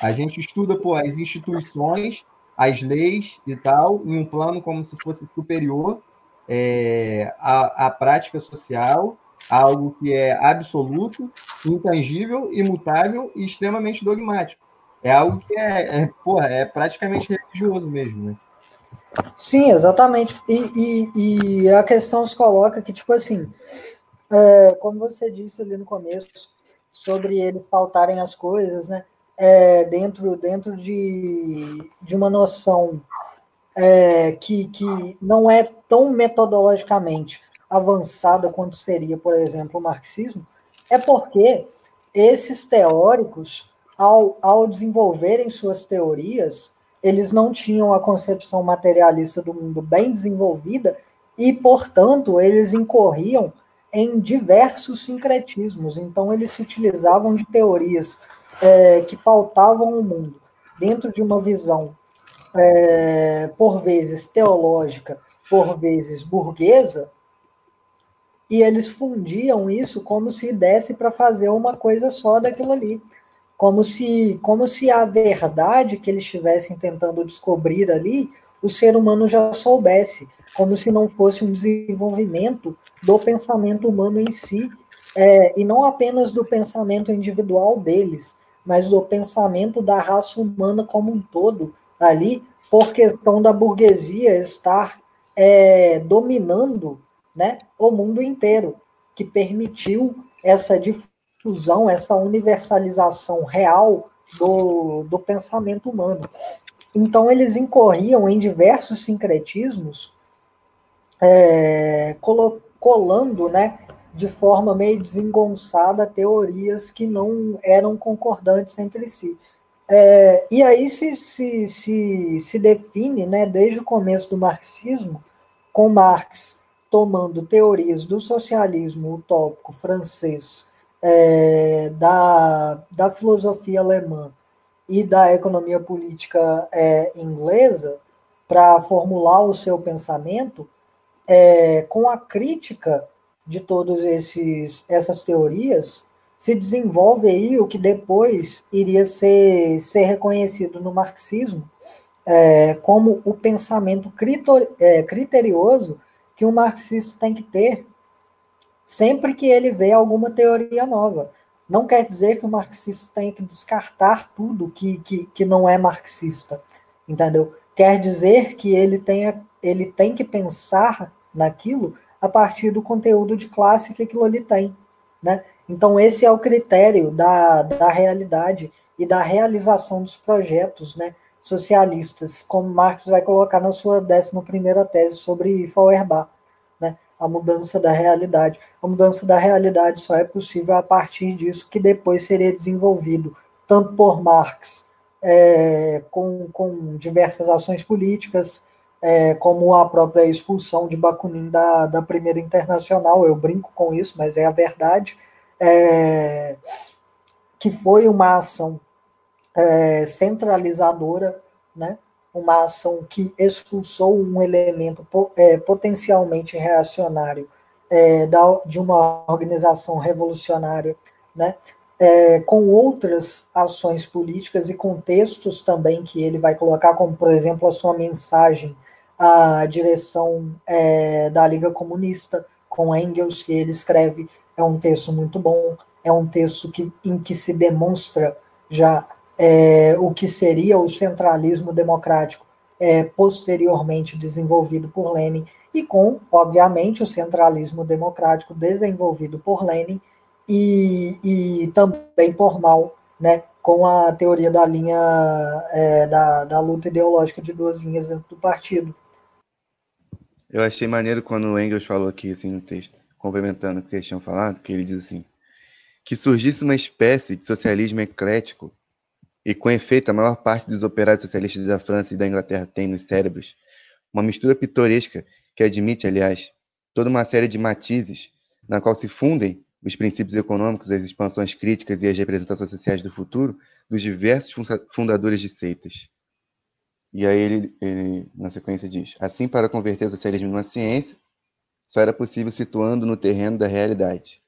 A gente estuda pô, as instituições, as leis e tal, em um plano como se fosse superior é, à, à prática social algo que é absoluto, intangível, imutável e extremamente dogmático. É algo que é, é, porra, é praticamente religioso mesmo, né? Sim, exatamente. E, e, e a questão se coloca que, tipo assim, é, como você disse ali no começo, sobre eles pautarem as coisas, né? É, dentro dentro de, de uma noção é, que, que não é tão metodologicamente avançada quanto seria, por exemplo, o marxismo, é porque esses teóricos, ao, ao desenvolverem suas teorias, eles não tinham a concepção materialista do mundo bem desenvolvida e, portanto, eles incorriam em diversos sincretismos. Então, eles se utilizavam de teorias é, que pautavam o mundo dentro de uma visão, é, por vezes teológica, por vezes burguesa, e eles fundiam isso como se desse para fazer uma coisa só daquilo ali. Como se, como se a verdade que eles estivessem tentando descobrir ali, o ser humano já soubesse, como se não fosse um desenvolvimento do pensamento humano em si, é, e não apenas do pensamento individual deles, mas do pensamento da raça humana como um todo ali, por questão da burguesia estar é, dominando né, o mundo inteiro, que permitiu essa difusão, essa universalização real do, do pensamento humano. Então, eles incorriam em diversos sincretismos, é, colando né, de forma meio desengonçada teorias que não eram concordantes entre si. É, e aí se, se, se, se define, né, desde o começo do marxismo, com Marx tomando teorias do socialismo utópico francês, é, da, da filosofia alemã e da economia política é, inglesa para formular o seu pensamento, é, com a crítica de todas essas teorias, se desenvolve aí o que depois iria ser, ser reconhecido no marxismo é, como o pensamento é, criterioso que um marxista tem que ter sempre que ele vê alguma teoria nova. Não quer dizer que o marxista tenha que descartar tudo que, que, que não é marxista. entendeu? Quer dizer que ele, tenha, ele tem que pensar naquilo a partir do conteúdo de classe que aquilo ali tem, né? Então, esse é o critério da, da realidade e da realização dos projetos né, socialistas, como Marx vai colocar na sua 11 tese sobre Feuerbach, né, a mudança da realidade. A mudança da realidade só é possível a partir disso, que depois seria desenvolvido tanto por Marx, é, com, com diversas ações políticas, é, como a própria expulsão de Bakunin da, da Primeira Internacional. Eu brinco com isso, mas é a verdade é, que foi uma ação é, centralizadora, né? uma ação que expulsou um elemento é, potencialmente reacionário é, da, de uma organização revolucionária, né? É, com outras ações políticas e contextos também que ele vai colocar, como, por exemplo, a sua mensagem à direção é, da Liga Comunista, com Engels, que ele escreve é um texto muito bom, é um texto que, em que se demonstra já é, o que seria o centralismo democrático é, posteriormente desenvolvido por Lenin, e com, obviamente, o centralismo democrático desenvolvido por Lenin e, e também por Mao, né, com a teoria da linha é, da, da luta ideológica de duas linhas dentro do partido. Eu achei maneiro quando o Engels falou aqui assim no texto complementando o que vocês tinham falado, que ele diz assim: que surgisse uma espécie de socialismo eclético, e com efeito a maior parte dos operários socialistas da França e da Inglaterra tem nos cérebros, uma mistura pitoresca que admite, aliás, toda uma série de matizes, na qual se fundem os princípios econômicos, as expansões críticas e as representações sociais do futuro dos diversos fundadores de seitas. E aí ele, ele, na sequência, diz: assim, para converter o socialismo numa ciência, só era possível situando no terreno da realidade.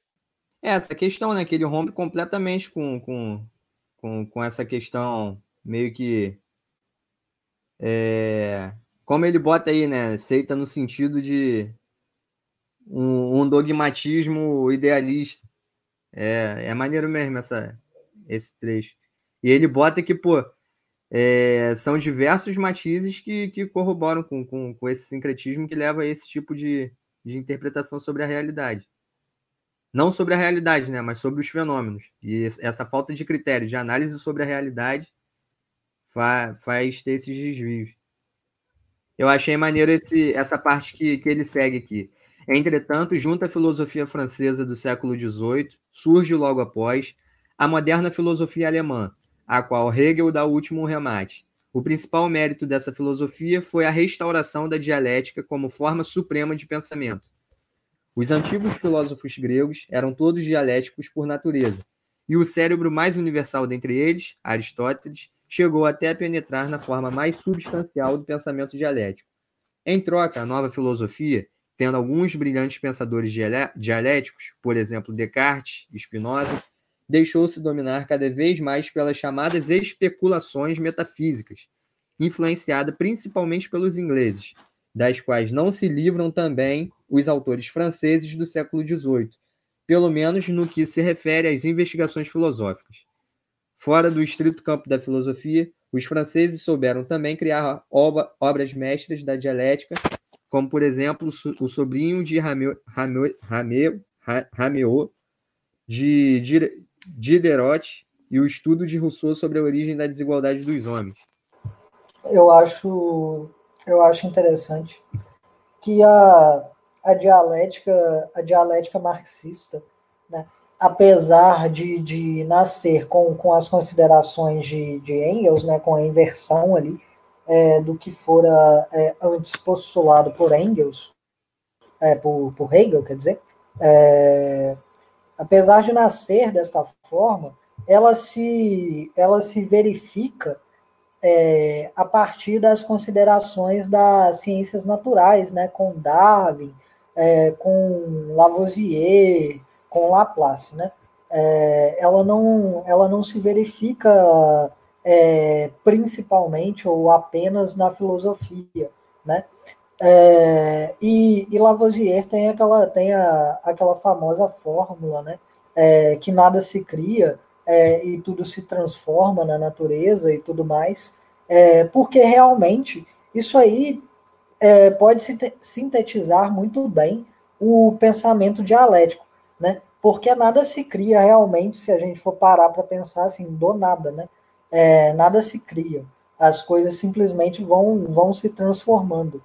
É, essa questão, né? Que ele rompe completamente com, com, com, com essa questão meio que. É, como ele bota aí, né? Seita no sentido de um, um dogmatismo idealista. É, é maneiro mesmo essa, esse trecho. E ele bota que, pô, é, são diversos matizes que, que corroboram com, com, com esse sincretismo que leva a esse tipo de, de interpretação sobre a realidade. Não sobre a realidade, né, mas sobre os fenômenos. E essa falta de critério de análise sobre a realidade faz, faz ter esses desvios. Eu achei maneiro esse, essa parte que, que ele segue aqui. Entretanto, junto à filosofia francesa do século XVIII, surge logo após a moderna filosofia alemã, a qual Hegel dá o último remate, o principal mérito dessa filosofia foi a restauração da dialética como forma suprema de pensamento. Os antigos filósofos gregos eram todos dialéticos por natureza, e o cérebro mais universal dentre eles, Aristóteles, chegou até a penetrar na forma mais substancial do pensamento dialético. Em troca, a nova filosofia, tendo alguns brilhantes pensadores dialéticos, por exemplo, Descartes Spinoza, deixou-se dominar cada vez mais pelas chamadas especulações metafísicas, influenciada principalmente pelos ingleses, das quais não se livram também os autores franceses do século XVIII, pelo menos no que se refere às investigações filosóficas. Fora do estrito campo da filosofia, os franceses souberam também criar obras mestras da dialética, como, por exemplo, o sobrinho de Rameu, Rameu de, de, Diderot e o estudo de Rousseau sobre a origem da desigualdade dos homens. Eu acho, eu acho interessante que a, a dialética, a dialética marxista, né, apesar de, de nascer com, com as considerações de, de Engels, né, com a inversão ali é, do que fora é, antes postulado por Engels, é, por, por Hegel, quer dizer, é, apesar de nascer desta forma, ela se, ela se verifica é, a partir das considerações das ciências naturais, né, com Darwin, é, com Lavoisier, com Laplace, né? É, ela não, ela não se verifica é, principalmente ou apenas na filosofia, né? É, e, e, Lavoisier tem aquela, tem a, aquela famosa fórmula, né? É, que nada se cria é, e tudo se transforma na natureza e tudo mais. É, porque realmente isso aí é, pode sintetizar muito bem o pensamento dialético, né? Porque nada se cria realmente, se a gente for parar para pensar assim, do nada, né? É, nada se cria. As coisas simplesmente vão, vão se transformando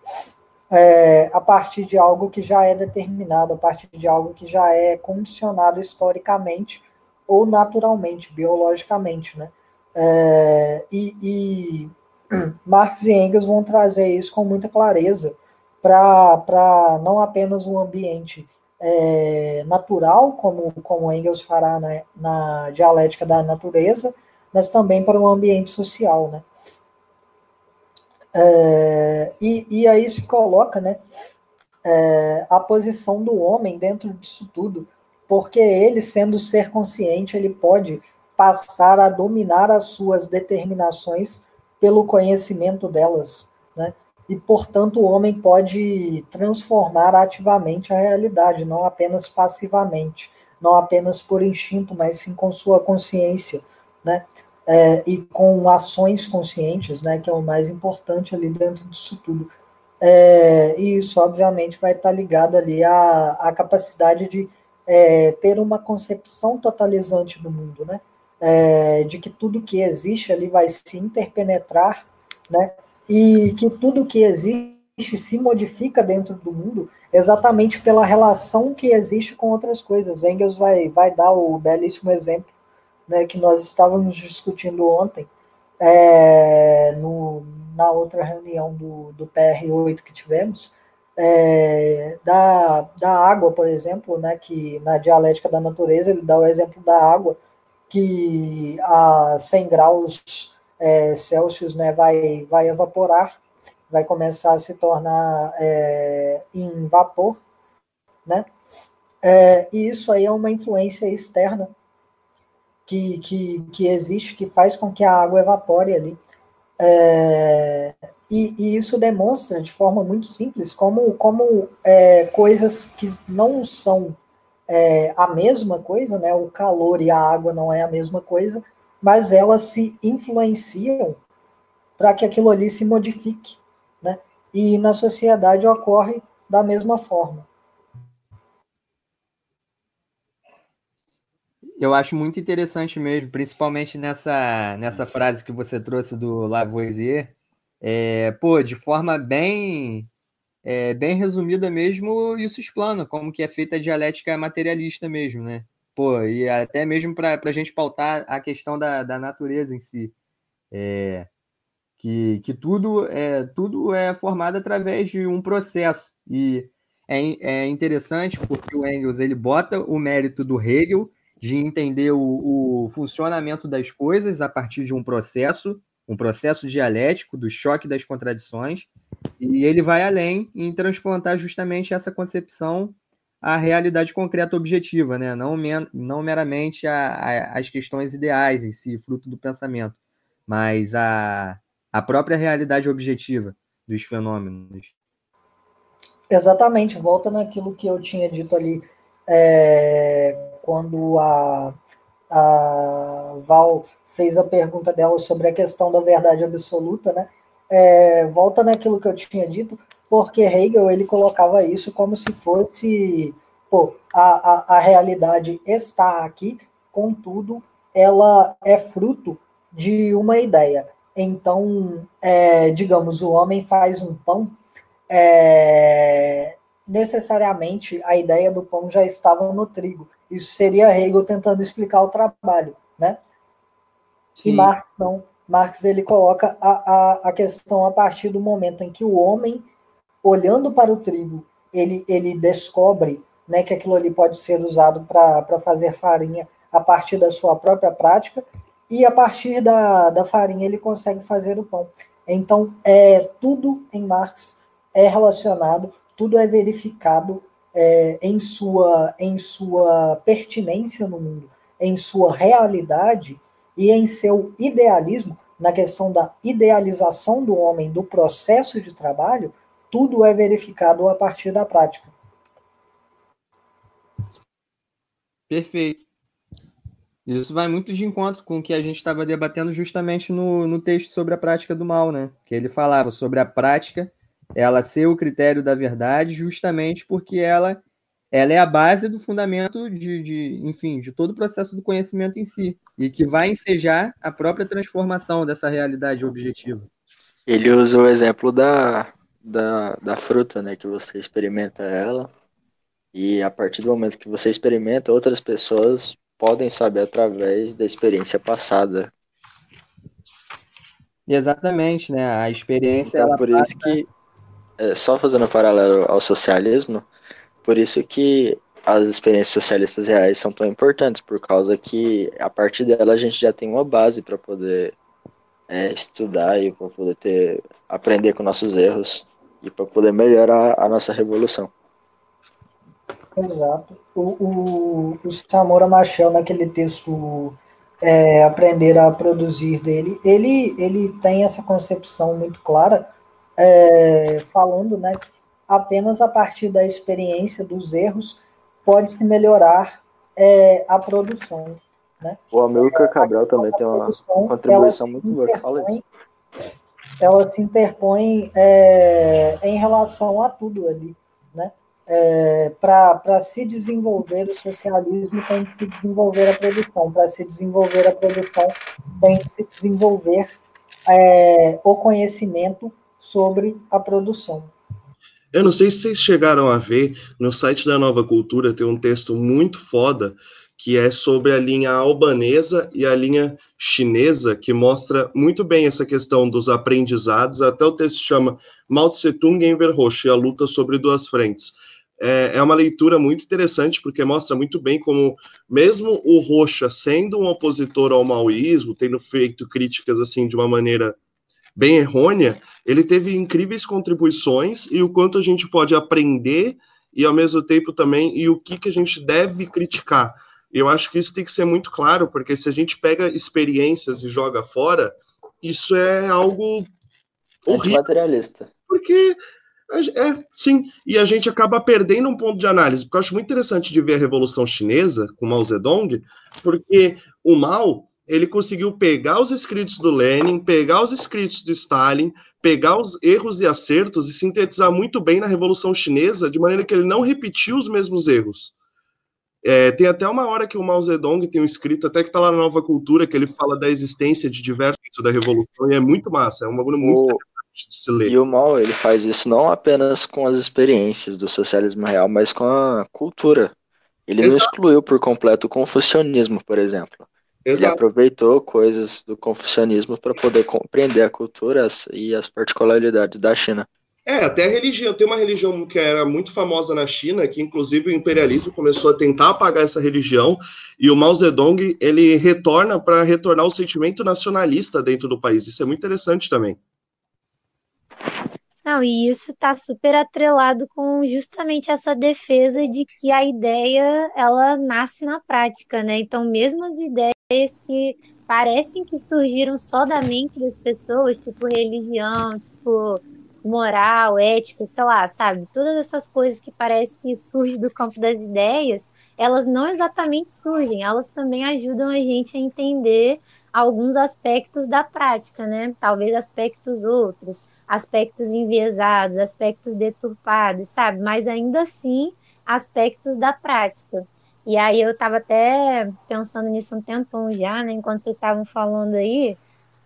é, a partir de algo que já é determinado, a partir de algo que já é condicionado historicamente ou naturalmente, biologicamente, né? É, e, e Marx e Engels vão trazer isso com muita clareza para não apenas um ambiente é, natural, como, como Engels fará na, na dialética da natureza, mas também para um ambiente social, né? É, e, e aí se coloca né, é, a posição do homem dentro disso tudo, porque ele, sendo ser consciente, ele pode passar a dominar as suas determinações pelo conhecimento delas, né? E, portanto, o homem pode transformar ativamente a realidade, não apenas passivamente, não apenas por instinto, mas sim com sua consciência, né? É, e com ações conscientes, né, que é o mais importante ali dentro disso tudo. É, e isso, obviamente, vai estar ligado ali à, à capacidade de é, ter uma concepção totalizante do mundo, né? É, de que tudo que existe ali vai se interpenetrar, né? E que tudo que existe se modifica dentro do mundo exatamente pela relação que existe com outras coisas. Engels vai, vai dar o belíssimo exemplo né, que nós estávamos discutindo ontem, é, no, na outra reunião do, do PR8 que tivemos, é, da, da água, por exemplo, né, que na dialética da natureza ele dá o exemplo da água, que a 100 graus é, Celsius né, vai, vai evaporar, vai começar a se tornar é, em vapor, né? É, e isso aí é uma influência externa que, que, que existe, que faz com que a água evapore ali. É, e, e, isso demonstra de forma muito simples como, como é, coisas que não são é, a mesma coisa, né? o calor e a água não é a mesma coisa, mas elas se influenciam para que aquilo ali se modifique. Né? E na sociedade ocorre da mesma forma. Eu acho muito interessante mesmo, principalmente nessa, nessa frase que você trouxe do Lavoisier. É, pô, de forma bem é, bem resumida mesmo, isso explana como que é feita a dialética materialista mesmo, né? Pô, e até mesmo para a gente pautar a questão da, da natureza em si. É, que, que tudo, é, tudo é formado através de um processo. E é, é interessante porque o Engels ele bota o mérito do Hegel de entender o, o, funcionamento das coisas a partir de um processo, um processo dialético do choque das contradições, e ele vai além em transplantar justamente essa concepção à realidade concreta objetiva, né? não, não meramente as questões ideais em si, fruto do pensamento, mas a, a própria realidade objetiva dos fenômenos. Exatamente, volta naquilo que eu tinha dito ali. É quando a, a Val fez a pergunta dela sobre a questão da verdade absoluta, né? É, volta naquilo que eu tinha dito, porque Hegel ele colocava isso como se fosse pô, a, a, a realidade está aqui, contudo, ela é fruto de uma ideia. Então, é, digamos, o homem faz um pão, é, necessariamente a ideia do pão já estava no trigo. Isso seria Hegel tentando explicar o trabalho, né? Sim. E Marx não. Marx ele coloca a, a, a questão a partir do momento em que o homem, olhando para o trigo, ele, ele descobre né, que aquilo ali pode ser usado para fazer farinha a partir da sua própria prática, e a partir da, da farinha ele consegue fazer o pão. Então, é tudo em Marx é relacionado, tudo é verificado é, em, sua, em sua pertinência no mundo, em sua realidade e em seu idealismo, na questão da idealização do homem, do processo de trabalho, tudo é verificado a partir da prática. Perfeito. Isso vai muito de encontro com o que a gente estava debatendo justamente no, no texto sobre a prática do mal, né? Que ele falava sobre a prática, ela ser o critério da verdade, justamente porque ela, ela é a base do fundamento de, de, enfim, de todo o processo do conhecimento em si, e que vai ensejar a própria transformação dessa realidade objetiva. Ele usa o exemplo da, da, da fruta, né? Que você experimenta ela, e a partir do momento que você experimenta, outras pessoas podem saber através da experiência passada. Exatamente, né? A experiência. Então, por passa... isso que, é, só fazendo um paralelo ao socialismo, por isso que as experiências socialistas reais são tão importantes, por causa que a partir dela a gente já tem uma base para poder é, estudar e para poder ter, aprender com nossos erros e para poder melhorar a nossa revolução. Exato. O, o, o Samora Machel, naquele texto é, Aprender a Produzir dele, ele, ele tem essa concepção muito clara, é, falando né, que apenas a partir da experiência, dos erros, pode-se melhorar é, a produção. Né? O Amilcar Cabral também tem uma contribuição muito boa. Fala isso. Ela se interpõe é, em relação a tudo ali. Né? é, para se desenvolver o socialismo tem de se desenvolver a produção. Para se desenvolver a produção tem de se desenvolver é, o conhecimento sobre a produção. Eu não sei se vocês chegaram a ver, no site da Nova Cultura tem um texto muito foda que é sobre a linha albanesa e a linha chinesa, que mostra muito bem essa questão dos aprendizados. Até o texto chama Mao Tse Tung em Verhoche, a luta sobre duas frentes é, é uma leitura muito interessante, porque mostra muito bem como, mesmo o Rocha sendo um opositor ao maoísmo, tendo feito críticas assim de uma maneira bem errônea, ele teve incríveis contribuições e o quanto a gente pode aprender e ao mesmo tempo também e o que, que a gente deve criticar. Eu acho que isso tem que ser muito claro, porque se a gente pega experiências e joga fora, isso é algo horrível. Materialista. Porque é, sim. E a gente acaba perdendo um ponto de análise, porque eu acho muito interessante de ver a Revolução Chinesa com Mao Zedong, porque o Mao ele conseguiu pegar os escritos do Lenin, pegar os escritos de Stalin, pegar os erros e acertos e sintetizar muito bem na Revolução Chinesa, de maneira que ele não repetiu os mesmos erros. É, tem até uma hora que o Mao Zedong tem um escrito, até que está lá na Nova Cultura, que ele fala da existência de diversos da Revolução, e é muito massa, é um bagulho muito o, se ler. E o Mal, ele faz isso não apenas com as experiências do socialismo real, mas com a cultura. Ele Exato. não excluiu por completo o confucionismo, por exemplo. Exato. Ele aproveitou coisas do confucionismo para poder compreender a cultura e as particularidades da China. É, até a religião. Tem uma religião que era muito famosa na China, que inclusive o imperialismo começou a tentar apagar essa religião, e o Mao Zedong, ele retorna para retornar o sentimento nacionalista dentro do país. Isso é muito interessante também. Não, e isso está super atrelado com justamente essa defesa de que a ideia ela nasce na prática, né? Então, mesmo as ideias que parecem que surgiram só da mente das pessoas, tipo religião, tipo moral, ética, sei lá, sabe? Todas essas coisas que parece que surgem do campo das ideias, elas não exatamente surgem, elas também ajudam a gente a entender alguns aspectos da prática, né? Talvez aspectos outros aspectos enviesados, aspectos deturpados, sabe? Mas ainda assim, aspectos da prática. E aí eu estava até pensando nisso um tempão já, né? Enquanto vocês estavam falando aí.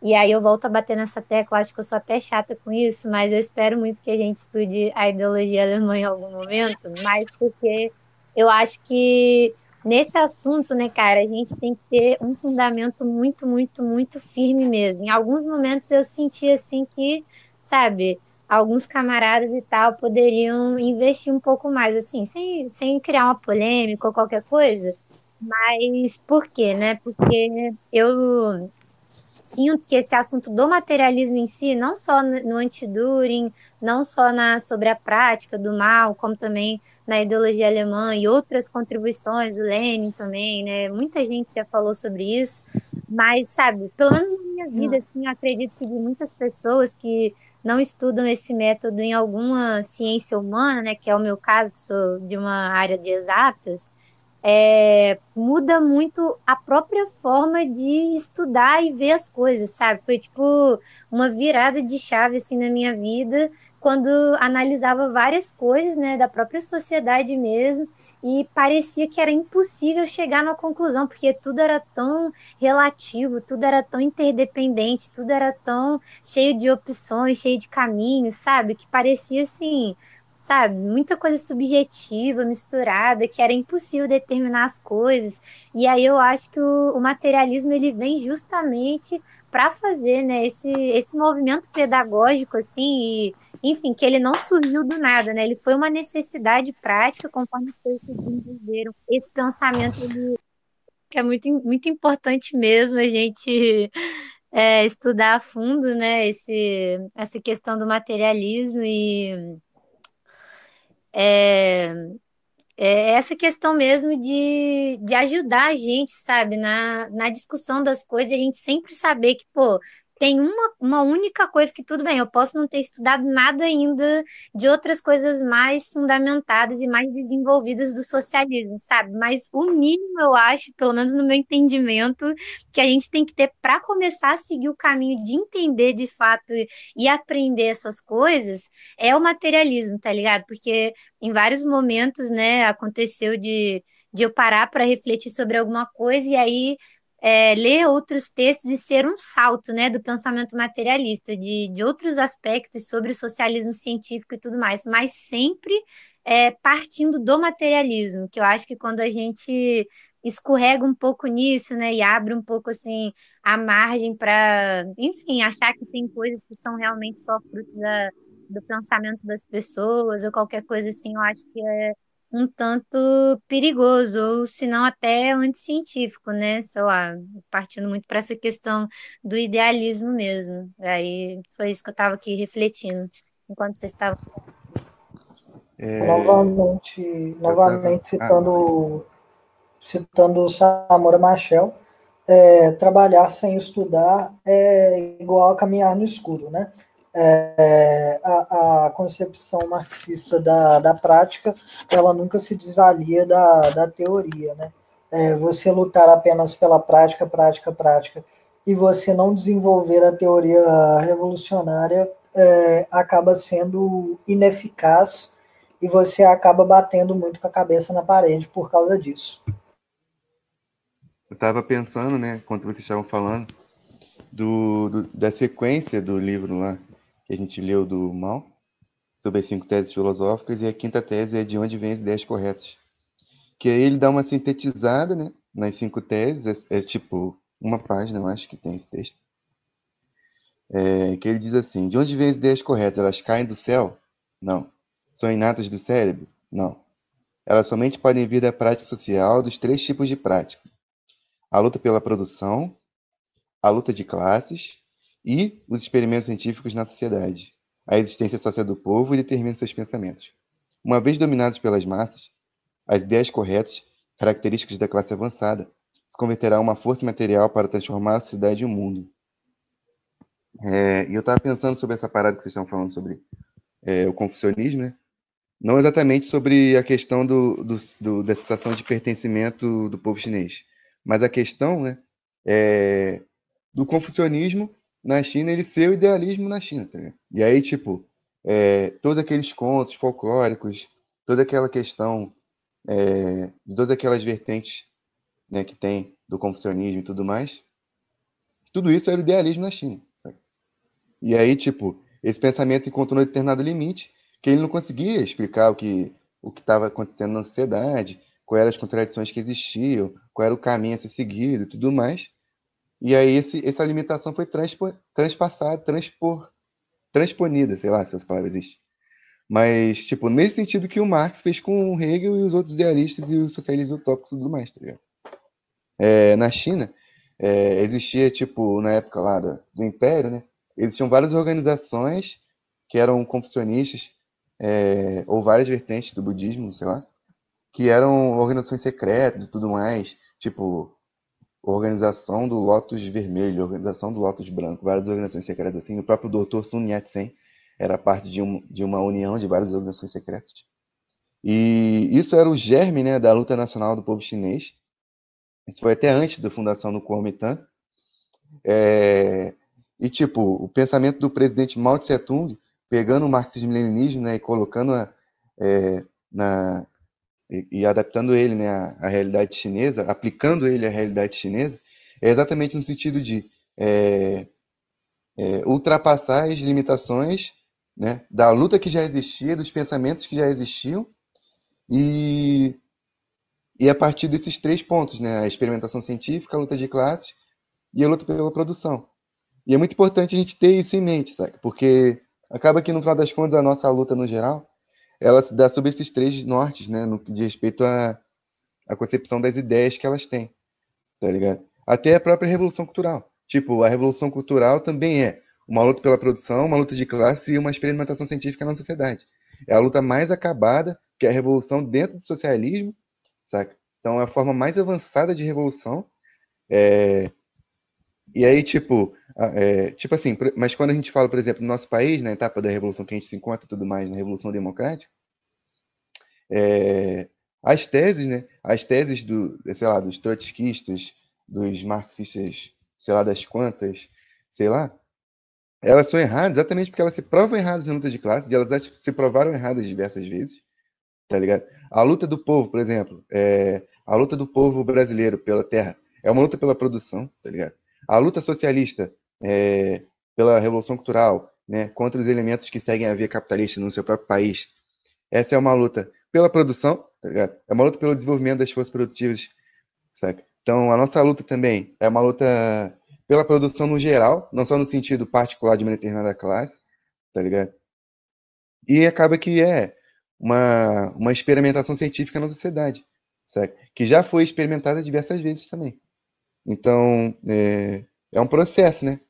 E aí eu volto a bater nessa tecla, acho que eu sou até chata com isso, mas eu espero muito que a gente estude a ideologia alemã em algum momento, mas porque eu acho que nesse assunto, né, cara, a gente tem que ter um fundamento muito, muito, muito firme mesmo. Em alguns momentos eu senti assim que sabe? Alguns camaradas e tal poderiam investir um pouco mais, assim, sem, sem criar uma polêmica ou qualquer coisa. Mas por quê, né? Porque eu sinto que esse assunto do materialismo em si, não só no anti-During, não só na, sobre a prática do mal, como também na ideologia alemã e outras contribuições, o Lenin também, né? Muita gente já falou sobre isso, mas, sabe, pelo menos na minha vida, Nossa. assim, acredito que de muitas pessoas que não estudam esse método em alguma ciência humana, né, que é o meu caso, que sou de uma área de exatas, é, muda muito a própria forma de estudar e ver as coisas, sabe? Foi tipo uma virada de chave assim na minha vida quando analisava várias coisas, né, da própria sociedade mesmo e parecia que era impossível chegar numa conclusão, porque tudo era tão relativo, tudo era tão interdependente, tudo era tão cheio de opções, cheio de caminhos, sabe? Que parecia assim, sabe, muita coisa subjetiva, misturada, que era impossível determinar as coisas. E aí eu acho que o, o materialismo ele vem justamente para fazer, né, esse, esse movimento pedagógico assim e enfim, que ele não surgiu do nada, né? Ele foi uma necessidade prática conforme as coisas se desenvolveram. Esse pensamento ele, que é muito, muito importante mesmo a gente é, estudar a fundo, né? Esse, essa questão do materialismo e é, é essa questão mesmo de, de ajudar a gente, sabe, na, na discussão das coisas, a gente sempre saber que, pô, tem uma, uma única coisa que tudo bem, eu posso não ter estudado nada ainda de outras coisas mais fundamentadas e mais desenvolvidas do socialismo, sabe? Mas o mínimo, eu acho, pelo menos no meu entendimento, que a gente tem que ter para começar a seguir o caminho de entender de fato e aprender essas coisas é o materialismo, tá ligado? Porque em vários momentos, né, aconteceu de, de eu parar para refletir sobre alguma coisa e aí é, ler outros textos e ser um salto né, do pensamento materialista, de, de outros aspectos sobre o socialismo científico e tudo mais, mas sempre é, partindo do materialismo, que eu acho que quando a gente escorrega um pouco nisso, né, e abre um pouco assim a margem para, enfim, achar que tem coisas que são realmente só fruto da, do pensamento das pessoas ou qualquer coisa assim, eu acho que é um tanto perigoso, ou se não até anticientífico, né? Sei lá, partindo muito para essa questão do idealismo mesmo. Aí foi isso que eu estava aqui refletindo enquanto vocês estavam. É... Novamente, novamente citando, ah, citando Samora Machel, é, trabalhar sem estudar é igual a caminhar no escuro, né? É, a, a, concepção marxista da, da prática ela nunca se desalia da, da teoria, né? É, você lutar apenas pela prática, prática, prática, e você não desenvolver a teoria revolucionária é, acaba sendo ineficaz e você acaba batendo muito com a cabeça na parede por causa disso. Eu estava pensando, né, quando vocês estavam falando, do, do, da sequência do livro lá, que a gente leu do Mal, sobre as cinco teses filosóficas, e a quinta tese é de onde vêm as ideias corretas. Que aí ele dá uma sintetizada né, nas cinco teses, é, é tipo uma página, eu acho que tem esse texto. É, que ele diz assim: de onde vêm as ideias corretas? Elas caem do céu? Não. São inatas do cérebro? Não. Elas somente podem vir da prática social dos três tipos de prática: a luta pela produção, a luta de classes e os experimentos científicos na sociedade. A existência social do povo determina seus pensamentos. Uma vez dominados pelas massas, as ideias corretas, características da classe avançada, se converterá em uma força material para transformar a sociedade e o mundo. É, e eu estava pensando sobre essa parada que vocês estão falando sobre é, o confucionismo, né? Não exatamente sobre a questão do, do, do, da sensação de pertencimento do povo chinês, mas a questão né, é, do confucionismo na China, ele ser o idealismo na China, tá E aí, tipo, é, todos aqueles contos folclóricos, toda aquela questão é, de todas aquelas vertentes né, que tem do confucionismo e tudo mais, tudo isso era o idealismo na China, sabe? E aí, tipo, esse pensamento encontrou um determinado limite que ele não conseguia explicar o que o que estava acontecendo na sociedade, quais eram as contradições que existiam, qual era o caminho a ser seguido e tudo mais. E aí esse, essa limitação foi transpo, transpassada, transpor, transponida, sei lá se essa palavra existe. Mas, tipo, no mesmo sentido que o Marx fez com o Hegel e os outros idealistas e os socialistas utópicos e tudo mais, tá ligado? É, na China, é, existia, tipo, na época lá do, do, Império, né? Existiam várias organizações que eram confucionistas, é, ou várias vertentes do budismo, sei lá, que eram organizações secretas e tudo mais, tipo, Organização do Lotus Vermelho, Organização do Lotus Branco, várias organizações secretas assim. O próprio Dr. Sun Yat-sen era parte de, um, de uma união de várias organizações secretas. E isso era o germe né, da luta nacional do povo chinês. Isso foi até antes da fundação do Kuomintang. É, e, tipo, o pensamento do presidente Mao Tse-tung, pegando o marxismo-leninismo né, e colocando a, é, na, e, e, adaptando ele né, à, à, realidade chinesa, aplicando ele à realidade chinesa, é exatamente no sentido de é, é, ultrapassar as limitações né, da luta que já existia, dos pensamentos que já existiam, e, e a partir desses três pontos, né, a experimentação científica, a luta de classes e a luta pela produção. E é muito importante a gente ter isso em mente, sabe? Porque acaba que, no final das contas, a nossa luta no geral, ela se dá sobre esses três nortes, né, no diz respeito à, à concepção das ideias que elas têm, tá ligado? Até a própria revolução cultural. Tipo, a revolução cultural também é uma luta pela produção, uma luta de classe e uma experimentação científica na sociedade. É a luta mais acabada que é a revolução dentro do socialismo, saca? Então é a forma mais avançada de revolução. É... E aí, tipo, é, tipo assim, mas quando a gente fala, por exemplo, no nosso país, na etapa da revolução que a gente se encontra tudo mais, na revolução democrática, é, as teses, né, as teses do, sei lá, dos trotskistas, dos marxistas, sei lá, das quantas, sei lá, elas são erradas exatamente porque elas se provam erradas na luta de classe, e elas se provaram erradas diversas vezes, tá ligado? A luta do povo, por exemplo, é, a luta do povo brasileiro pela terra é uma luta pela produção, tá ligado? A luta socialista é, pela revolução cultural, né, contra os elementos que seguem a via capitalista no seu próprio país, essa é uma luta pela produção, tá? É uma luta pelo desenvolvimento das forças produtivas, saca? Então, a nossa luta também é uma luta pela produção no geral, não só no sentido particular de uma determinada classe, tá ligado? E acaba que é uma, uma experimentação científica na sociedade, certo? que já foi experimentada diversas vezes também. Então, é, é um processo, né?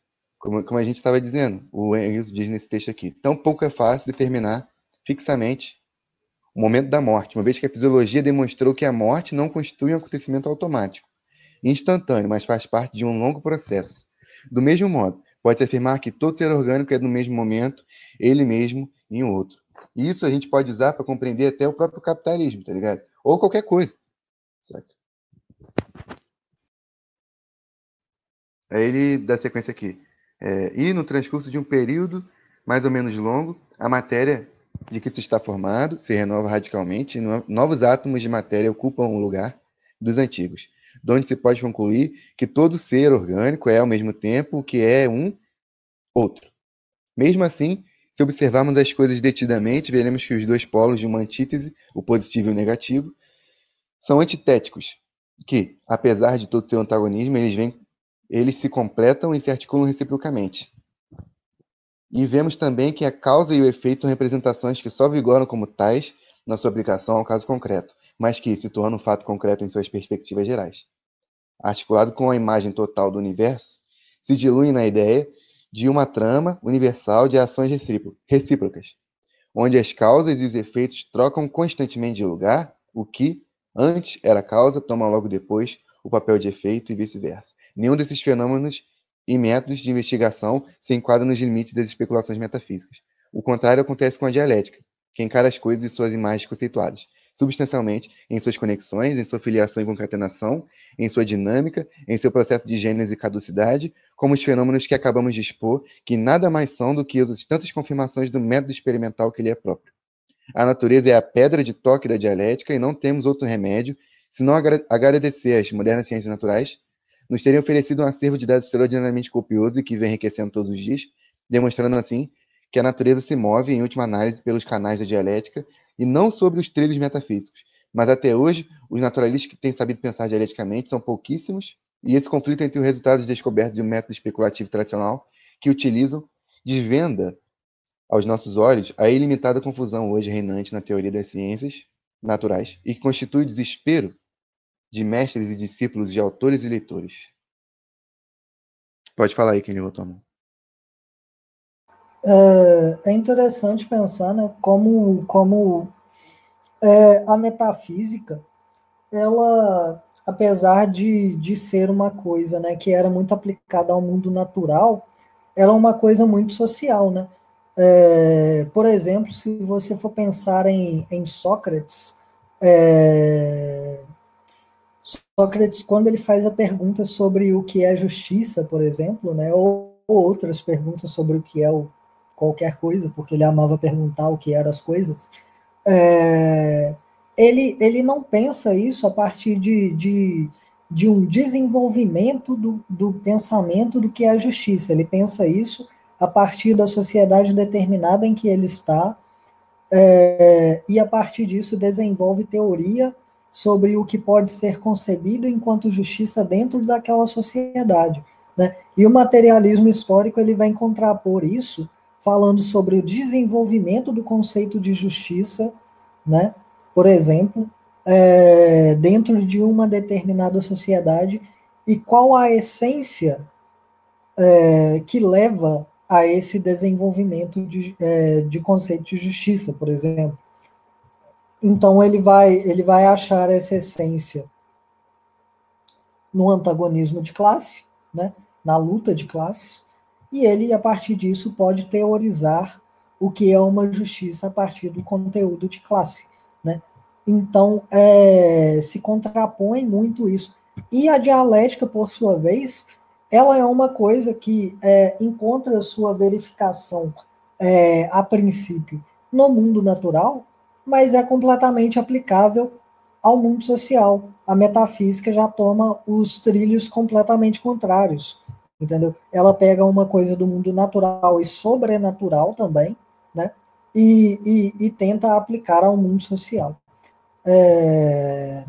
Como, como a gente estava dizendo, o Engels diz nesse texto aqui. Tão pouco é fácil determinar fixamente o momento da morte, uma vez que a fisiologia demonstrou que a morte não constitui um acontecimento automático, instantâneo, mas faz parte de um longo processo. Do mesmo modo, pode-se afirmar que todo ser orgânico é no mesmo momento, ele mesmo em outro. E isso a gente pode usar para compreender até o próprio capitalismo, tá ligado? Ou qualquer coisa. Certo? Aí ele dá sequência aqui. É, e no transcurso de um período mais ou menos longo, a matéria de que se está formado se renova radicalmente novos átomos de matéria ocupam o lugar dos antigos, de onde se pode concluir que todo ser orgânico é ao mesmo tempo o que é um outro. Mesmo assim, se observarmos as coisas detidamente, veremos que os dois polos de uma antítese, o positivo e o negativo, são antitéticos, que, apesar de todo seu antagonismo, eles, vêm, eles se completam e se articulam reciprocamente. E vemos também que a causa e o efeito são representações que só vigoram como tais na sua aplicação ao caso concreto, mas que, situando o fato concreto em suas perspectivas gerais. Articulado com a imagem total do universo, se diluem na ideia de uma trama universal de ações recíprocas, onde as causas e os efeitos trocam constantemente de lugar, o que, antes era causa, toma logo depois o papel de efeito e vice-versa. Nenhum desses fenômenos e métodos de investigação se enquadram nos limites das especulações metafísicas. O contrário acontece com a dialética, que encara as coisas e suas imagens conceituadas, substancialmente em suas conexões, em sua filiação e concatenação, em sua dinâmica, em seu processo de gênese e caducidade, como os fenômenos que acabamos de expor, que nada mais são do que as tantas confirmações do método experimental que lhe é próprio. A natureza é a pedra de toque da dialética e não temos outro remédio senão agradecer às modernas ciências naturais, nos terem oferecido um acervo de dados extraordinariamente copioso e que vem enriquecendo todos os dias, demonstrando assim que a natureza se move, em última análise, pelos canais da dialética e não sobre os trilhos metafísicos. Mas até hoje, os naturalistas que têm sabido pensar dialeticamente são pouquíssimos, e esse conflito entre os resultados descobertos de um método especulativo tradicional que utilizam desvenda aos nossos olhos a ilimitada confusão hoje reinante na teoria das ciências naturais e que constitui o desespero de mestres e discípulos de autores e leitores. Pode falar aí, quem levantou a mão. É, é interessante pensar né, como, como é, a metafísica, ela, apesar de, de ser uma coisa né, que era muito aplicada ao mundo natural, ela é uma coisa muito social. Né? É, por exemplo, se você for pensar em, em Sócrates, é, Sócrates, quando ele faz a pergunta sobre o que é justiça, por exemplo, né, ou, ou outras perguntas sobre o que é o, qualquer coisa, porque ele amava perguntar o que eram as coisas, é, ele, ele não pensa isso a partir de, de, de um desenvolvimento do, do pensamento do que é a justiça. Ele pensa isso a partir da sociedade determinada em que ele está, é, e a partir disso desenvolve teoria sobre o que pode ser concebido enquanto justiça dentro daquela sociedade. Né? E o materialismo histórico ele vai contrapor isso, falando sobre o desenvolvimento do conceito de justiça, né? por exemplo, é, dentro de uma determinada sociedade, e qual a essência é, que leva a esse desenvolvimento de, é, de conceito de justiça, por exemplo. Então ele vai ele vai achar essa essência no antagonismo de classe, né, na luta de classes, e ele a partir disso pode teorizar o que é uma justiça a partir do conteúdo de classe, né? Então é, se contrapõe muito isso. E a dialética, por sua vez, ela é uma coisa que é, encontra sua verificação é, a princípio no mundo natural, mas é completamente aplicável ao mundo social. A metafísica já toma os trilhos completamente contrários, entendeu? Ela pega uma coisa do mundo natural e sobrenatural também, né? E, e, e tenta aplicar ao mundo social. É,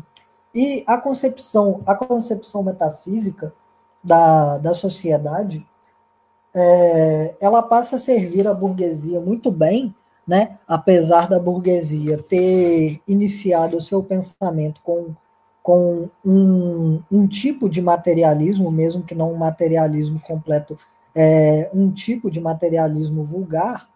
e a concepção, a concepção metafísica da, da sociedade, é, ela passa a servir a burguesia muito bem, né? apesar da burguesia ter iniciado o seu pensamento com, com um, um tipo de materialismo, mesmo que não um materialismo completo, é, um tipo de materialismo vulgar,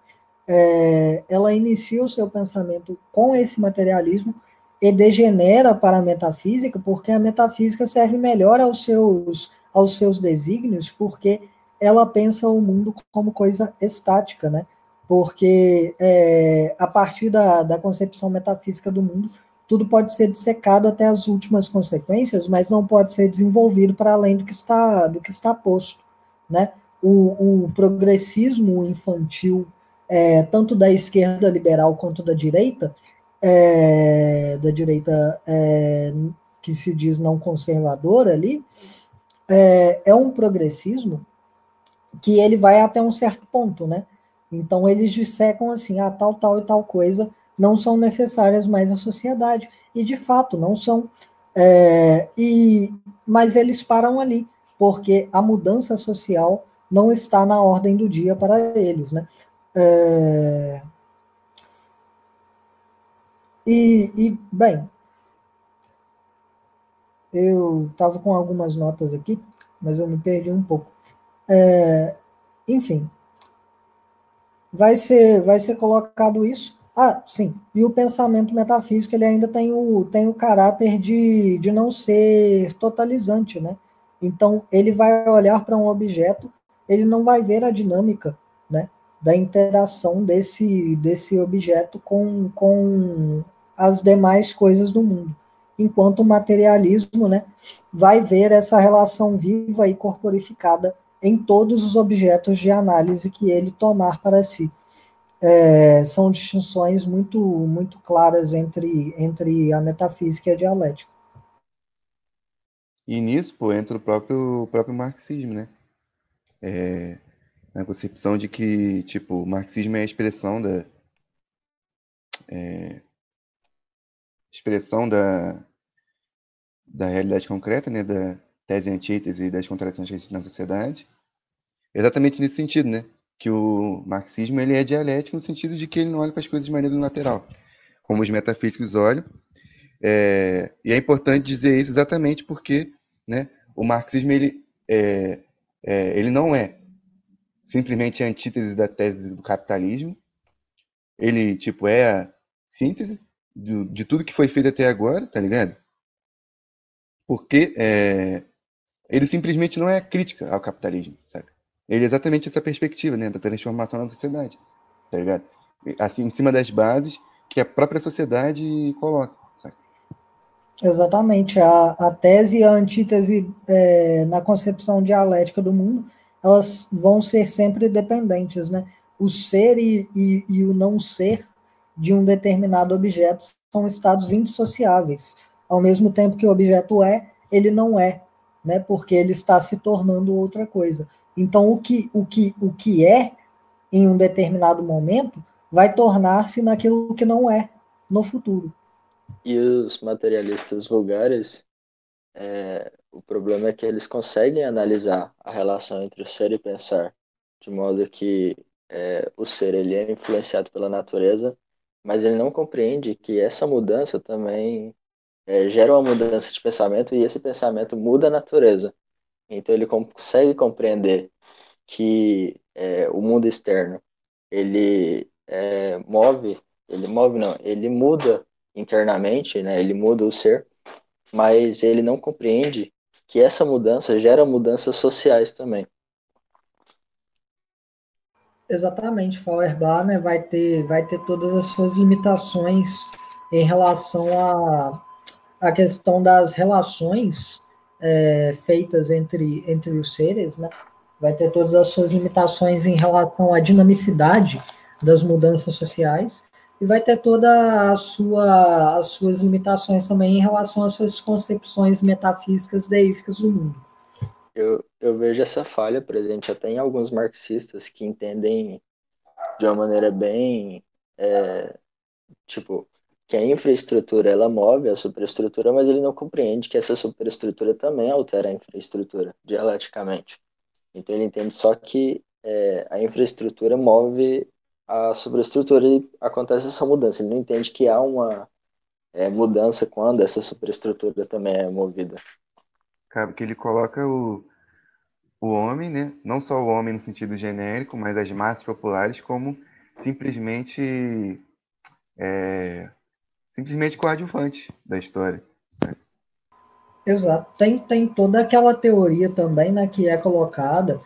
é, ela inicia o seu pensamento com esse materialismo e degenera para a metafísica, porque a metafísica serve melhor aos seus aos seus desígnios, porque ela pensa o mundo como coisa estática, né? Porque é, a partir da, da concepção metafísica do mundo, tudo pode ser dissecado até as últimas consequências, mas não pode ser desenvolvido para além do que está do que está posto, né? O, o progressismo infantil, é, tanto da esquerda liberal quanto da direita, é, da direita é, que se diz não conservadora ali, é, é um progressismo que ele vai até um certo ponto, né? Então eles dissecam assim, ah, tal, tal e tal coisa não são necessárias mais à sociedade. E de fato não são. É, e, mas eles param ali, porque a mudança social não está na ordem do dia para eles, né? É, e, e, bem, eu estava com algumas notas aqui, mas eu me perdi um pouco. É, enfim, vai ser, vai ser colocado isso. Ah, sim. E o pensamento metafísico ele ainda tem o, tem o caráter de, de não ser totalizante, né? Então ele vai olhar para um objeto, ele não vai ver a dinâmica, né? Da interação desse, desse objeto com, com as demais coisas do mundo enquanto o materialismo né, vai ver essa relação viva e corporificada em todos os objetos de análise que ele tomar para si. É, são distinções muito, muito claras entre, entre a metafísica e a dialética. E nisso, pô, entra o próprio, o próprio marxismo, né? É, na concepção de que, tipo, o marxismo é a expressão da... É, expressão da, da realidade concreta, né, da tese antítese e das contradições que existem na sociedade. Exatamente nesse sentido, né, que o marxismo ele é dialético no sentido de que ele não olha para as coisas de maneira unilateral, como os metafísicos olham. É, e é importante dizer isso exatamente porque, né, o marxismo ele é, é, ele não é simplesmente a antítese da tese do capitalismo. Ele tipo é a síntese do, de tudo que foi feito até agora, tá ligado? Porque é, ele simplesmente não é crítica ao capitalismo, sabe? Ele é exatamente essa perspectiva, né, da transformação da sociedade. tá ligado? Assim, em cima das bases que a própria sociedade coloca. Sabe? Exatamente. A, a tese e a antítese é, na concepção dialética do mundo, elas vão ser sempre dependentes, né? O ser e, e, e o não ser de um determinado objeto são estados indissociáveis. Ao mesmo tempo que o objeto é, ele não é, né? Porque ele está se tornando outra coisa. Então, o que, o que, o que é em um determinado momento vai tornar-se naquilo que não é no futuro. E os materialistas vulgares, é, o problema é que eles conseguem analisar a relação entre o ser e pensar, de modo que é, o ser ele é influenciado pela natureza, mas ele não compreende que essa mudança também é, gera uma mudança de pensamento e esse pensamento muda a natureza. Então ele consegue compreender que é, o mundo externo ele é, move, ele move não, ele muda internamente, né? Ele muda o ser, mas ele não compreende que essa mudança gera mudanças sociais também. Exatamente, Feuerbach né, vai ter vai ter todas as suas limitações em relação à a, a questão das relações é, feitas entre entre os seres, né? Vai ter todas as suas limitações em relação à dinamicidade das mudanças sociais e vai ter toda a sua as suas limitações também em relação às suas concepções metafísicas deíficas do mundo. Eu, eu vejo essa falha presente até em alguns marxistas que entendem de uma maneira bem é, tipo que a infraestrutura ela move a superestrutura, mas ele não compreende que essa superestrutura também altera a infraestrutura dialeticamente. Então ele entende só que é, a infraestrutura move a superestrutura e acontece essa mudança. Ele não entende que há uma é, mudança quando essa superestrutura também é movida. Cara, porque ele coloca o, o homem, né? Não só o homem no sentido genérico, mas as massas populares como simplesmente é, simplesmente coadjuvante da história. Né? Exato. Tem, tem toda aquela teoria também, né, que é colocada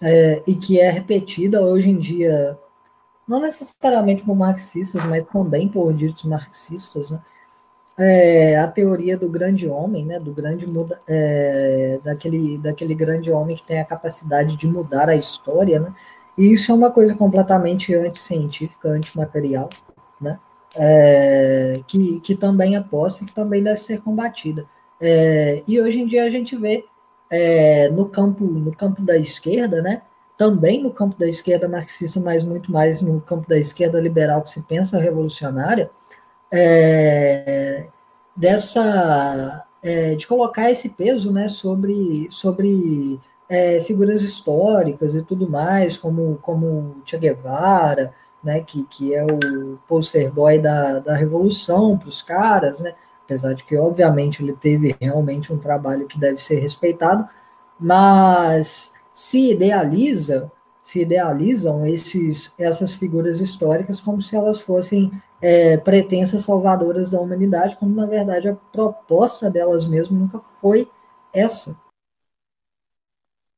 é, e que é repetida hoje em dia não necessariamente por marxistas, mas também por ditos marxistas, né? É, a teoria do grande homem, né, do grande muda, é, daquele, daquele grande homem que tem a capacidade de mudar a história, né, e isso é uma coisa completamente anticientífica, antimaterial, né, é, que, que também é posse e que também deve ser combatida. É, e hoje em dia a gente vê é, no campo no campo da esquerda, né, também no campo da esquerda marxista, mas muito mais no campo da esquerda liberal que se pensa revolucionária, é, dessa é, de colocar esse peso né, sobre, sobre é, figuras históricas e tudo mais, como, como Che Guevara, né, que, que é o poster boy da, da revolução para os caras, né, apesar de que, obviamente, ele teve realmente um trabalho que deve ser respeitado, mas se idealiza, se idealizam esses, essas figuras históricas como se elas fossem é, pretensas salvadoras da humanidade, quando na verdade a proposta delas mesmas nunca foi essa.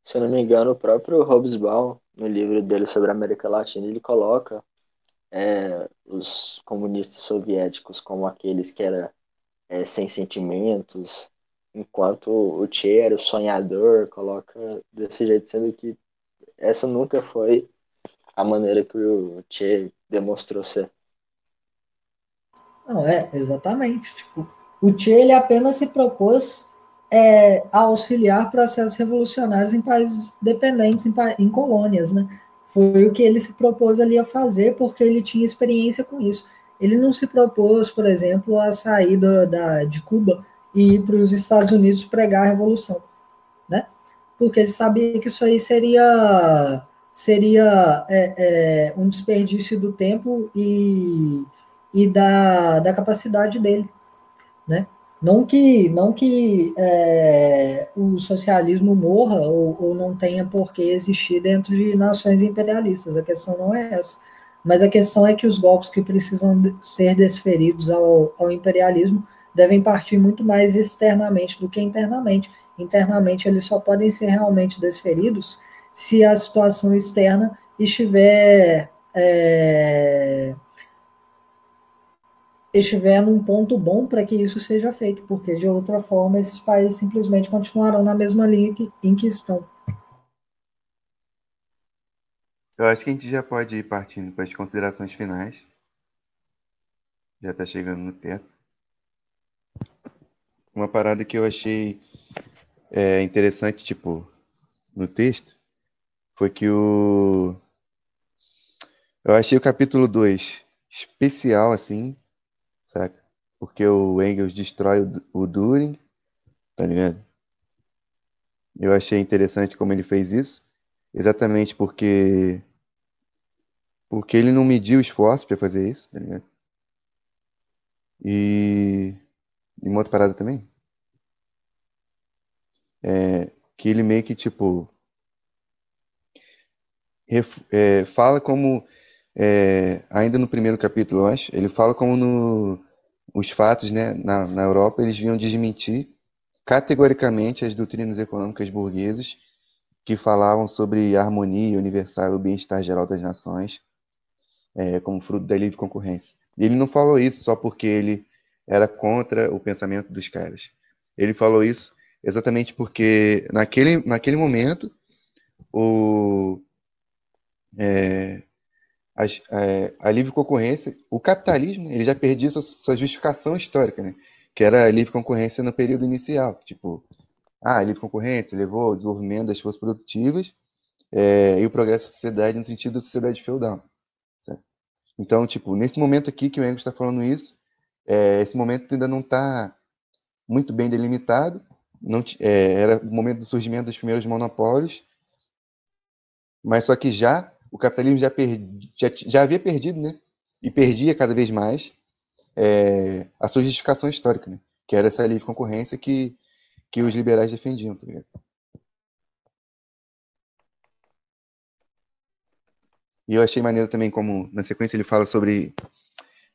Se eu não me engano, o próprio Hobsbawm, no livro dele sobre a América Latina, ele coloca é, os comunistas soviéticos como aqueles que eram é, sem sentimentos, enquanto o Che era o sonhador, coloca desse jeito, sendo que essa nunca foi a maneira que o Che demonstrou ser. Não, é, exatamente. Tipo, o Che ele apenas se propôs é, a auxiliar processos revolucionários em países dependentes, em, em colônias, né? Foi o que ele se propôs ali a fazer, porque ele tinha experiência com isso. Ele não se propôs, por exemplo, a sair da, da de Cuba e ir para os Estados Unidos pregar a revolução? Porque ele sabia que isso aí seria seria é, é, um desperdício do tempo e, e da, da capacidade dele, né? Não que, não que é, o socialismo morra ou, ou não tenha por que existir dentro de nações imperialistas, a questão não é essa. Mas a questão é que os golpes que precisam ser desferidos ao, ao imperialismo devem partir muito mais externamente do que internamente. Internamente, eles só podem ser realmente desferidos se a situação externa estiver é, estiver num ponto bom para que isso seja feito, porque de outra forma esses países simplesmente continuarão na mesma linha que, em que estão. Eu acho que a gente já pode ir partindo para as considerações finais. Já está chegando no teto. Uma parada que eu achei é, interessante, tipo, no texto, foi que o. Eu achei o capítulo 2 especial, assim, saca? Porque o Engels destrói o, o During, tá ligado? Eu achei interessante como ele fez isso, exatamente porque porque ele não mediu esforço para fazer isso, tá ligado? E, e uma outra parada também, é que ele meio que tipo ref, é, fala como é, ainda no primeiro capítulo, eu acho, ele fala como no, os fatos né, na, na Europa eles vinham desmentir categoricamente as doutrinas econômicas burguesas que falavam sobre harmonia universal e o bem-estar geral das nações é, como fruto da livre concorrência. E ele não falou isso só porque ele era contra o pensamento dos caras. Ele falou isso exatamente porque naquele, naquele momento o, é, a, é, a, livre concorrência, o capitalismo, ele já perdia sua, sua, justificação histórica, né? que era a livre concorrência no período inicial. Tipo, ah, a livre concorrência levou ao desenvolvimento das forças produtivas é, e o progresso da sociedade no sentido da sociedade feudal. Então, tipo, nesse momento aqui que o Engels está falando isso, é, esse momento ainda não está muito bem delimitado, não, é, era o momento do surgimento dos primeiros monopólios, mas só que já o capitalismo já, perdi, já, já havia perdido, né? E perdia cada vez mais é, a sua justificação histórica, né? Que era essa livre concorrência que, que os liberais defendiam, tá? E eu achei maneiro também como, na sequência, ele fala sobre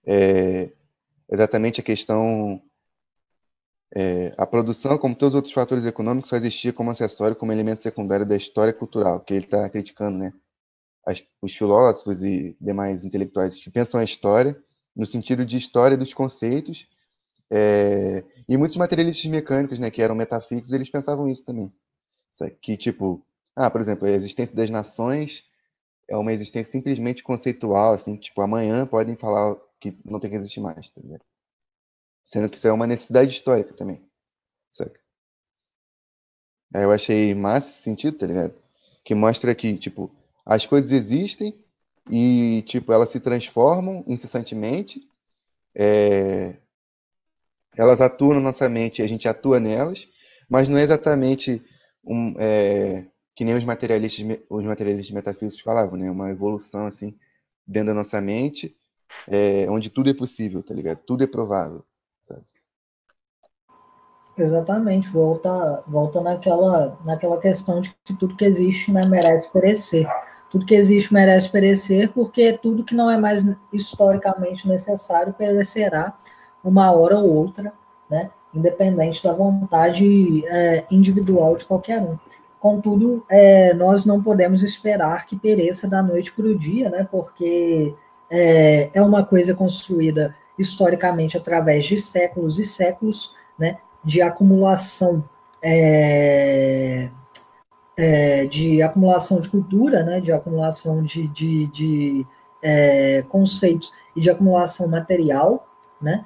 é, exatamente a questão. É, a produção, como todos os outros fatores econômicos, só existia como acessório, como elemento secundário da história cultural, que ele está criticando, né? As, os filósofos e demais intelectuais que pensam a história no sentido de história dos conceitos, é, e muitos materialistas mecânicos, né, que eram metafísicos, eles pensavam isso também. Que, tipo, ah, por exemplo, a existência das nações é uma existência simplesmente conceitual, assim, tipo, amanhã podem falar que não tem que existir mais, tá ligado? Sendo que isso é uma necessidade histórica também, saca? Aí eu achei massa esse sentido, tá ligado? Que mostra que, tipo, as coisas existem e, tipo, elas se transformam incessantemente, é... elas atuam na nossa mente e a gente atua nelas, mas não é exatamente um, é que nem os materialistas, os materialistas metafísicos falavam, né? Uma evolução, assim, dentro da nossa mente, é, onde tudo é possível, tá ligado? Tudo é provável? Exatamente, volta, volta naquela, naquela questão de que tudo que existe né, merece perecer. Tudo que existe merece perecer, porque tudo que não é mais historicamente necessário perecerá uma hora ou outra, né, independente da vontade é, individual de qualquer um. Contudo, é, nós não podemos esperar que pereça da noite para o dia, né? Porque é, é uma coisa construída historicamente através de séculos e séculos, né? De acumulação é, é, de acumulação de cultura, né, de acumulação de, de, de é, conceitos e de acumulação material, né,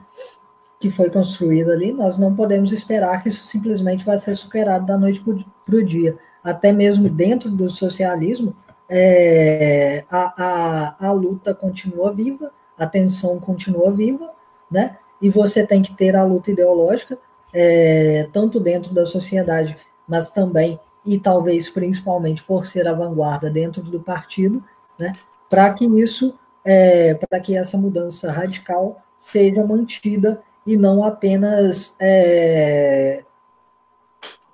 que foi construída ali, nós não podemos esperar que isso simplesmente vai ser superado da noite para o dia. Até mesmo dentro do socialismo, é, a, a, a luta continua viva, a tensão continua viva, né? E você tem que ter a luta ideológica, é, tanto dentro da sociedade, mas também, e talvez principalmente por ser a vanguarda dentro do partido, né? Para que isso, é, para que essa mudança radical seja mantida e não apenas é,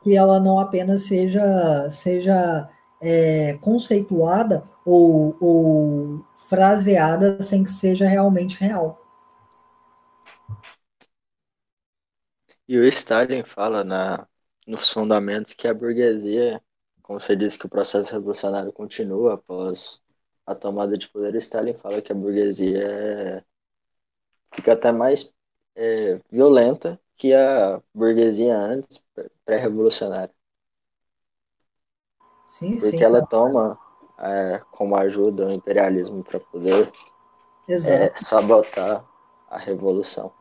que ela não apenas seja seja é, conceituada ou, ou fraseada sem que seja realmente real. E o Stalin fala na, nos fundamentos que a burguesia, como você disse que o processo revolucionário continua após a tomada de poder, Stalin fala que a burguesia é... fica até mais é, violenta que a burguesia antes, pré-revolucionária. Sim, Porque sim. ela toma é, como ajuda o imperialismo para poder é, sabotar a revolução.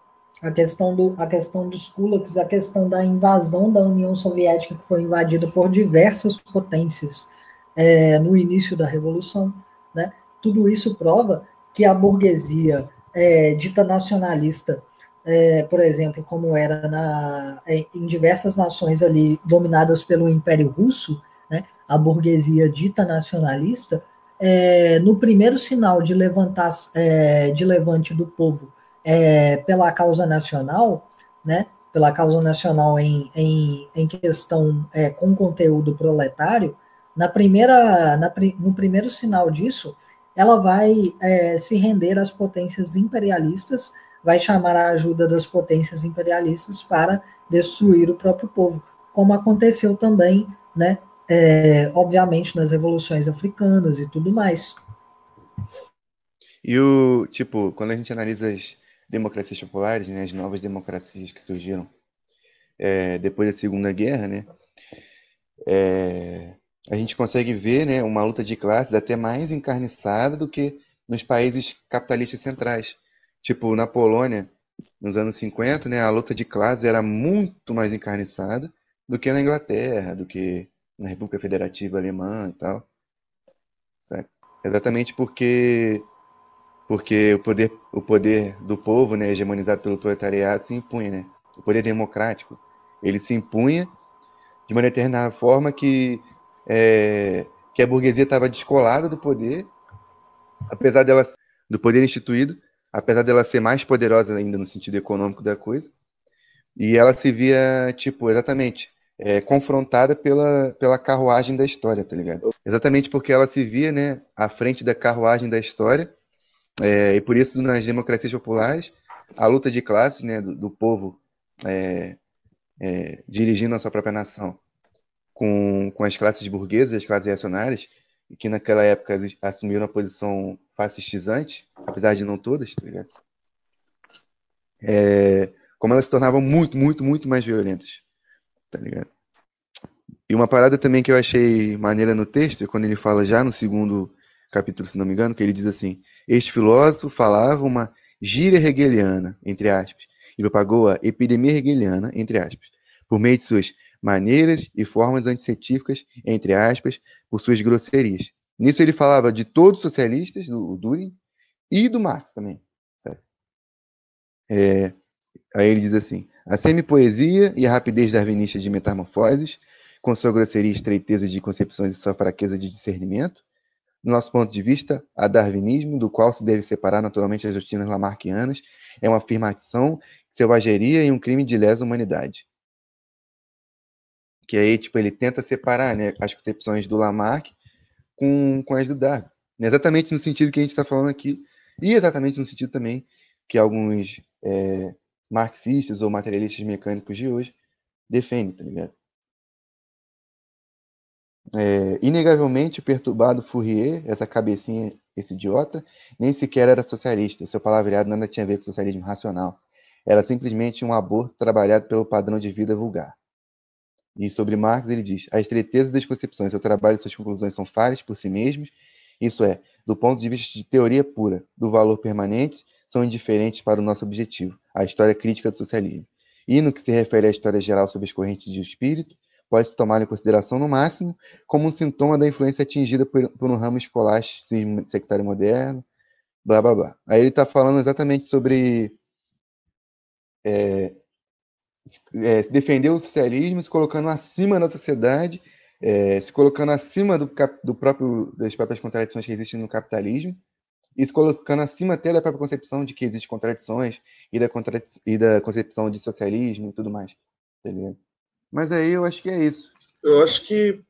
A questão, do, a questão dos kulaks, a questão da invasão da União Soviética, que foi invadida por diversas potências é, no início da Revolução, né? tudo isso prova que a burguesia é, dita nacionalista, é, por exemplo, como era na, é, em diversas nações ali dominadas pelo Império Russo, né? a burguesia dita nacionalista, é, no primeiro sinal de, levantar, é, de levante do povo é, pela causa nacional, né, pela causa nacional em, em, em questão é, com conteúdo proletário, na primeira, na, no primeiro sinal disso, ela vai é, se render às potências imperialistas, vai chamar a ajuda das potências imperialistas para destruir o próprio povo, como aconteceu também, né, é, obviamente, nas revoluções africanas e tudo mais. E o, tipo, quando a gente analisa as democracias populares, né, as novas democracias que surgiram é, depois da Segunda Guerra, né, é, a gente consegue ver né, uma luta de classes até mais encarniçada do que nos países capitalistas centrais. Tipo, na Polônia, nos anos 50, né, a luta de classes era muito mais encarniçada do que na Inglaterra, do que na República Federativa Alemã e tal. Sabe? Exatamente porque porque o poder, o poder do povo, né, hegemonizado pelo proletariado, se impunha, né? O poder democrático, ele se impunha de uma determinada forma que é, que a burguesia estava descolada do poder, apesar dela do poder instituído, apesar dela ser mais poderosa ainda no sentido econômico da coisa, e ela se via tipo exatamente é, confrontada pela, pela carruagem da história, tá ligado? Exatamente porque ela se via, né, à frente da carruagem da história é, e por isso, nas democracias populares, a luta de classes né, do, do povo é, é, dirigindo a sua própria nação com, com as classes burguesas, as classes reacionárias, que naquela época assumiram uma posição fascistizante, apesar de não todas, tá ligado? É, como elas se tornavam muito, muito, muito mais violentas, tá ligado? E uma parada também que eu achei maneira no texto, é quando ele fala já no segundo capítulo, se não me engano, que ele diz assim: Este filósofo falava uma gíria hegeliana, entre aspas, e propagou a epidemia hegeliana, entre aspas, por meio de suas maneiras e formas anticientíficas, entre aspas, por suas grosserias. Nisso ele falava de todos os socialistas, do Düring, e do Marx também. É, aí ele diz assim: a semi-poesia e a rapidez darwinista de metamorfoses, com sua grosseria e estreiteza de concepções e sua fraqueza de discernimento, do nosso ponto de vista, a darwinismo, do qual se deve separar naturalmente as doutrinas lamarquianas, é uma afirmação, selvageria e um crime de lesa humanidade. Que aí, tipo, ele tenta separar né, as concepções do Lamarck com, com as do Darwin. Exatamente no sentido que a gente está falando aqui, e exatamente no sentido também que alguns é, marxistas ou materialistas mecânicos de hoje defendem, tá ligado? É, inegavelmente, perturbado Fourier, essa cabecinha, esse idiota, nem sequer era socialista. Seu palavreado nada tinha a ver com socialismo racional. Era simplesmente um aborto trabalhado pelo padrão de vida vulgar. E sobre Marx, ele diz: a estreiteza das concepções, seu trabalho e suas conclusões são falhas por si mesmos, isso é, do ponto de vista de teoria pura, do valor permanente, são indiferentes para o nosso objetivo, a história crítica do socialismo. E no que se refere à história geral sobre as correntes de espírito, pode-se tomar em consideração, no máximo, como um sintoma da influência atingida por, por um ramo escolar sectário moderno, blá blá blá. Aí ele está falando exatamente sobre é, é, defender o socialismo, se colocando acima da sociedade, é, se colocando acima do, do próprio, das próprias contradições que existem no capitalismo, e se colocando acima até da própria concepção de que existem contradições e da, e da concepção de socialismo e tudo mais. Tá ligado? Mas aí eu acho que é isso. Eu acho que